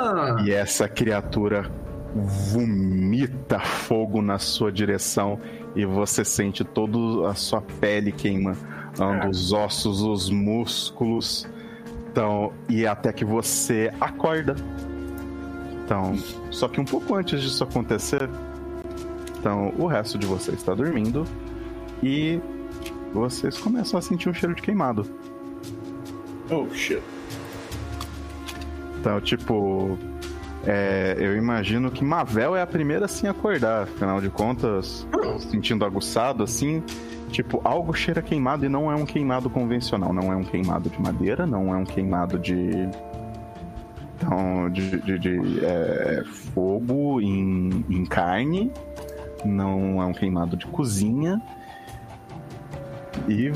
Ah, E essa criatura vomita fogo na sua direção e você sente toda a sua pele queima, os ossos, os músculos. Então, e até que você acorda. Então, só que um pouco antes disso acontecer, então o resto de você está dormindo e vocês começam a sentir um cheiro de queimado. Oh shit. Então, tipo, é, eu imagino que Mavel é a primeira assim a acordar, afinal de contas, sentindo aguçado assim. Tipo, algo cheira queimado e não é um queimado convencional. Não é um queimado de madeira, não é um queimado de. Então, de, de- de, é, fogo em, em carne. Não é um queimado de cozinha. E,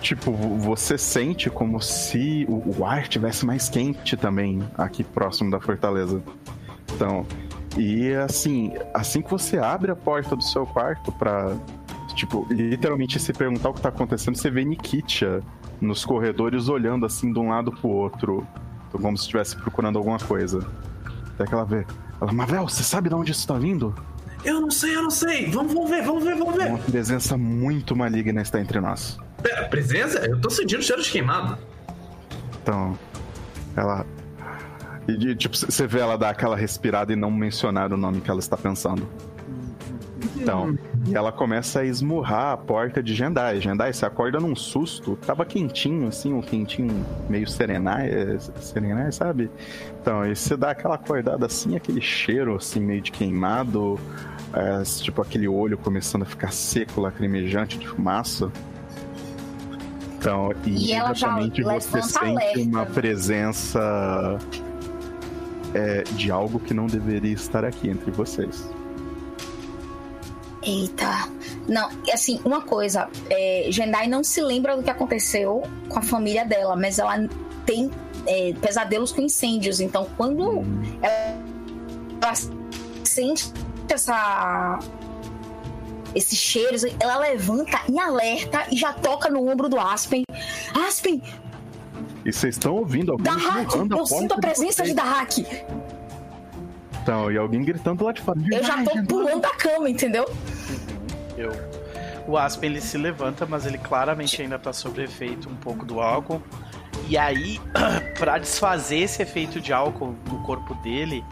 tipo, você sente como se o, o ar tivesse mais quente também aqui próximo da fortaleza. Então, e assim, assim que você abre a porta do seu quarto pra, tipo, literalmente se perguntar o que tá acontecendo, você vê Nikitia nos corredores olhando assim de um lado pro outro, como se estivesse procurando alguma coisa. Até que ela vê. Ela, Mavel, você sabe de onde isso tá vindo? eu não sei, eu não sei. Vamos, vamos ver, vamos ver, vamos ver. Uma presença muito maligna está entre nós. Pera, presença? Eu tô sentindo cheiro de queimado. Então, ela. E, tipo, você vê ela dar aquela respirada e não mencionar o nome que ela está pensando. Então, e ela começa a esmurrar a porta de Jendai. Jendai, você acorda num susto, tava quentinho, assim, um quentinho meio serenai, é, serenai, sabe? Então, e você dá aquela acordada assim, aquele cheiro, assim, meio de queimado, é, tipo aquele olho começando a ficar seco, lacrimejante de fumaça. Então, e, E imediatamente você sente alerta. uma presença é, de algo que não deveria estar aqui entre vocês. Eita. Não, assim, uma coisa. É, Jendai não se lembra do que aconteceu com a família dela, mas ela tem é, pesadelos com incêndios. Então, quando ela sente essa esses cheiros, ela levanta em alerta e já toca no ombro do Aspen. Aspen, E vocês estão ouvindo alguém Dahak! Eu sinto a presença de. Dahak! Então, e alguém gritando lá de fora. Eu já tô pulando da cama, entendeu? Eu. O Aspen ele se levanta, mas ele claramente ainda tá sob efeito um pouco do álcool. E aí, pra desfazer esse efeito de álcool no corpo dele,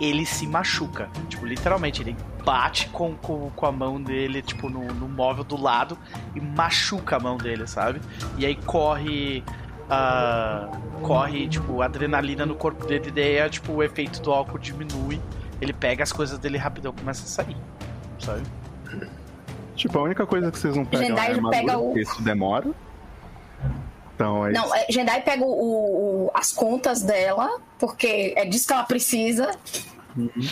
ele se machuca. Tipo, literalmente, ele bate com, com, com a mão dele, tipo, no, no móvel do lado e machuca a mão dele, sabe? E aí corre. Ah, corre, tipo, adrenalina no corpo dele, e daí é, tipo, o efeito do álcool diminui. Ele pega as coisas dele rapidão e começa a sair. Sabe? Tipo, a única coisa que vocês não pegam Jendai é a armadura, pega o- isso demora. Então, é Não, é, Jendai pega o- o- as contas dela, porque é disso que ela precisa.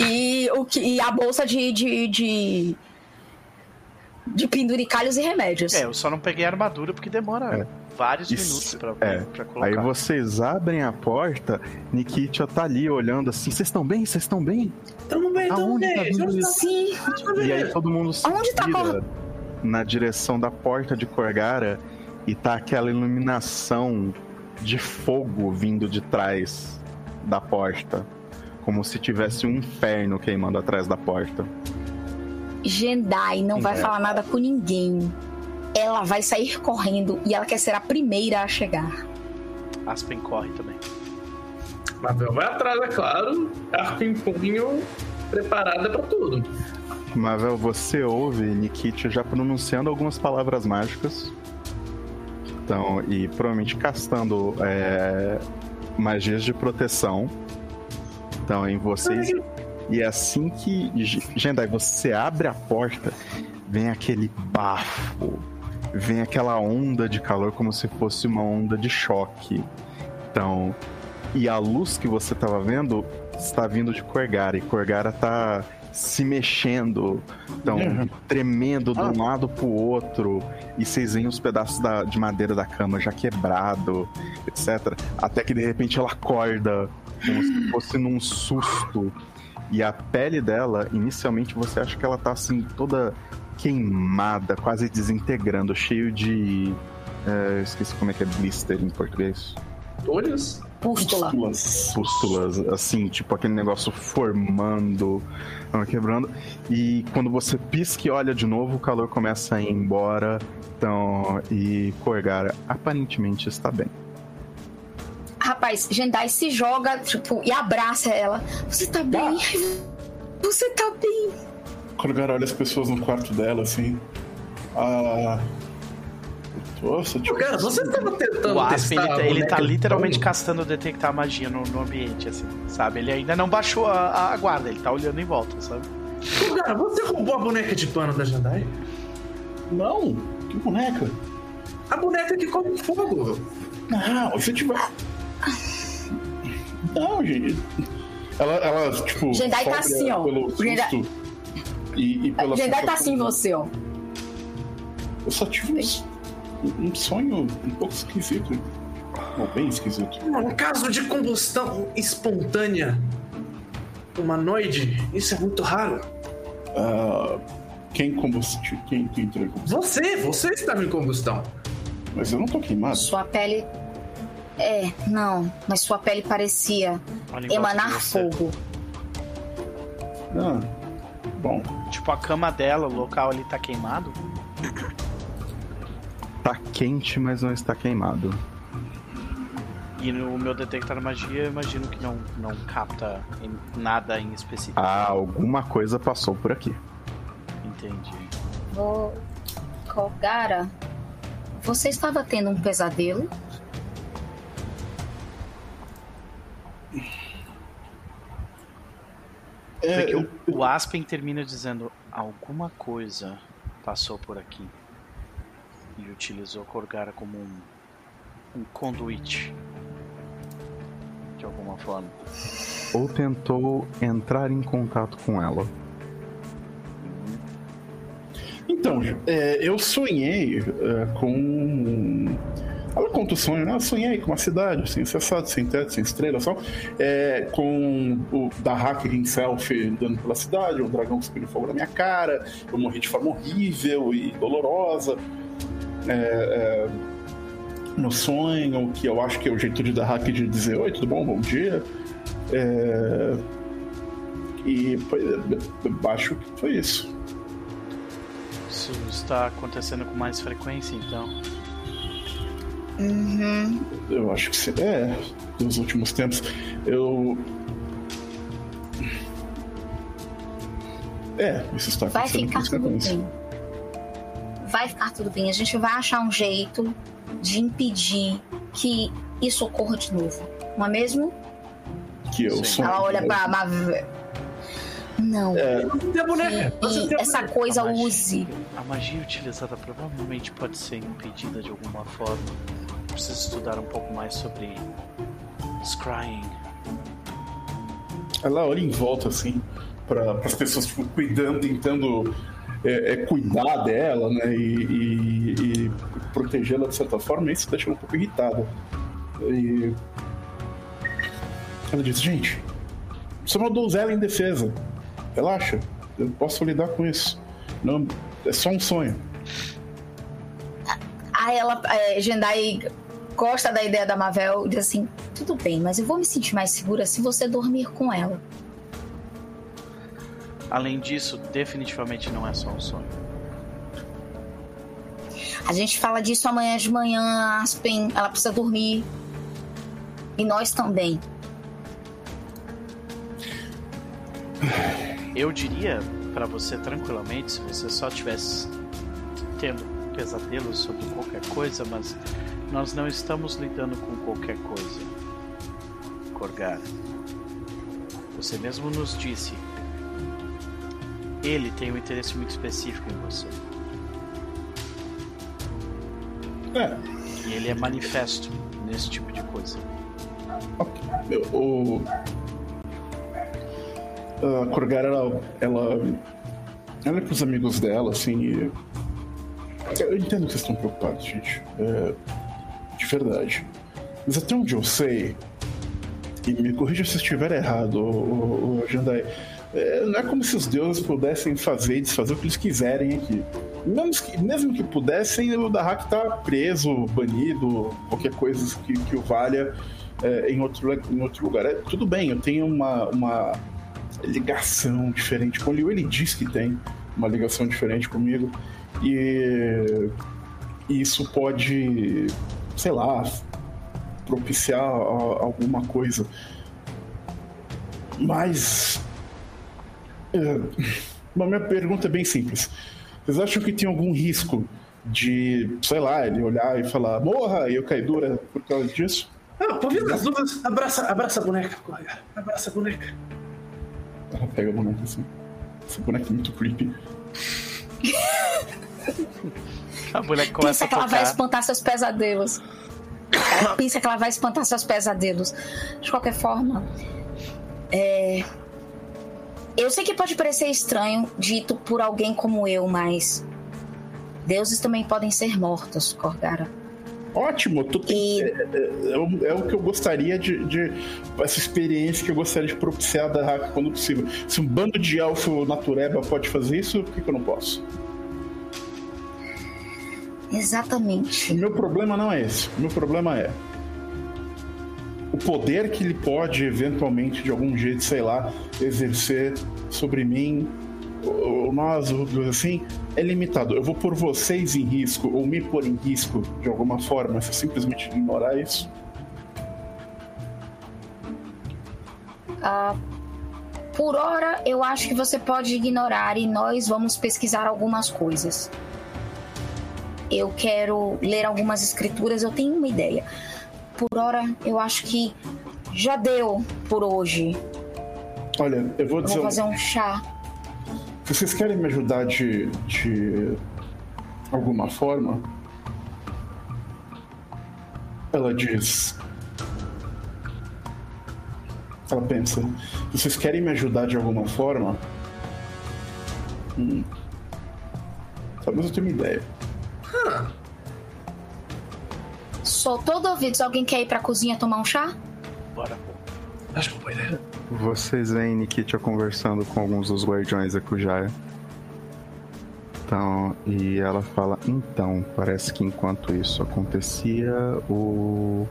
E, o que, e a bolsa de, de, de, de penduricalhos e remédios. É, eu só não peguei a armadura porque demora É. vários Isso, minutos pra, é. pra colocar. Aí vocês abrem a porta, Nikitia tá ali olhando assim, vocês estão bem? Vocês estão bem? Tamo bem, tamo Aonde tá bem. vindo tá- isso? Sim, E aí todo mundo se Onde tá na direção da porta de Corgara e tá aquela iluminação de fogo vindo de trás da porta. Como se tivesse um inferno queimando atrás da porta. Jendai não vai É. falar nada com ninguém. Ela vai sair correndo e ela quer ser a primeira a chegar. Aspen corre também. Marvel vai atrás, é claro. Arco em punho, preparada pra tudo. Mavel, você ouve Nikitia já pronunciando algumas palavras mágicas. Então, e provavelmente castando é, magias de proteção. Então, em vocês. E assim que. Gendai, você abre a porta, vem aquele bafo, vem aquela onda de calor como se fosse uma onda de choque. Então. E a luz que você estava vendo está vindo de Corgara. E Corgara tá se mexendo, então Uhum. tremendo de Ah. um lado pro outro. E vocês veem os pedaços da- de madeira da cama já quebrado, etc. Até que de repente ela acorda, como se fosse num susto. E a pele dela, inicialmente você acha que ela tá assim, toda queimada, quase desintegrando, cheio de. eu esqueci como é que é blister em português. Olhos? Pústula. Pústulas. Pústulas, assim, tipo aquele negócio formando, ah, quebrando. E quando você pisca e olha de novo, o calor começa a ir embora. Então, e Corgara aparentemente está bem. Rapaz, Jendai se joga, tipo, e abraça ela. Você tá bem? Você tá bem? Corgara olha as pessoas no quarto dela, assim. Ah. Nossa, tipo. Cara, você tava tentando O Aspen, testar ele, a ele tá literalmente castando detectar magia no, no ambiente, assim, sabe? Ele ainda não baixou a, a guarda, ele tá olhando em volta, sabe? Cara, você roubou a boneca de pano da Jandai? Não! Que boneca? A boneca que come fogo. Não, se tiver. Não, gente. Ela, ela tipo. Jedi tá assim, ó. Pelo susto E, e pela Jendai tá assim em você, ó. Eu só tive um, um sonho um pouco esquisito. Ou bem esquisito. Um caso de combustão espontânea humanoide, isso é muito raro. Ah, quem combustiu? Quem, quem entrou em combustão? Você, você estava em combustão. Mas eu não tô queimado. Sua pele. É, não, mas sua pele parecia emanar fogo. Ah, bom. Tipo, a cama dela, o local ali tá queimado. Tá quente, mas não está queimado. E no meu detectar magia, eu imagino que não, não capta em- nada em específico. Ah, alguma coisa passou por aqui. Entendi. Vou. Kogara, você estava tendo um pesadelo? É, eu- o, o Aspen termina dizendo alguma coisa passou por aqui e utilizou Korgara como um, um conduite de alguma forma. Ou tentou entrar em contato com ela. Então, é, eu sonhei é, com. Ela conta o sonho, né? Eu sonhei com uma cidade, assim, acessado, sem teto, sem estrela, só. É, com o da hacker em selfie andando pela cidade, um dragão cuspindo fogo na minha cara, eu morri de forma horrível e dolorosa. É, é, no sonho, que eu acho que é o jeito de da hacker de dizer: Oi, tudo bom? Bom dia. É, e foi, acho que foi isso. Isso está acontecendo com mais frequência, então. Uhum. Eu acho que sim. É, nos últimos tempos. Eu. É, isso está Vai acontecendo ficar com tudo bem. Vai ficar tudo bem. A gente vai achar um jeito de impedir que isso ocorra de novo. Não é mesmo? Que eu sou. Ela olha pra. Não. É, E a essa coisa A magia- use. A magia utilizada provavelmente pode ser impedida de alguma forma. Preciso estudar um pouco mais sobre Scrying. ela olha em volta, assim, para as pessoas, tipo, cuidando, tentando é, é cuidar dela, né? E, e, e protegê-la de certa forma, isso deixa ela um pouco irritada. E ela diz, gente, sou uma donzela em defesa. Relaxa, eu posso lidar com isso. Não, é só um sonho. Aí ela, é, Jendai gosta da ideia da Mavel e diz assim: tudo bem, mas eu vou me sentir mais segura se você dormir com ela. Além disso, definitivamente não é só um sonho. A gente fala disso amanhã de manhã, Aspen. Ela precisa dormir. E nós também. Eu diria pra você tranquilamente, se você só tivesse tendo pesadelos sobre qualquer coisa, mas nós não estamos lidando com qualquer coisa. Corgar. Você mesmo nos disse. Ele tem um interesse muito específico em você. É, E ele é manifesto nesse tipo de coisa. ok. Eu- O... A Corgara, ela, ela ela é pros amigos dela, assim, e... Eu entendo que vocês estão preocupados, gente. É, de verdade. Mas até onde eu sei, e me corrija se estiver errado, o, o, o Jandai, é, não é como se os deuses pudessem fazer e desfazer o que eles quiserem aqui. Mesmo que, mesmo que pudessem, o Dahak tá preso, banido, qualquer coisa que, que o valha é, em, outro, em outro lugar. É, tudo bem, eu tenho uma, uma ligação diferente com o Liu. Ele diz que tem uma ligação diferente comigo. E isso pode, sei lá, propiciar alguma coisa. Mas. é, a minha pergunta é bem simples. Vocês acham que tem algum risco de, sei lá, ele olhar e falar morra e eu cair dura por causa disso? Ah, por vir das dúvidas, abraça, abraça a boneca, colega. Abraça a boneca. Ela pega a boneca assim. Essa boneca é muito creepy. A mulher começa Pensa a que ela vai espantar seus pesadelos. Ela pensa que ela vai espantar seus pesadelos. De qualquer forma, é... eu sei que pode parecer estranho dito por alguém como eu, mas deuses também podem ser mortos, Corgara. Ótimo, tu tem- E é, é- é o- é que eu gostaria de, de- Essa experiência que eu gostaria de propiciar da Hack quando possível. Se um bando de elfo natureba pode fazer isso, por que, que eu não posso? O exatamente. meu problema não é esse. O meu problema é. O poder que ele pode, eventualmente, de algum jeito, sei lá, exercer sobre mim, ou nós, assim, é limitado. Eu vou pôr vocês em risco, ou me pôr em risco de alguma forma, se eu simplesmente ignorar isso. Ah, por hora, eu acho que você pode ignorar e nós vamos pesquisar algumas coisas. Eu quero ler algumas escrituras, eu tenho uma ideia. Por hora, eu acho que já deu por hoje. Olha, eu vou Eu dizer. vou fazer um chá. Se vocês querem me ajudar de, de alguma forma, ela diz. Ela pensa. Vocês querem me ajudar de alguma forma. Hum, talvez eu tenha uma ideia. Sou todo ouvido. Alguém quer ir pra cozinha tomar um chá? Bora. Acho uma boa ideia. Vocês veem Nikitia conversando com alguns dos guardiões da Kujaya. Então, e ela fala, então, parece que enquanto isso acontecia, o.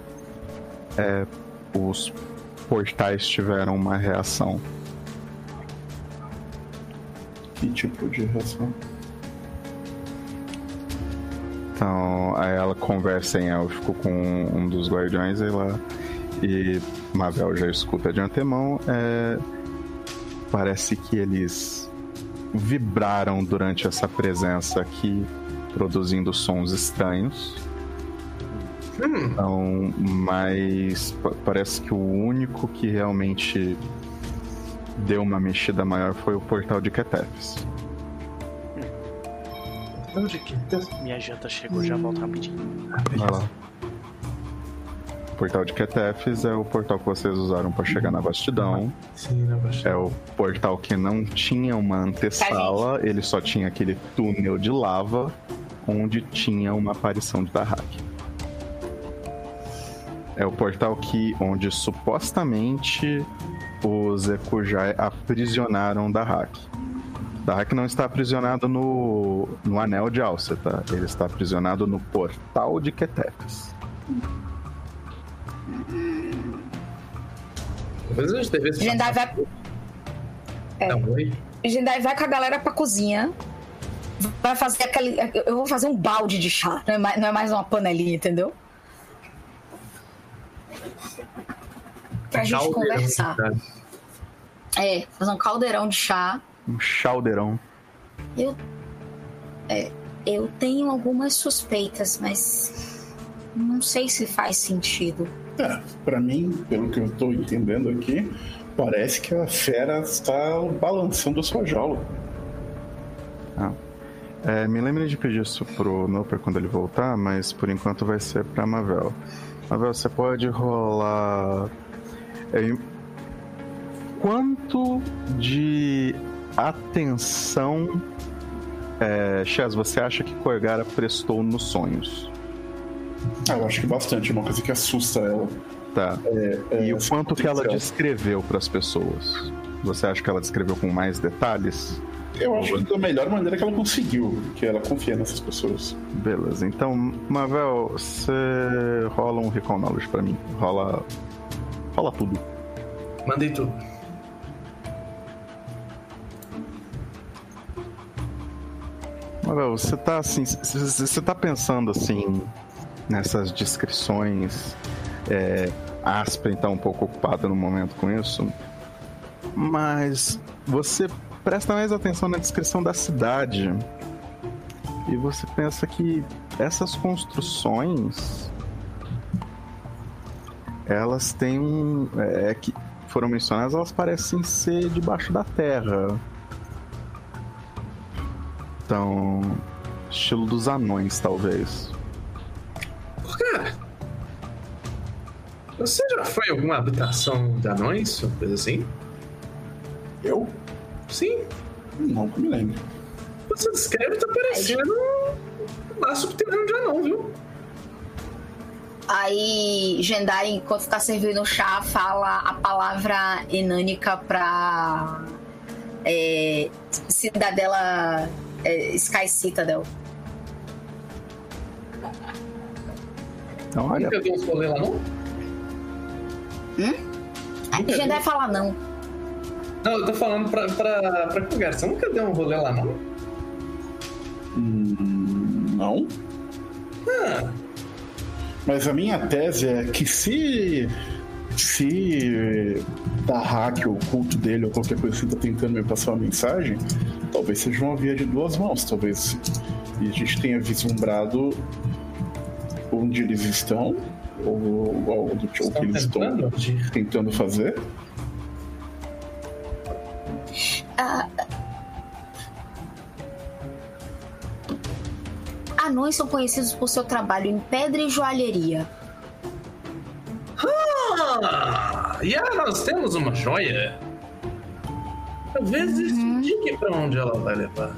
É, os portais tiveram uma reação. Que tipo de reação? Então, aí ela conversa em élfico com um dos guardiões e ela. E Mavel já escuta de antemão. É, parece que eles vibraram durante essa presença aqui, produzindo sons estranhos. Então, mas pa- parece que o único que realmente deu uma mexida maior foi o portal de Ketefs. Onde que? Minha janta chegou, já volto rapidinho. Vai lá. O portal de Ketefs é o portal que vocês usaram para chegar na vastidão. Sim, na baixa. É o portal que não tinha uma antessala, ele só tinha aquele túnel de lava onde tinha uma aparição de Dahak. É o portal que onde supostamente os Ekujai aprisionaram Dahak. Dahak não está aprisionado no, no anel de Alce, tá? Ele está aprisionado no portal de Ketefs. Talvez a gente devesse. Jendai vai, Tá, oi. Jendai vai com a galera pra cozinha. Vai fazer aquele. Eu vou fazer um balde de chá. Não é mais, não é mais uma panelinha, entendeu? Pra gente Caldeirão, conversar. É, fazer um caldeirão de chá. Um chaldeirão. Eu. é, eu tenho algumas suspeitas, mas. Não sei se faz sentido. É, pra mim, pelo que eu tô entendendo aqui, parece que a fera está balançando a sua jaula. É, me lembre de pedir isso pro Noper quando ele voltar, mas por enquanto vai ser pra Mavel. Mavel, você pode rolar. é, quanto de atenção. É, Chaz, você acha que Corgara prestou nos sonhos? Ah, eu acho que bastante, é uma coisa que assusta ela. Tá. É, E o quanto que ela descreveu pras pessoas? Você acha que ela descreveu com mais detalhes? Eu acho que da melhor maneira que ela conseguiu, que ela confia nessas pessoas. Beleza, então, Mavel, você rola um Recall Knowledge pra mim. Rola. Rola tudo. Mandei tudo. Você tá assim. Você tá pensando assim. Nessas descrições. É, Aspen tá um pouco ocupada no momento com isso. Mas você presta mais atenção na descrição da cidade. E você pensa que essas construções. Elas têm um. É, que foram mencionadas, elas parecem ser debaixo da terra. Então. Estilo dos anões, talvez. Cara, você já foi em alguma habitação de anões? Uma coisa assim? Eu? Sim. Não que me lembro. Você descreve, tá parecendo um bar subterrâneo de anão, viu? Aí, Jendai, enquanto tá servindo o chá, fala a palavra enânica pra é, cidadela é, Sky Citadel. Então, olha, Nunca deu uns rolê lá, não? Aí Jendai fala não. Não, eu tô falando pra, pra, pra Kugar. Você nunca deu um rolê lá, não? Hum, não. Ah, Mas a minha tese é que se. Se da hack, o culto dele ou qualquer coisa assim tá tentando me passar uma mensagem, talvez seja uma via de duas mãos. Talvez e a gente tenha vislumbrado onde eles estão, ou, ou, que- ou o que estão eles estão tentando? de- tentando fazer. Anões são conhecidos por seu trabalho em pedra e joalheria. Ah, e ah, nós temos uma joia. Talvez isso indique pra onde ela vai levar.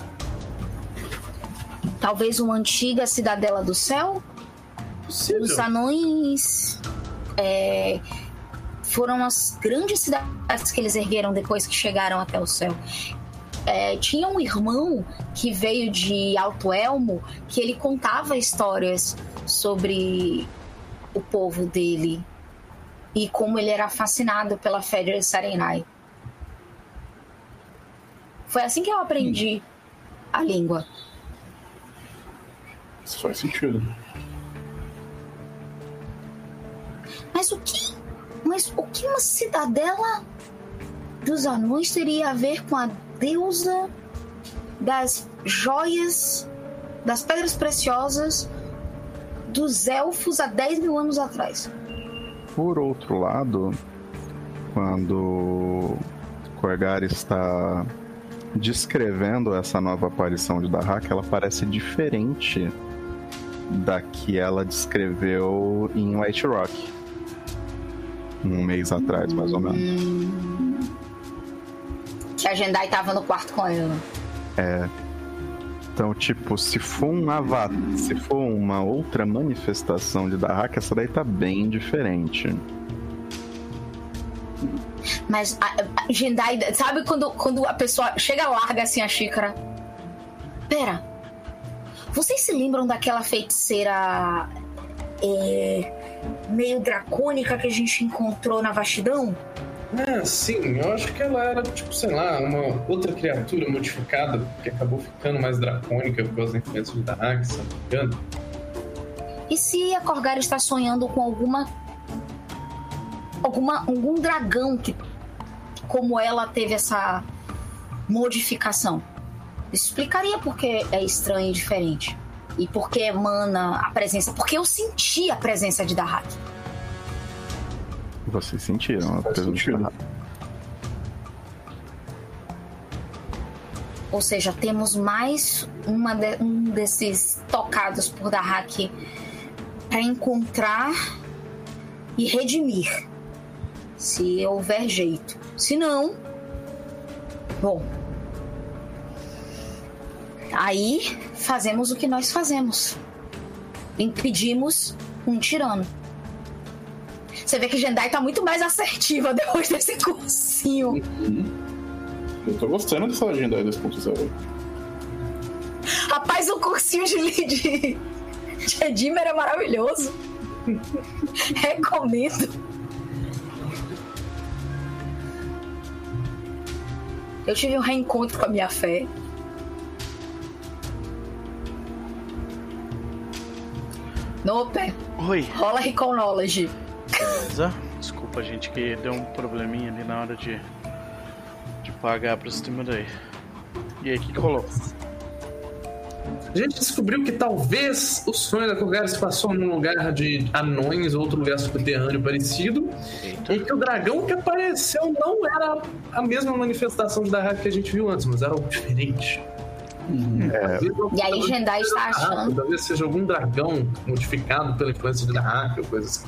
Talvez uma antiga cidadela do céu? Possível. Os anões é, foram as grandes cidades que eles ergueram depois que chegaram até o céu. É, tinha um irmão que veio de Alto Elmo que ele contava histórias sobre o povo dele e como ele era fascinado pela fé de Sarenai. Foi assim que eu aprendi a língua. Isso faz sentido. Mas o que? Mas o que uma cidadela dos anões teria a ver com a deusa das joias, das pedras preciosas dos elfos há 10 mil anos atrás? Por outro lado, quando Corgar está descrevendo essa nova aparição de Dahak, ela parece diferente da que ela descreveu em White Rock. Um mês atrás, mais ou menos. Que a Jendai tava no quarto com ela. É. Então, tipo, se for um avatar, se for uma outra manifestação de Dahak, essa daí tá bem diferente. Mas a, a Jendai, sabe quando, quando a pessoa chega larga assim a xícara? Pera. Vocês se lembram daquela feiticeira é, meio dracônica que a gente encontrou na vastidão? Ah, sim, eu acho que ela era, tipo, sei lá, uma outra criatura modificada que acabou ficando mais dracônica por causa da influência de Dahak, se não me engano. E se a Corgar está sonhando com alguma. Alguma algum dragão que. como ela teve essa modificação? Isso explicaria porque é estranho e diferente. E porque emana a presença. Porque eu senti a presença de Dahak. Vocês sentiram a presença de. Dahak. Ou seja, temos mais uma de- um desses tocados por Dahak para encontrar e redimir. Se houver jeito. Se não. Bom. Aí fazemos o que nós fazemos. Impedimos um tirano. Você vê que Jendai tá muito mais assertiva depois desse cursinho. Eu tô gostando dessa aí 2.0. Rapaz, o cursinho de, de, de Edimmer é maravilhoso. Recomendo. Eu tive um reencontro com a minha fé. Nope, Oi, rola Recon Knowledge. beleza? Desculpa, gente, que deu um probleminha ali na hora de, de pagar pro sistema daí. E aí, o que, que rolou? A gente descobriu que talvez o sonho da Kogar se passou num lugar de anões, outro lugar subterrâneo parecido, Eita. e que o dragão que apareceu não era a mesma manifestação de Dahak que a gente viu antes, mas era algo diferente. Talvez não- E aí Jendai está achando. Talvez seja algum dragão modificado pela influência de Dahak ou coisa assim.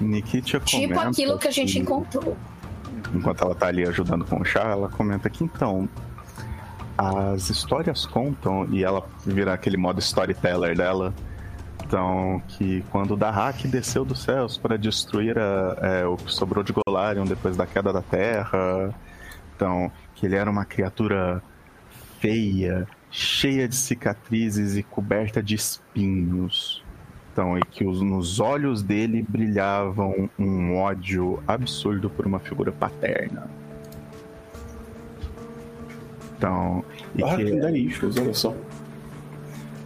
Nikitia Tipo aquilo que a gente que- encontrou. enquanto ela tá ali ajudando com o chá, ela comenta que então as histórias contam e ela vira aquele modo storyteller dela. Então, que quando Dahak desceu dos céus para destruir a- é, o que sobrou de Golarion depois da queda da Terra, então, que ele era uma criatura feia, cheia de cicatrizes e coberta de espinhos. Então, e que os- nos olhos dele brilhavam um ódio absurdo por uma figura paterna. Então, e, Ah, que, que issues, olha só.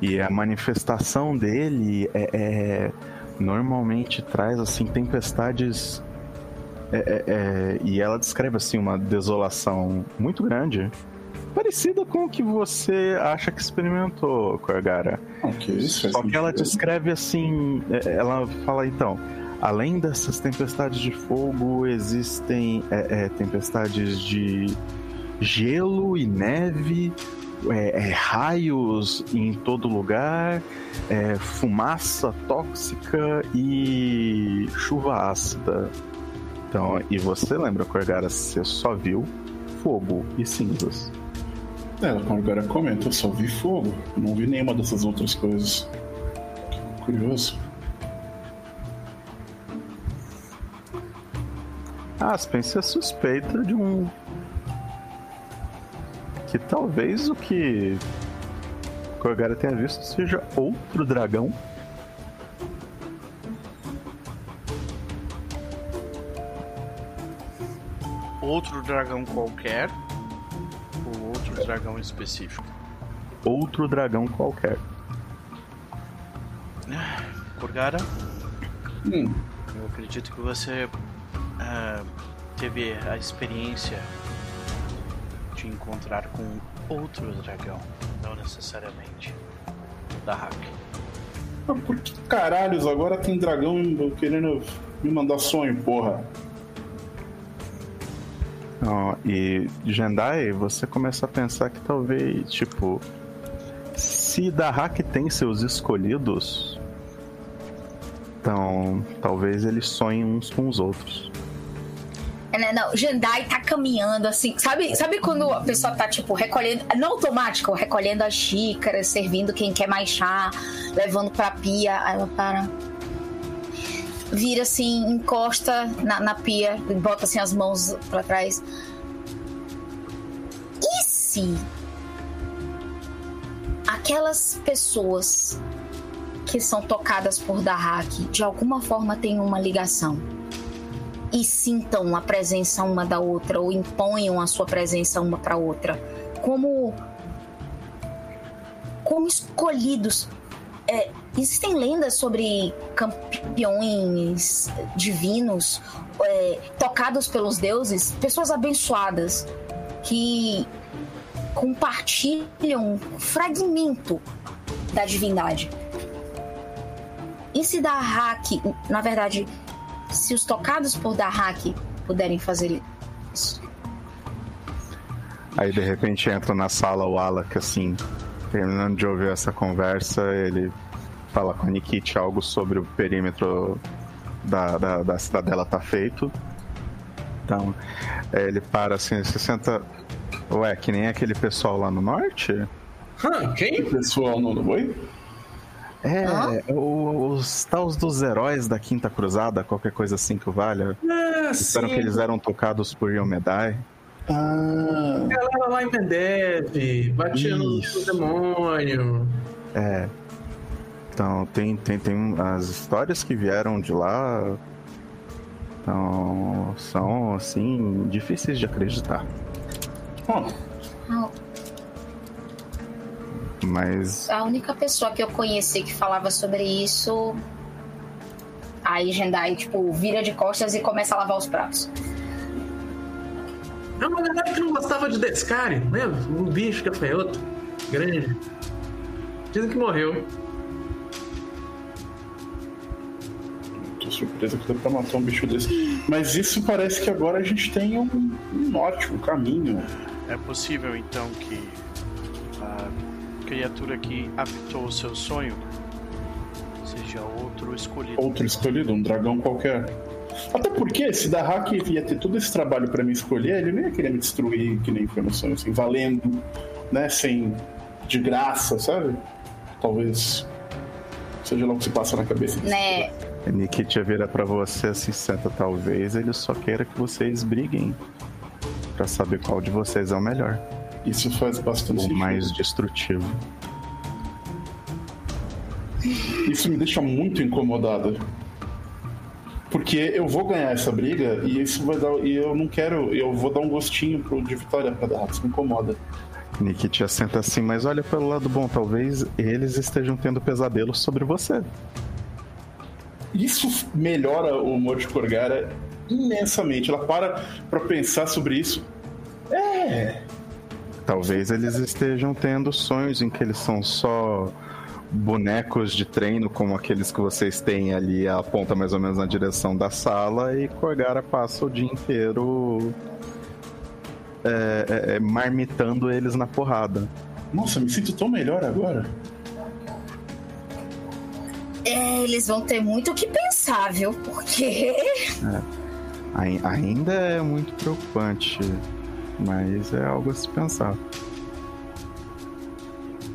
e a manifestação dele é, é- normalmente traz assim tempestades é- é- é, e ela descreve assim uma desolação muito grande, parecida com o que você acha que experimentou, Korgara. Ok, isso faz Só que ela sentido. descreve assim, é, ela fala então, além dessas tempestades de fogo, existem é, é, tempestades de gelo e neve, é, é, raios em todo lugar, é, fumaça tóxica e chuva ácida. Então, e você lembra, Corgara, você só viu fogo e cinzas. Ela com agora comenta, eu só vi fogo. Não vi nenhuma dessas outras coisas. Curioso. Ah, Aspen, é suspeita de um. Que talvez o que Korgara tenha visto seja outro dragão. Outro dragão qualquer ou outro dragão específico? Outro dragão qualquer. Kurgara, Hum, eu acredito que você ah, teve a experiência de encontrar com outro dragão, não necessariamente da hack. mas por que caralhos agora tem dragão querendo me mandar sonho, porra? Ó, e Jendai, você começa a pensar que talvez, tipo, se Dahak tem seus escolhidos, então talvez eles sonhem uns com os outros. É, né, Não, Jandai tá caminhando assim, sabe? Sabe quando a pessoa tá tipo recolhendo, não automático, recolhendo as xícaras, servindo quem quer mais chá, levando pra pia, aí ela para. Vira assim, encosta na, na pia, bota assim as mãos pra trás. E se aquelas pessoas que são tocadas por Dahak de alguma forma têm uma ligação? E sintam a presença uma da outra ou imponham a sua presença uma para outra, como como escolhidos. É, existem lendas sobre campeões divinos é, tocados pelos deuses, pessoas abençoadas que compartilham um fragmento da divindade. E se Dahak, na verdade, se os tocados por Dahak puderem fazer isso. Aí de repente entra na sala o Alak, assim, terminando de ouvir essa conversa, ele fala com a Nikit algo sobre o perímetro da, da, da cidadela tá feito. Então, é, ele para assim, se senta. Ué, que nem aquele pessoal lá no norte? Hã, quem? O pessoal não Oi? É, o- os tals dos heróis da Quinta Cruzada, qualquer coisa assim que valha. Ah, Disseram que eles eram tocados por Yomedai. Ah, Galera lá em Mendev, batia no demônio. É. Então, tem, tem, tem as histórias que vieram de lá. Então, são, assim, difíceis de acreditar. ó, Mas, A única pessoa que eu conheci que falava sobre isso. Aí Jendai, tipo, vira de costas e começa a lavar os pratos. É uma galera que não gostava de Descari, lembra? Um bicho gafanhoto, grande. Dizem que morreu. tô surpreso que deu pra matar um bicho desse. Mas isso parece que agora a gente tem um, um norte, um caminho. É possível então que a criatura que habitou o seu sonho seja outro escolhido. Outro escolhido, um dragão qualquer. Até porque, se Dahak ia ter todo esse trabalho pra me escolher, ele não ia querer me destruir, que nem foi no sonho, assim, valendo, né? Sem. de graça, sabe? Talvez. Seja lá o que se passa na cabeça desse Né? Nikitia vira pra você assim, senta, talvez ele só queira que vocês briguem. Pra saber qual de vocês é o melhor. Isso faz bastante O sentido. mais destrutivo. Isso me deixa muito incomodado. Porque eu vou ganhar essa briga e isso vai dar. E eu não quero. Eu vou dar um gostinho pro, de vitória pra dar. Isso me incomoda. Nikitia senta assim, mas olha pelo lado bom, talvez eles estejam tendo pesadelos sobre você. Isso melhora o humor de Korgara imensamente. Ela para pra pensar sobre isso. É. Talvez eles estejam tendo sonhos em que eles são só bonecos de treino, como aqueles que vocês têm ali, aponta mais ou menos na direção da sala, e Korgara passa o dia inteiro é, é, é, marmitando eles na porrada. Nossa, me sinto tão melhor agora. É, eles vão ter muito o que pensar, viu? Porque. Ai- Ainda é muito preocupante, mas é algo a se pensar.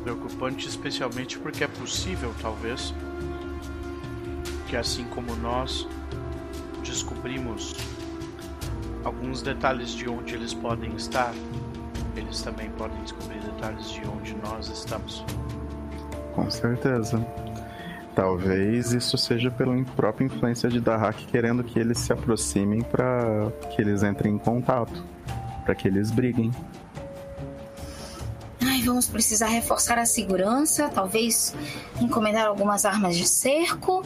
Preocupante especialmente porque é possível, talvez, que assim como nós descobrimos alguns detalhes de onde eles podem estar, eles também podem descobrir detalhes de onde nós estamos. Com certeza. Talvez isso seja pela própria influência de Dahak querendo que eles se aproximem para que eles entrem em contato, para que eles briguem. Ai, vamos precisar reforçar a segurança, talvez encomendar algumas armas de cerco,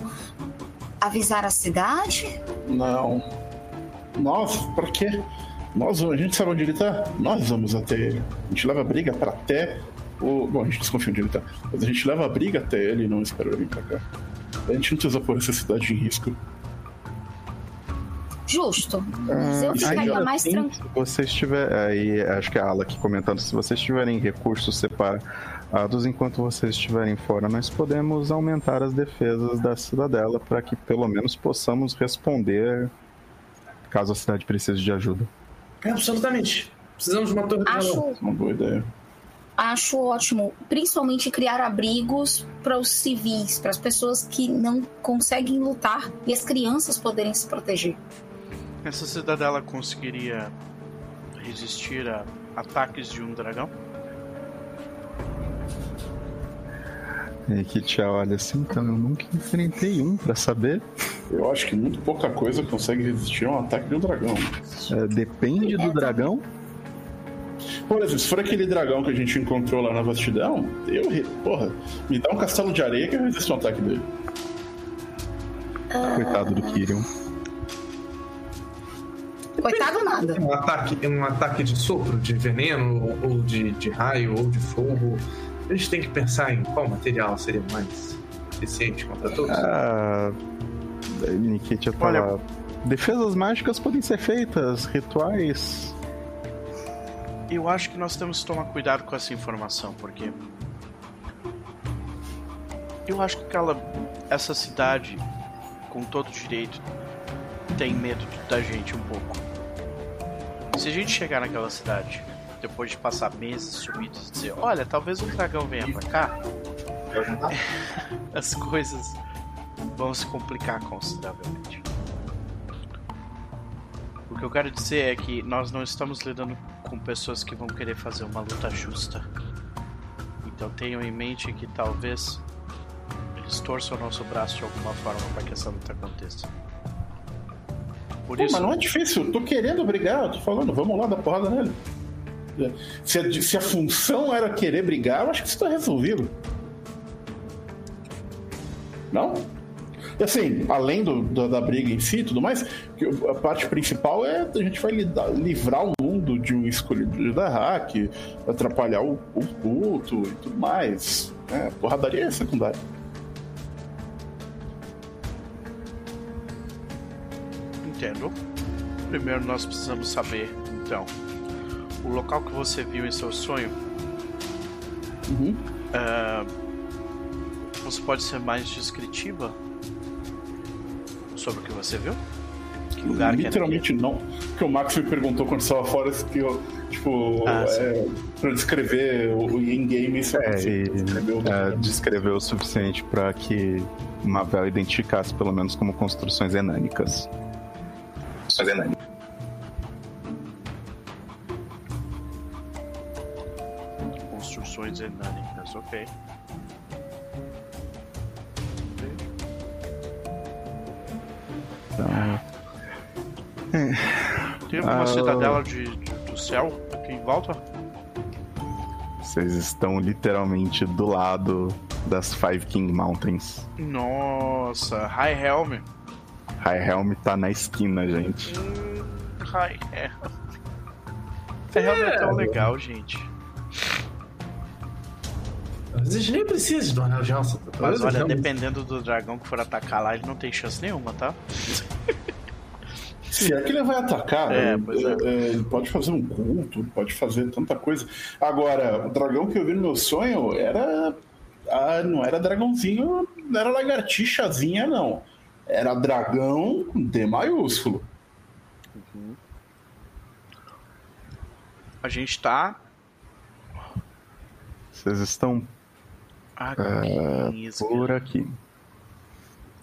avisar a cidade. Não. Nós, pra quê? Nós, a gente sabe onde ele tá? Nós vamos até ele. A gente leva a briga pra até o. Bom, a gente desconfia onde ele tá. Mas a gente leva a briga até ele e não espera ele vir pra cá. A gente não precisa pôr essa cidade em risco. Justo. Mas eu isso aí ficaria mais tranquilo. se vocês tiverem. Aí acho que a Ala aqui comentando, se vocês tiverem recursos separados enquanto vocês estiverem fora, nós podemos aumentar as defesas da cidadela para que pelo menos possamos responder caso a cidade precise de ajuda. É, absolutamente. Precisamos de uma torre de Acho, Uma boa ideia. acho ótimo, principalmente criar abrigos para os civis, para as pessoas que não conseguem lutar e as crianças poderem se proteger. Essa cidadela conseguiria resistir a ataques de um dragão? E que tia olha assim, então eu nunca enfrentei um pra saber. Eu acho que muito pouca coisa consegue resistir a um ataque de um dragão. É, depende do dragão. Por exemplo, se for aquele dragão que a gente encontrou lá na vastidão, eu. Porra, me dá um castelo de areia que eu resisto a um ataque dele. Coitado do Kyrion. Coitado nada. Um ataque, um ataque de sopro, de veneno, ou- ou de, de raio, ou de fogo. A gente tem que pensar em qual material seria mais eficiente contra todos. Ah, Nikit ia falar. Defesas mágicas podem ser feitas, rituais. Eu acho que nós temos que tomar cuidado com essa informação, porque. Eu acho que aquela. Essa cidade, com todo direito, tem medo da gente um pouco. Se a gente chegar naquela cidade, depois de passar meses sumidos e dizer: Olha, talvez um dragão venha pra cá, as coisas vão se complicar consideravelmente. O que eu quero dizer é que nós não estamos lidando com pessoas que vão querer fazer uma luta justa. Então tenham em mente que talvez eles torçam o nosso braço de alguma forma para que essa luta aconteça. Por Pô, isso, mas não é difícil, eu tô querendo brigar, eu tô falando, vamos lá dar porrada nele. Se a, se a função era querer brigar, eu acho que isso tá resolvido. Não? Assim, além do, da, da briga em si e tudo mais, a parte principal é a gente vai lidar- livrar o mundo de um escolhido da hack, atrapalhar o, o culto e tudo mais. É, porradaria é secundária. Entendo. Primeiro nós precisamos saber, então, o local que você viu em seu sonho. Uhum. ah, você pode ser mais descritiva sobre o que você viu? Que lugar que era Literalmente não. Porque o Max me perguntou quando estava fora que eu, tipo, Ah, é, pra descrever o in-game isso É, assim, descreveu é, descreveu o suficiente para que Mavel identificasse pelo menos como construções enânicas. Construções enânicas. Construções enânicas, ok. Então, Tem alguma Ah, cidadela de, de- do céu aqui em volta? vocês estão literalmente do lado das Five King Mountains. Nossa, High Helm. High Helm tá na esquina, gente. High Helm. High Helm é tão legal, gente. A gente nem precisa do anel de alça. Mas olha, dependendo do dragão que for atacar lá, ele não tem chance nenhuma, tá? Se é que ele vai atacar, É, ele, é. é, ele pode fazer um culto, pode fazer tanta coisa. Agora, o dragão que eu vi no meu sonho era. ah, não era dragãozinho, não era lagartixazinha, não. Era dragão com D maiúsculo. A gente tá. Vocês estão Aqui, por aqui.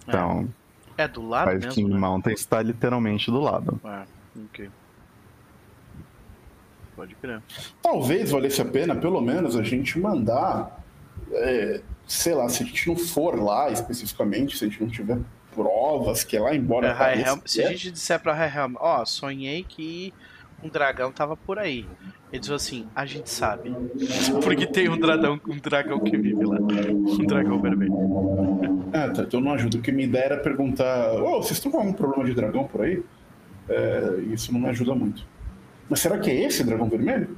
Então, É do lado Five mesmo, King né? Mountain está literalmente do lado. É, ok. Pode crer. Talvez valesse a pena, pelo menos, a gente mandar. é, sei lá, se a gente não for lá especificamente, se a gente não tiver provas que é lá, embora. É, pareça se a é, gente disser pra High Helm, ó, sonhei que um dragão tava por aí. Ele diz assim, a gente sabe. Porque tem um dragão, um dragão que vive lá. Um dragão vermelho. Ah, tá, então não ajuda. O que minha ideia era perguntar: Ô, vocês estão com algum problema de dragão por aí? É, isso não me ajuda muito. Mas será que é esse dragão vermelho?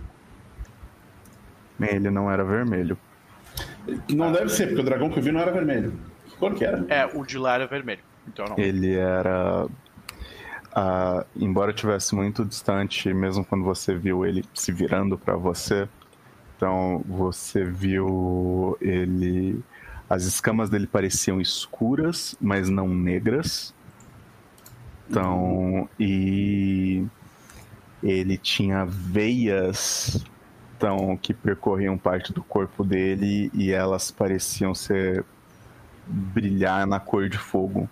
Ele não era vermelho. Não deve ser, porque o dragão que eu vi não era vermelho. Cor que era? É, o de lá era vermelho. Então não. Ele era. ah, embora estivesse muito distante, mesmo quando você viu ele se virando para você, então você viu ele. As escamas dele pareciam escuras, mas não negras. Então, e ele tinha veias então, que percorriam parte do corpo dele e elas pareciam ser brilhar na cor de fogo.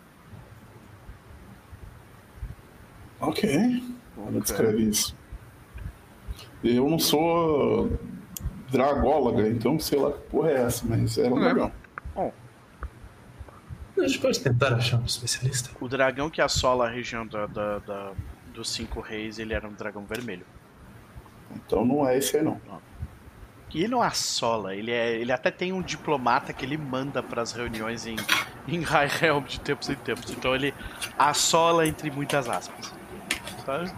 Ok. Olha, descreve isso. Eu não sou dragóloga, então sei lá que porra é essa, mas era um Não é. dragão. A gente pode tentar achar um especialista. O dragão que assola a região da, da- da- dos cinco reis, ele era um dragão vermelho. Então não é esse aí não. E ele não assola, ele, é, ele até tem um diplomata que ele manda para as reuniões em, em High Helm de tempos em tempos. Então ele assola entre muitas aspas. Sabe?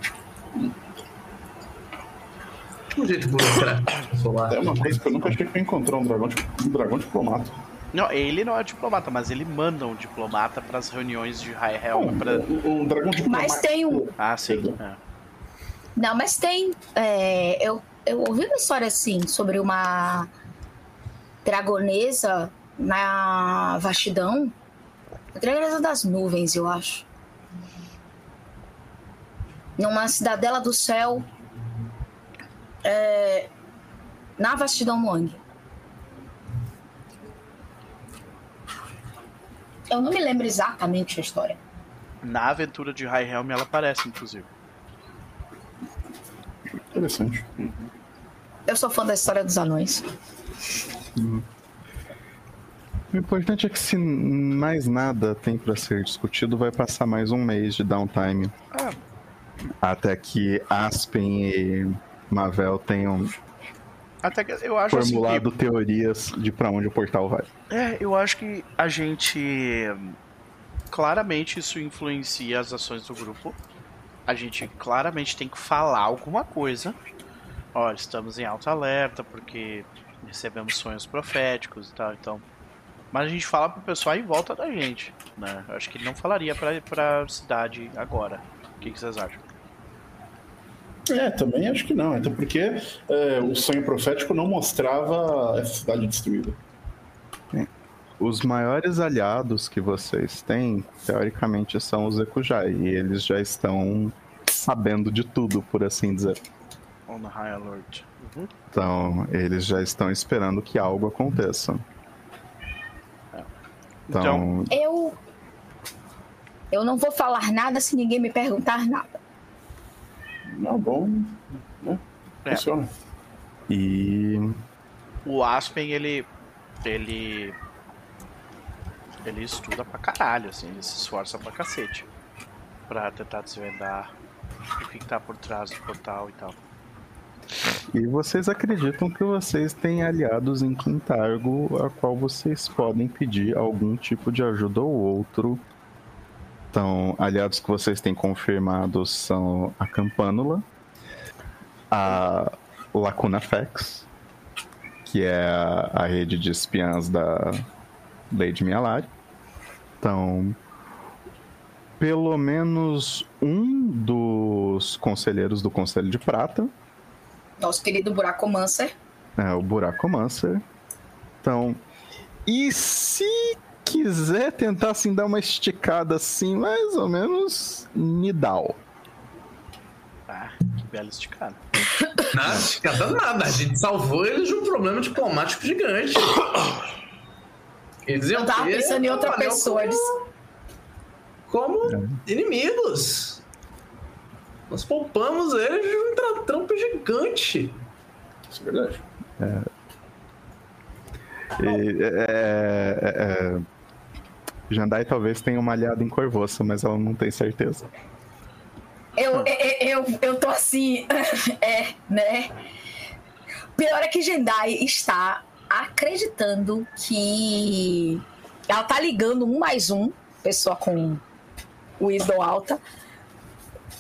Um jeito burocrático. É uma coisa que eu nunca achei que eu ia encontrar um dragão, um dragão diplomata. Não, ele não é diplomata, mas ele manda um diplomata para as reuniões de High Helm. Pra... Um, um dragão diplomata. Mas tem um. Ah, sim. é. Não, mas tem. é, eu, eu ouvi uma história assim sobre uma dragonesa na vastidão. Dragonesa das nuvens, eu acho. Numa cidadela do céu. é, na vastidão Moang. Eu não me lembro exatamente a história. Na aventura de High Helm ela aparece, inclusive. Interessante. Eu sou fã da história dos anões. O importante é que se mais nada tem para ser discutido, vai passar mais um mês de downtime. Ah. Até que Aspen e Mavel tenham Até que eu acho assim que formulado teorias de para onde o portal vai. É, eu acho que a gente. Claramente isso influencia as ações do grupo. A gente claramente tem que falar alguma coisa. Olha, estamos em alto alerta porque recebemos sonhos proféticos e tal, então. Mas a gente fala pro pessoal em volta da gente, né? Eu acho que não falaria pra, pra cidade agora. O que, que vocês acham? É, também acho que não. Até porque é, o sonho profético não mostrava essa cidade destruída. Os maiores aliados que vocês têm, teoricamente, são os Ekujai. E eles já estão sabendo de tudo, por assim dizer. On the high alert. Uhum. Então, eles já estão esperando que algo aconteça. Então, Então, Eu. Eu não vou falar nada se ninguém me perguntar nada. Não, bom. Né? É. E o Aspen, ele. Ele. Ele estuda pra caralho, assim, ele se esforça pra cacete. Pra tentar desvendar o que, que tá por trás do portal e tal. E vocês acreditam que vocês têm aliados em Quintargo a qual vocês podem pedir algum tipo de ajuda ou outro. Então, aliados que vocês têm confirmados são a Campânula, a Lacuna Fex, que é a, a rede de espiãs da Lady Mialari. Então, pelo menos um dos conselheiros do Conselho de Prata Nosso querido Buraco Mancer. é, o Buraco Mancer. Então, e se quiser tentar assim dar uma esticada assim, mais ou menos Nidal. Ah, que bela esticada. Nada, escada nada. A gente salvou eles de um problema diplomático gigante. Eles iam Eu tava ter pensando em outra pessoa. Como, como inimigos. Nós poupamos eles de um tra- trampo gigante. Isso é verdade. E, é, é, é, Jandai talvez tenha uma aliada em Corvoça, mas ela não tem certeza. Eu, eu, eu, eu tô assim. É, né? Pior é que Jendai está acreditando que ela tá ligando um mais um, pessoa com o Wisdom alta,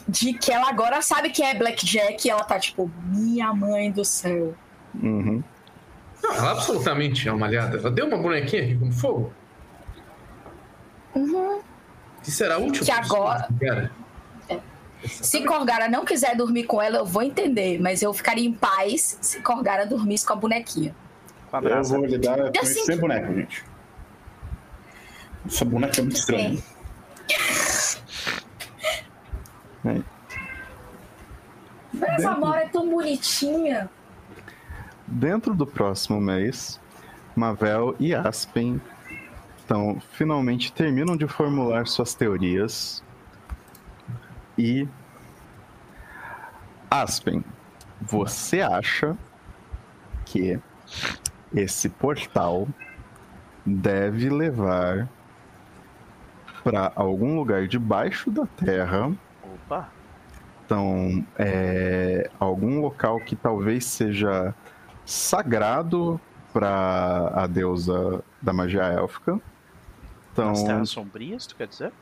de que ela agora sabe que é Blackjack e ela tá tipo, minha mãe do céu. Uhum. Não, ela absolutamente é uma aliada. Ela deu uma bonequinha aqui com fogo. Uhum. Que será útil. Que agora- Cara. Se Corgara não quiser dormir com ela, eu vou entender, mas eu ficaria em paz se Corgara dormisse com a bonequinha. Com a Eu vou lidar com assim- sem boneco, gente. Essa boneca é muito estranha. Mas essa Mora é tão bonitinha. Dentro do próximo mês, Mavel e Aspen então, finalmente terminam de formular suas teorias e Aspen, você acha que esse portal deve levar para algum lugar debaixo da Terra? Opa! Então, é algum local que talvez seja sagrado para a deusa da magia élfica. Então, As terras sombrias, tu quer dizer?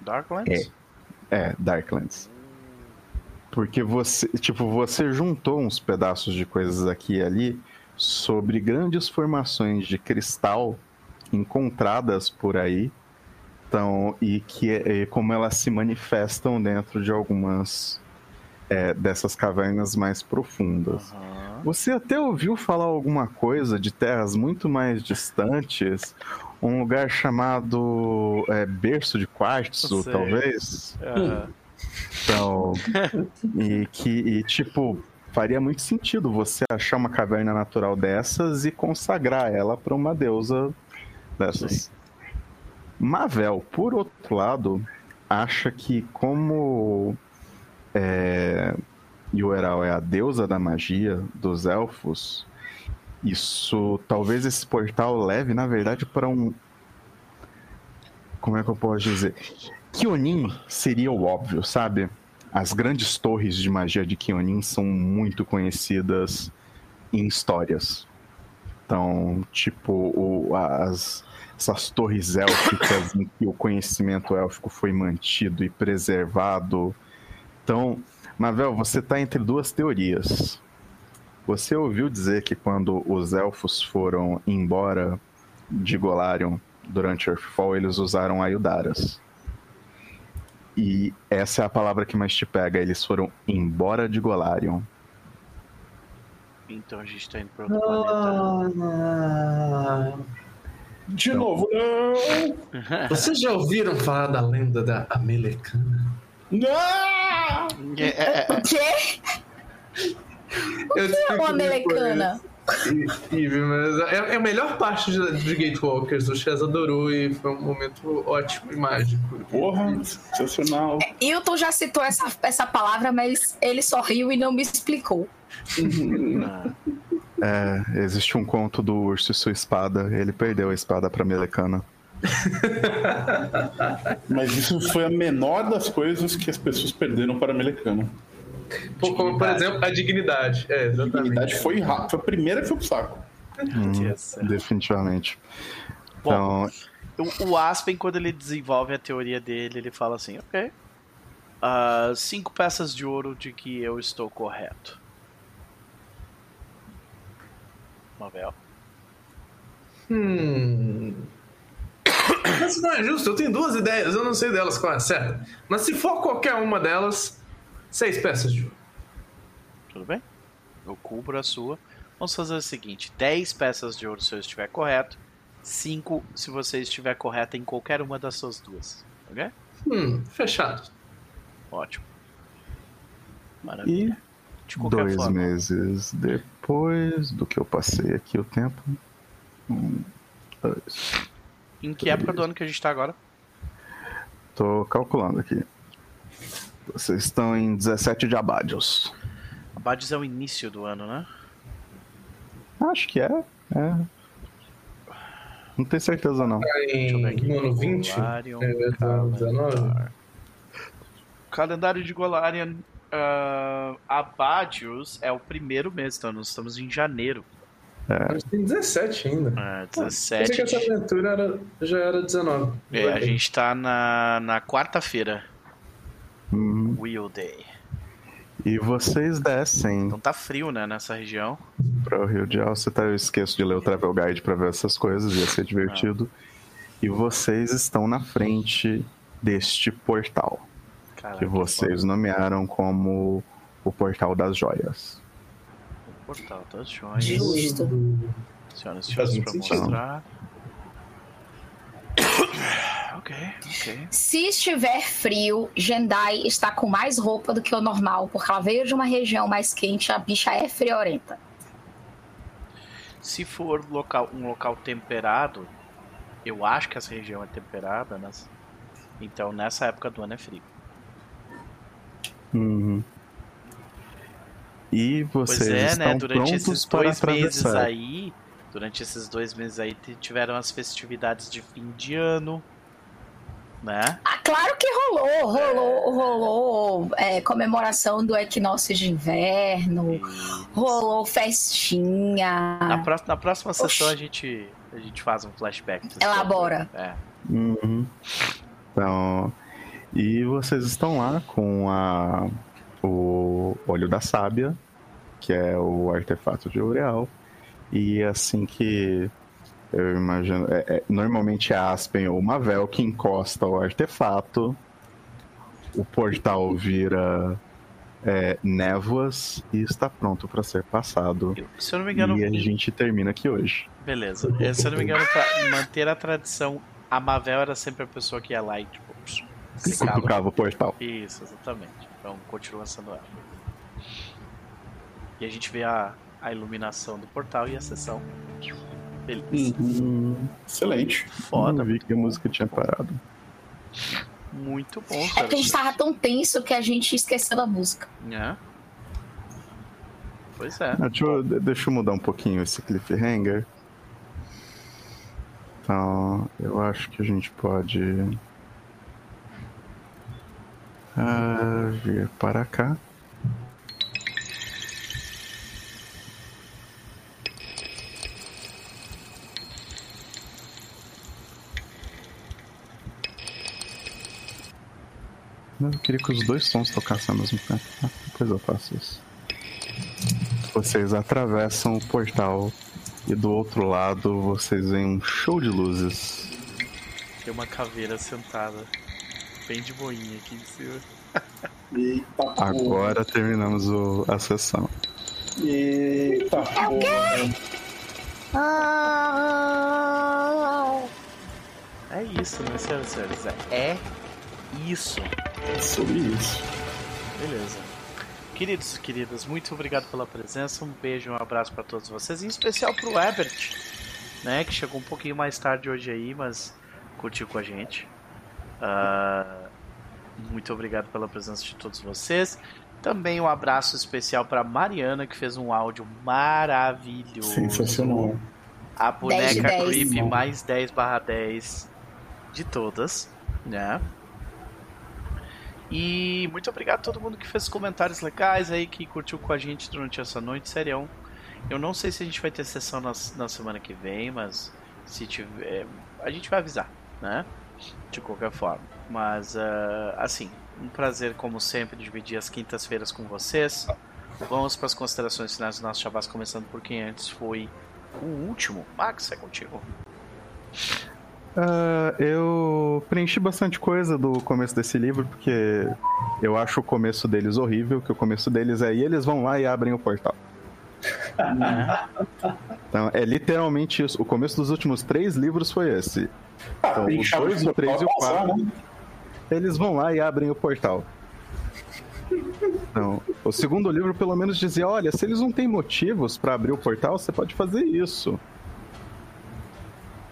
Darklands? é, Darklands. Porque você, tipo, você juntou uns pedaços de coisas aqui e ali sobre grandes formações de cristal encontradas por aí. Então, e que e como elas se manifestam dentro de algumas é, dessas cavernas mais profundas. Aham. Você até ouviu falar alguma coisa de terras muito mais distantes? Um lugar chamado é, Berço de Quartzo, talvez? Aham. Então, e que, e, tipo, faria muito sentido você achar uma caverna natural dessas e consagrar ela para uma deusa dessas. Mavel, por outro lado, acha que como é, é a deusa da magia dos elfos, isso talvez esse portal leve, na verdade, para um. Como é que eu posso dizer? Kionin seria o óbvio, sabe? As grandes torres de magia de Kionin são muito conhecidas em histórias. Então, tipo, o- as, essas torres élficas em que o conhecimento élfico foi mantido e preservado. Então, Mavel, você está entre duas teorias. Você ouviu dizer que quando os elfos foram embora de Golarion durante Earthfall, eles usaram Ayudaras. E essa é a palavra que mais te pega. Eles foram embora de Golarion. Então a gente tá indo pra outro planeta. Ah, De novo, não! vocês já ouviram falar da lenda da Amelecana? Não! É, é, é, O quê? Eu É explico uma mas é, é a melhor parte de, de Gatewalkers. O Chaz adorou e foi um momento ótimo e mágico. Porra, sensacional. Hilton já citou essa, essa palavra, mas ele sorriu e não me explicou. É, existe um conto do urso e sua espada. Ele perdeu a espada pra Melecana. Mas isso foi a menor das coisas que as pessoas perderam para a Melecana. Por, como, por exemplo, a dignidade. É, A dignidade foi rápida. Foi a primeira que foi pro saco. yes. Definitivamente. Bom, Então, o, o Aspen, quando ele desenvolve a teoria dele, ele fala assim: ok. ah, cinco peças de ouro de que eu estou correto. Mavel. Hum. Mas não é justo, eu tenho duas ideias, eu não sei delas qual é a certa. Mas se for qualquer uma delas, seis peças de ouro. Tudo bem? Eu cubro a sua. Vamos fazer o seguinte: 10 peças de ouro se eu estiver correto, 5 se você estiver correto em qualquer uma das suas duas. Ok? Hum, fechado. Ótimo. Maravilha. e De qualquer dois forma. meses depois do que eu passei aqui o tempo. Um, dois. Em que época do ano que a gente tá agora? Tô calculando aqui. Vocês estão em 17 de abadios. Abades é o início do ano, né? Acho que é. é. Não tenho certeza não. Tá eu ver aqui. em no ano 20? Golarion, É, 19? calendar. Calendário de Golarion. Uh, Abadios é o primeiro mês, então nós estamos em janeiro. Mas tem 17 ainda. É, Pensei 17 que essa aventura era, já era 19. É, a gente tá na, na quarta-feira. Uhum. Wheel Day. E vocês descem Então tá frio, né, nessa região. para o Rio de Alce, tá? Eu esqueço de ler o Travel Guide para ver essas coisas, ia ser divertido. E vocês estão na frente deste portal, Caraca, que vocês nomearam como o Portal das Joias. Portal das joias. Justo. Senhoras e senhores, pra sentido. mostrar. ok, ok. Se estiver frio, Jendai está com mais roupa do que o normal, porque ela veio de uma região mais quente, a bicha é friorenta. Se for local, um local temperado, eu acho que essa região é temperada, né? Então nessa época do ano é frio. Uhum. E Pois vocês é, estão né? Durante prontos esses para dois meses atravessar. aí, durante esses dois meses aí, tiveram as festividades de fim de ano, né? Ah, claro que rolou, rolou, rolou é, comemoração do equinócio de inverno, E rolou festinha. na, pró- na próxima sessão Oxi. a gente, a gente faz um flashback. Elabora. É. Uhum. Então, e vocês estão lá com a, o olho da sábia, que é o artefato de Ureal. E assim que eu imagino, é- é- normalmente é Aspen ou Mavel que encosta o artefato, o portal vira é, névoas e está pronto para ser passado. Se eu não me engano, E a gente termina aqui hoje. beleza. Se eu não me engano, pra manter a tradição, a Mavel era sempre a pessoa que ia lá e tipo. Cutucava o portal. Isso, exatamente. Então continua sendo ela. E a gente vê a, a iluminação do portal e a sessão. Beleza. Uhum. Excelente. Foda. Não vi que a música tinha parado. Muito bom, É cara. porque a gente tava tão tenso que a gente esqueceu da música. É. Pois é. Ah, deixa, eu, de- deixa eu mudar um pouquinho esse cliffhanger. Então, eu acho que a gente pode ah, vir para cá. Eu queria que os dois sons tocassem ao mesmo tempo. Ah, depois eu faço isso. Vocês atravessam o portal e do outro lado vocês veem um show de luzes. Tem uma caveira sentada. Bem de boinha aqui em cima. Eita, porra. Agora terminamos o- a sessão. Eita, é o quê? É isso, né, senhoras e senhores? É isso. Sobre isso. Beleza. Queridos e queridas, muito obrigado pela presença. Um beijo, um abraço para todos vocês, em especial pro Herbert, né, que chegou um pouquinho mais tarde hoje aí, mas curtiu com a gente. Ah, muito obrigado pela presença de todos vocês. Também um abraço especial para Mariana, que fez um áudio maravilhoso. Sensacional. A 10 de boneca 10. Creep mais 10 barra 10 de todas, né? E muito obrigado a todo mundo que fez comentários legais aí, que curtiu com a gente durante essa noite, serião. Eu não sei se a gente vai ter sessão na, na semana que vem, mas se tiver, a gente vai avisar, né? De qualquer forma. Mas, ah, assim, um prazer, como sempre, dividir as quintas-feiras com vocês. Vamos para as considerações finais do nosso Chavaz, começando por quem antes foi o último. Max, é contigo. Ah, eu preenchi bastante coisa do começo desse livro, porque eu acho o começo deles horrível, que o começo deles é e eles vão lá e abrem o portal. Então, é literalmente isso. O começo dos últimos três livros foi esse. Então, tem o chave 2, de o 3 e o 4. né? Eles vão lá e abrem o portal. Então, o segundo livro pelo menos dizia, olha, se eles não têm motivos pra abrir o portal, você pode fazer isso.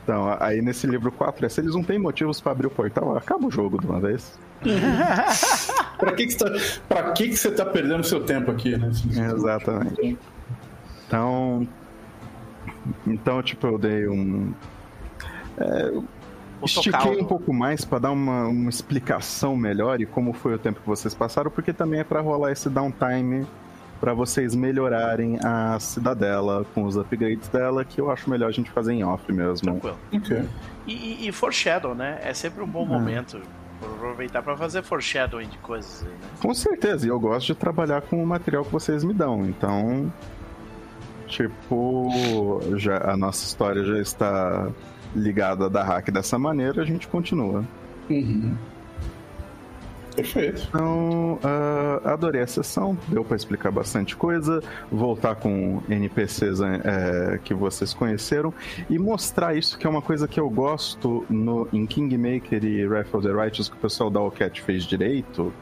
Então, aí nesse livro 4 é, se eles não têm motivos pra abrir o portal, acaba o jogo de uma vez. Pra que, que, você tá, pra que, que você tá perdendo seu tempo aqui, né? Exatamente. Então, então tipo, eu dei um Vou Estiquei um pouco mais pra dar uma, uma explicação melhor e como foi o tempo que vocês passaram, porque também é pra rolar esse downtime pra vocês melhorarem a cidadela com os upgrades dela, que eu acho melhor a gente fazer em off mesmo. Tranquilo. Ok. E, e, e foreshadow, né? É sempre um bom Ah. momento aproveitar pra fazer foreshadowing de coisas aí, né? Com certeza, e eu gosto de trabalhar com o material que vocês me dão, então. Tipo, já, a nossa história já está ligada da hack dessa maneira, a gente continua. Uhum. Perfeito. Então, ah, adorei a sessão, deu pra explicar bastante coisa, voltar com NPCs eh, que vocês conheceram e mostrar isso que é uma coisa que eu gosto no, em Kingmaker e Wrath of the Righteous que o pessoal da Allcat fez direito,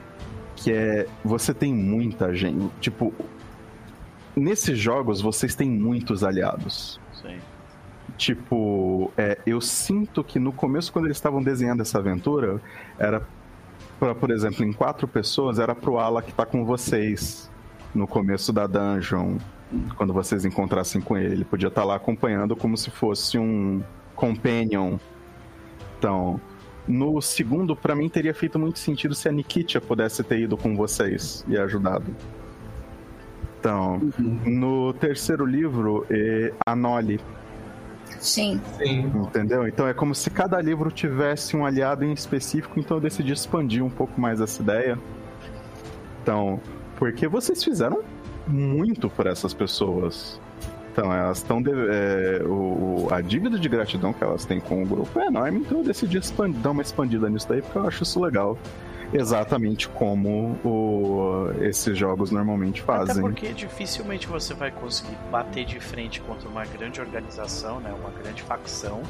que é você tem muita gente, tipo, nesses jogos vocês têm muitos aliados. Sim. Tipo, é, eu sinto que no começo, quando eles estavam desenhando essa aventura, era pra, por exemplo, em quatro pessoas, era pro Ala que tá com vocês no começo da dungeon, quando vocês encontrassem com ele. Ele podia estar lá acompanhando como se fosse um companion. Então, no segundo, pra mim teria feito muito sentido se a Nikitia pudesse ter ido com vocês e ajudado. Então, no terceiro livro, é a Nolly Sim. Sim. Entendeu? Então é como se cada livro tivesse um aliado em específico, então eu decidi expandir um pouco mais essa ideia. Então, porque vocês fizeram muito por essas pessoas. Então, elas estão. É, o, a dívida de gratidão que elas têm com o grupo é enorme, então eu decidi expandir, dar uma expandida nisso daí, porque eu acho isso legal. Exatamente como o, esses jogos normalmente Até fazem. porque dificilmente você vai conseguir bater de frente contra uma grande organização, né, uma grande facção,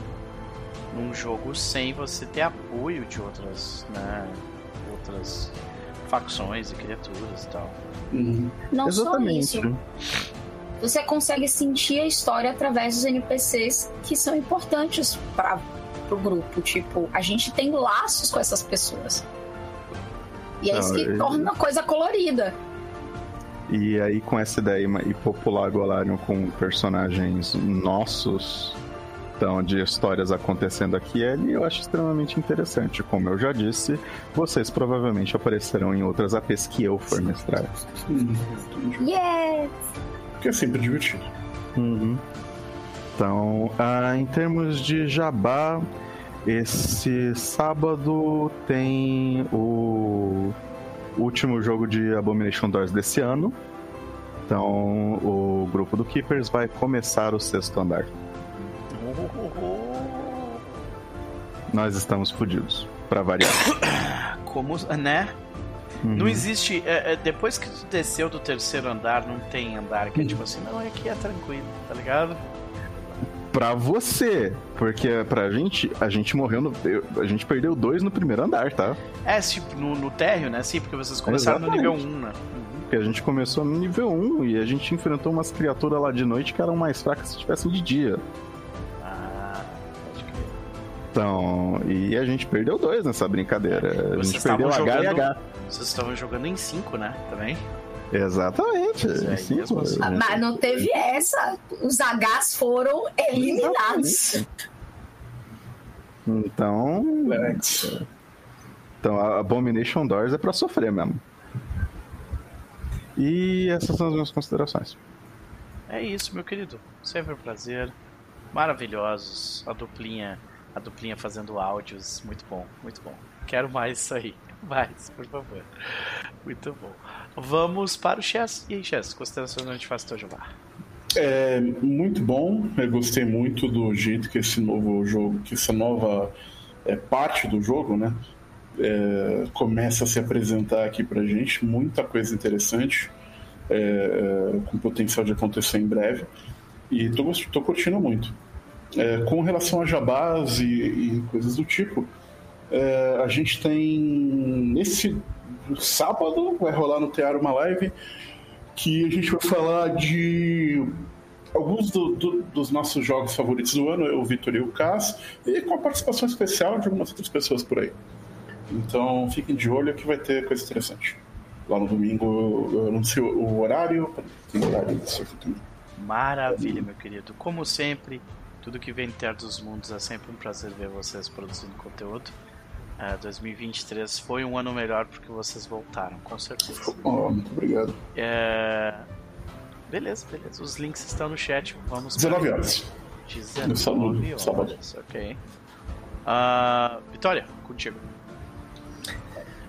num jogo sem você ter apoio de outras, né, outras facções e criaturas e tal. Uhum. Não Exatamente. só isso. Você consegue sentir a história através dos NPCs que são importantes para o grupo. Tipo, a gente tem laços com essas pessoas. E é isso que eu- torna a coisa colorida. E aí, com essa ideia e popular Golarion com personagens nossos, então, de histórias acontecendo aqui e ali, eu acho extremamente interessante. Como eu já disse, vocês provavelmente aparecerão em outras APs que eu for mestrar. Uhum. Yeah! Que é sempre divertido. Uhum. Então, ah, em termos de jabá, esse sábado tem o último jogo de Abomination Doors desse ano. Então, o grupo do Keepers vai começar o sexto andar. Nós estamos fodidos, pra variar. Como, né? Uhum. Não existe. é, é, depois que tu desceu do terceiro andar, não tem andar que é tipo assim, não, aqui é tranquilo, tá ligado? Pra você, porque pra gente, a gente morreu no. eu- A gente perdeu dois no primeiro andar, tá? É, tipo, no, no térreo, né? Sim, porque vocês começaram no nível 1, né? Porque a gente começou no nível 1 e a gente enfrentou umas criaturas lá de noite que eram mais fracas se tivessem de dia. Ah, pode crer. Então, e a gente perdeu dois nessa brincadeira. A Vocês gente perdeu estavam H e jogando- H. Vocês estavam jogando em 5, né? Também? Exatamente. Aí, Sim, mesmo assim. Mas não teve essa. Os Hs foram eliminados. Então, então a Abomination Doors é pra sofrer mesmo. E essas são as minhas considerações. É isso, meu querido. Sempre um prazer. Maravilhosos. A duplinha, a duplinha fazendo áudios. Muito bom, muito bom. Quero mais isso aí. Mais, por favor. Muito bom. Vamos para o Chess. E aí, Chess, considerações faz teu jabá? É muito bom. Eu gostei muito do jeito que esse novo jogo, que essa nova é, parte do jogo, né? é, começa a se apresentar aqui pra gente. Muita coisa interessante, é, com potencial de acontecer em breve. E tô, tô curtindo muito. É, com relação a jabás e, e coisas do tipo, é, a gente tem nesse sábado vai rolar no Teatro uma live que a gente vai falar de alguns do- do- dos nossos jogos favoritos do ano, o Vitor e o Cass, e com a participação especial de algumas outras pessoas por aí. Então fiquem de olho que vai ter coisa interessante. Lá no domingo eu anuncio o horário, tem horário disso aqui também. Maravilha, meu querido. Como sempre, tudo que vem ter dos mundos é sempre um prazer ver vocês produzindo conteúdo. Ah, 2023 foi um ano melhor porque vocês voltaram, com certeza. Oh, muito obrigado. É... Beleza, beleza. Os links estão no chat. Vamos 19 horas. 19 No sábado, horas, sábado. ok. Ah, Vitória, contigo.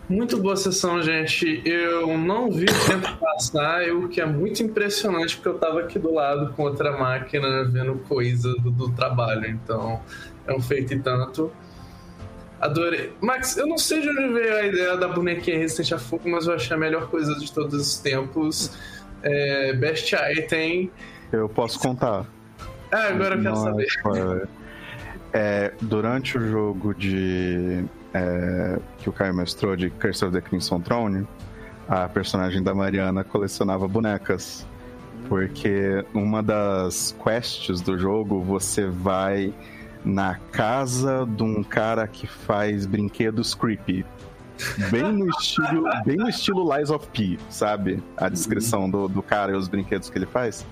Muito boa sessão, gente. Eu não vi o tempo passar, o que é muito impressionante, porque eu tava aqui do lado com outra máquina vendo coisa do, do trabalho. Então, é um feito e tanto. Adorei. Max, eu não sei de onde veio a ideia da bonequinha resistente a fogo, mas eu achei a melhor coisa de todos os tempos. É, best item. Eu posso contar. Ah, agora eu quero é saber. É, durante o jogo de é, que o Caio mestrou de Curse of the Crimson Throne, a personagem da Mariana colecionava bonecas. Porque uma das quests do jogo você vai na casa de um cara que faz brinquedos creepy. Bem no estilo, bem no estilo Lies of P, sabe? A descrição do, do cara e os brinquedos que ele faz.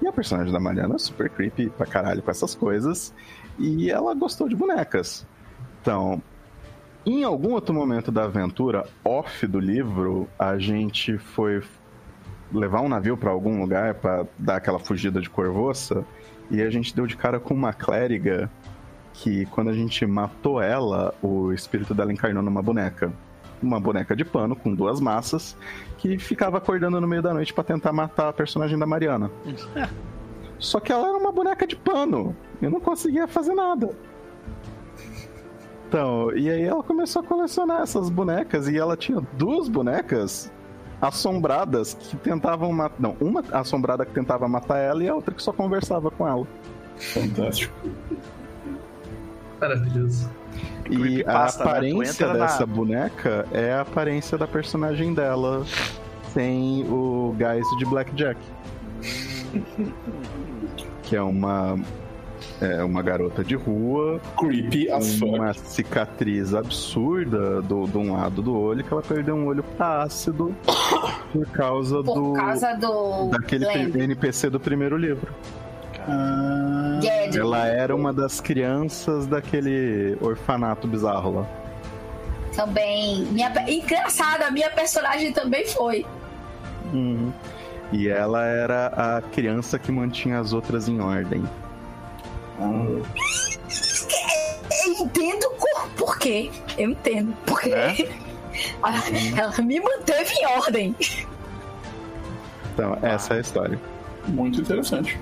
E a personagem da Mariana é super creepy pra caralho com essas coisas. E ela gostou de bonecas. Então, em algum outro momento da aventura, off do livro, a gente foi levar um navio pra algum lugar pra dar aquela fugida de corvoça. E a gente deu de cara com uma clériga que, quando a gente matou ela, o espírito dela encarnou numa boneca. Uma boneca de pano com duas massas que ficava acordando no meio da noite pra tentar matar a personagem da Mariana. Só que ela era uma boneca de pano. Eu não conseguia fazer nada. Então, e aí ela começou a colecionar essas bonecas e ela tinha duas bonecas assombradas que tentavam matar. Não, uma assombrada que tentava matar ela e a outra que só conversava com ela. Fantástico. Maravilhoso. E a né? Tu aparência na- dessa boneca é a aparência da personagem dela sem o gás de Blackjack. que é uma é uma garota de rua Creepy as com fuck. uma cicatriz absurda do, de um lado do olho que ela perdeu um olho pra ácido por causa Por do causa do. daquele Lamb. NPC do primeiro livro. Ah, Ela era uma das crianças daquele orfanato bizarro lá. Também. Minha... Engraçado, a minha personagem também foi. Uhum. E ela era a criança que mantinha as outras em ordem. Eu entendo por, quê. Eu entendo. Porque É? ela me manteve em ordem. Então, essa é a história. muito interessante.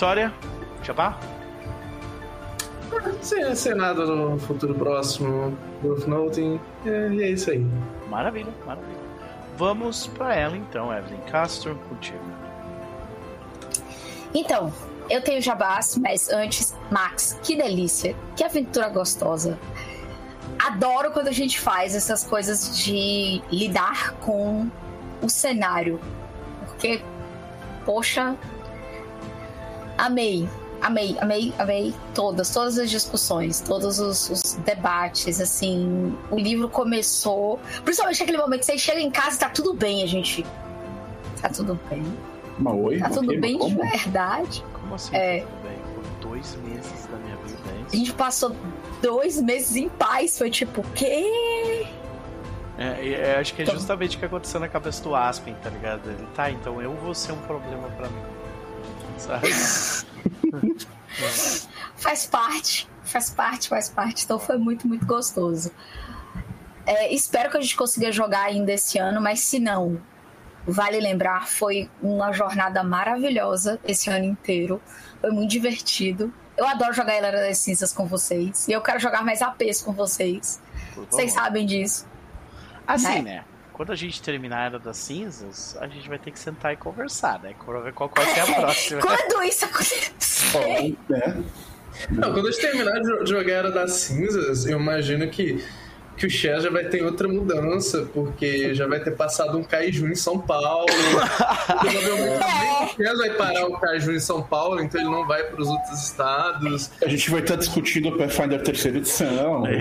Vitória? Jabá? Sem, sem nada no futuro próximo, Growth Noting. É, e é isso aí. Maravilha, maravilha. Vamos pra ela então, Evelyn Castro, contigo. Então, eu tenho jabás, mas antes, Max, que delícia, que aventura gostosa. Adoro quando a gente faz essas coisas de lidar com o cenário. Porque, poxa, amei, amei, amei, amei todas, todas as discussões, todos os, os debates, assim. O livro começou, principalmente naquele momento que você chega em casa e tá tudo bem, a gente. Tá tudo bem. Mas oi, Tá tudo bem mas de como? verdade. Como assim? É. Tudo bem? Foram dois meses da minha vida, é A gente passou dois meses em paz. Foi tipo, quê? É, e- é, acho que é Então- justamente o que aconteceu na cabeça do Aspen, tá ligado? Ele, tá, então eu vou ser um problema pra mim. Sabe? Faz parte, faz parte, faz parte. Então foi muito, muito gostoso. É, espero que a gente consiga jogar ainda esse ano, mas se não, vale lembrar, foi uma jornada maravilhosa esse ano inteiro. Foi muito divertido. Eu adoro jogar Helena das Cinzas com vocês. E eu quero jogar mais APs com vocês. Vocês sabem disso. Assim, né? né? Quando a gente terminar a Era das Cinzas, a gente vai ter que sentar e conversar, né? Pra ver qual vai ser a próxima. Quando isso acontecer. Né? Não, quando a gente terminar de jo- jogar Era das Cinzas, eu imagino que, que o Cher já vai ter outra mudança, porque já vai ter passado um Kaiju em São Paulo. Provavelmente o Cher vai parar o Kaiju em São Paulo, então ele não vai para os outros estados. A gente vai estar discutindo o Pathfinder terceira edição. É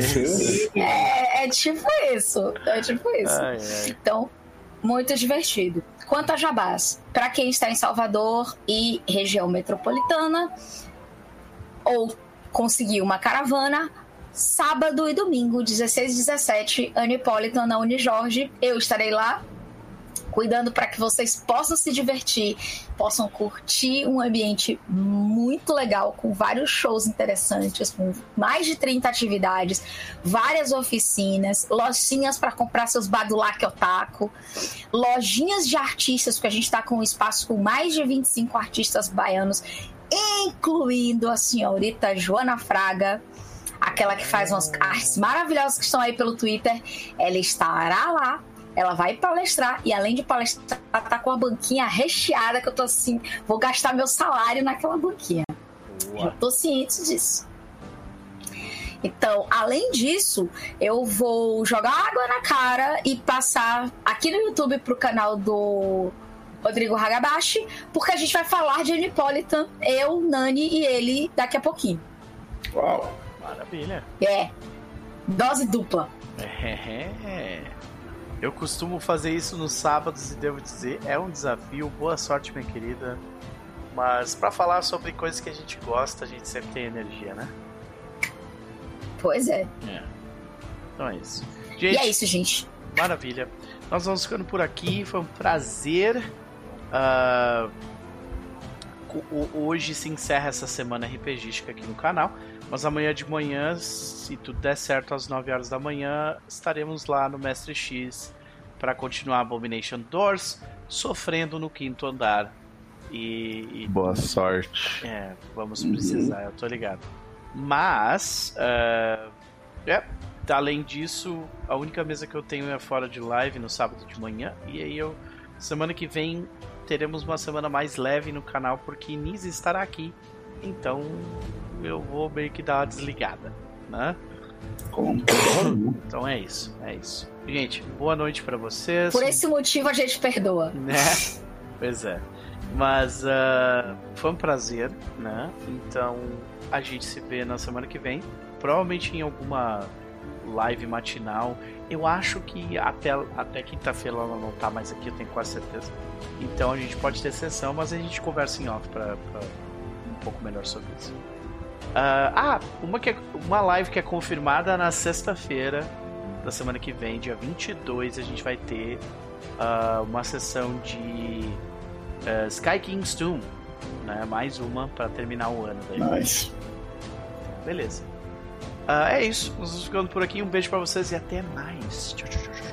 É, é tipo isso. É tipo isso. Ai, ai. Então, muito divertido. Quanto a Jabás, para quem está em Salvador e região metropolitana, ou conseguir uma caravana, sábado e domingo, 16 e 17, Anipolitan na Unijorge. Eu estarei lá, cuidando para que vocês possam se divertir, possam curtir um ambiente muito legal, com vários shows interessantes, com mais de 30 atividades, várias oficinas, lojinhas para comprar seus badulac otaku, lojinhas de artistas, porque a gente está com um espaço com mais de 25 artistas baianos, incluindo a senhorita Joana Fraga, aquela que faz umas artes maravilhosas que estão aí pelo Twitter, ela estará lá. Ela vai palestrar e além de palestrar, tá com a banquinha recheada que eu tô assim, vou gastar meu salário naquela banquinha. Eu tô ciente disso. Então, além disso, eu vou jogar água na cara e passar aqui no YouTube pro canal do Rodrigo Hagabashi, porque a gente vai falar de Anipolitan, eu, Nani e ele daqui a pouquinho. Uau. Maravilha. É. Dose dupla. É. Eu costumo fazer isso nos sábados e devo dizer, é um desafio. Boa sorte, minha querida. Mas pra falar sobre coisas que a gente gosta, a gente sempre tem energia, né? Pois é. É. Então é isso. E Gente, é isso, gente. Maravilha. Nós vamos ficando por aqui. Foi um prazer. Ho- hoje se encerra essa semana RPGística aqui no canal. Mas amanhã de manhã, se tudo der certo, às 9 horas da manhã, estaremos lá no Mestre X para continuar Abomination Doors, sofrendo no quinto andar. E, e Boa sorte. é, vamos precisar, eu tô ligado. Mas, é, é, além disso, a única mesa que eu tenho é fora de live no sábado de manhã. E aí eu, semana que vem, teremos uma semana mais leve no canal, porque Nise estará aqui. Então, eu vou meio que dar uma desligada, né? Então é isso, é isso. Gente, boa noite pra vocês. Por esse motivo a gente perdoa. né? Pois é. Mas ah, foi um prazer, né? Então a gente se vê na semana que vem. Provavelmente em alguma live matinal. Eu acho que até, até quinta-feira ela não tá mais aqui, eu tenho quase certeza. Então a gente pode ter sessão, mas a gente conversa em off pra, pra pouco melhor sobre isso. Ah, ah, uma, que é, uma live que é confirmada na sexta-feira da semana que vem, dia 22, a gente vai ter ah, uma sessão de eh, Sky King's Tomb, né? Mais uma para terminar o ano daí. Nice. Beleza. Ah, é isso. Nós vamos ficando por aqui. Um beijo para vocês e até mais. Tchau, tchau, tchau.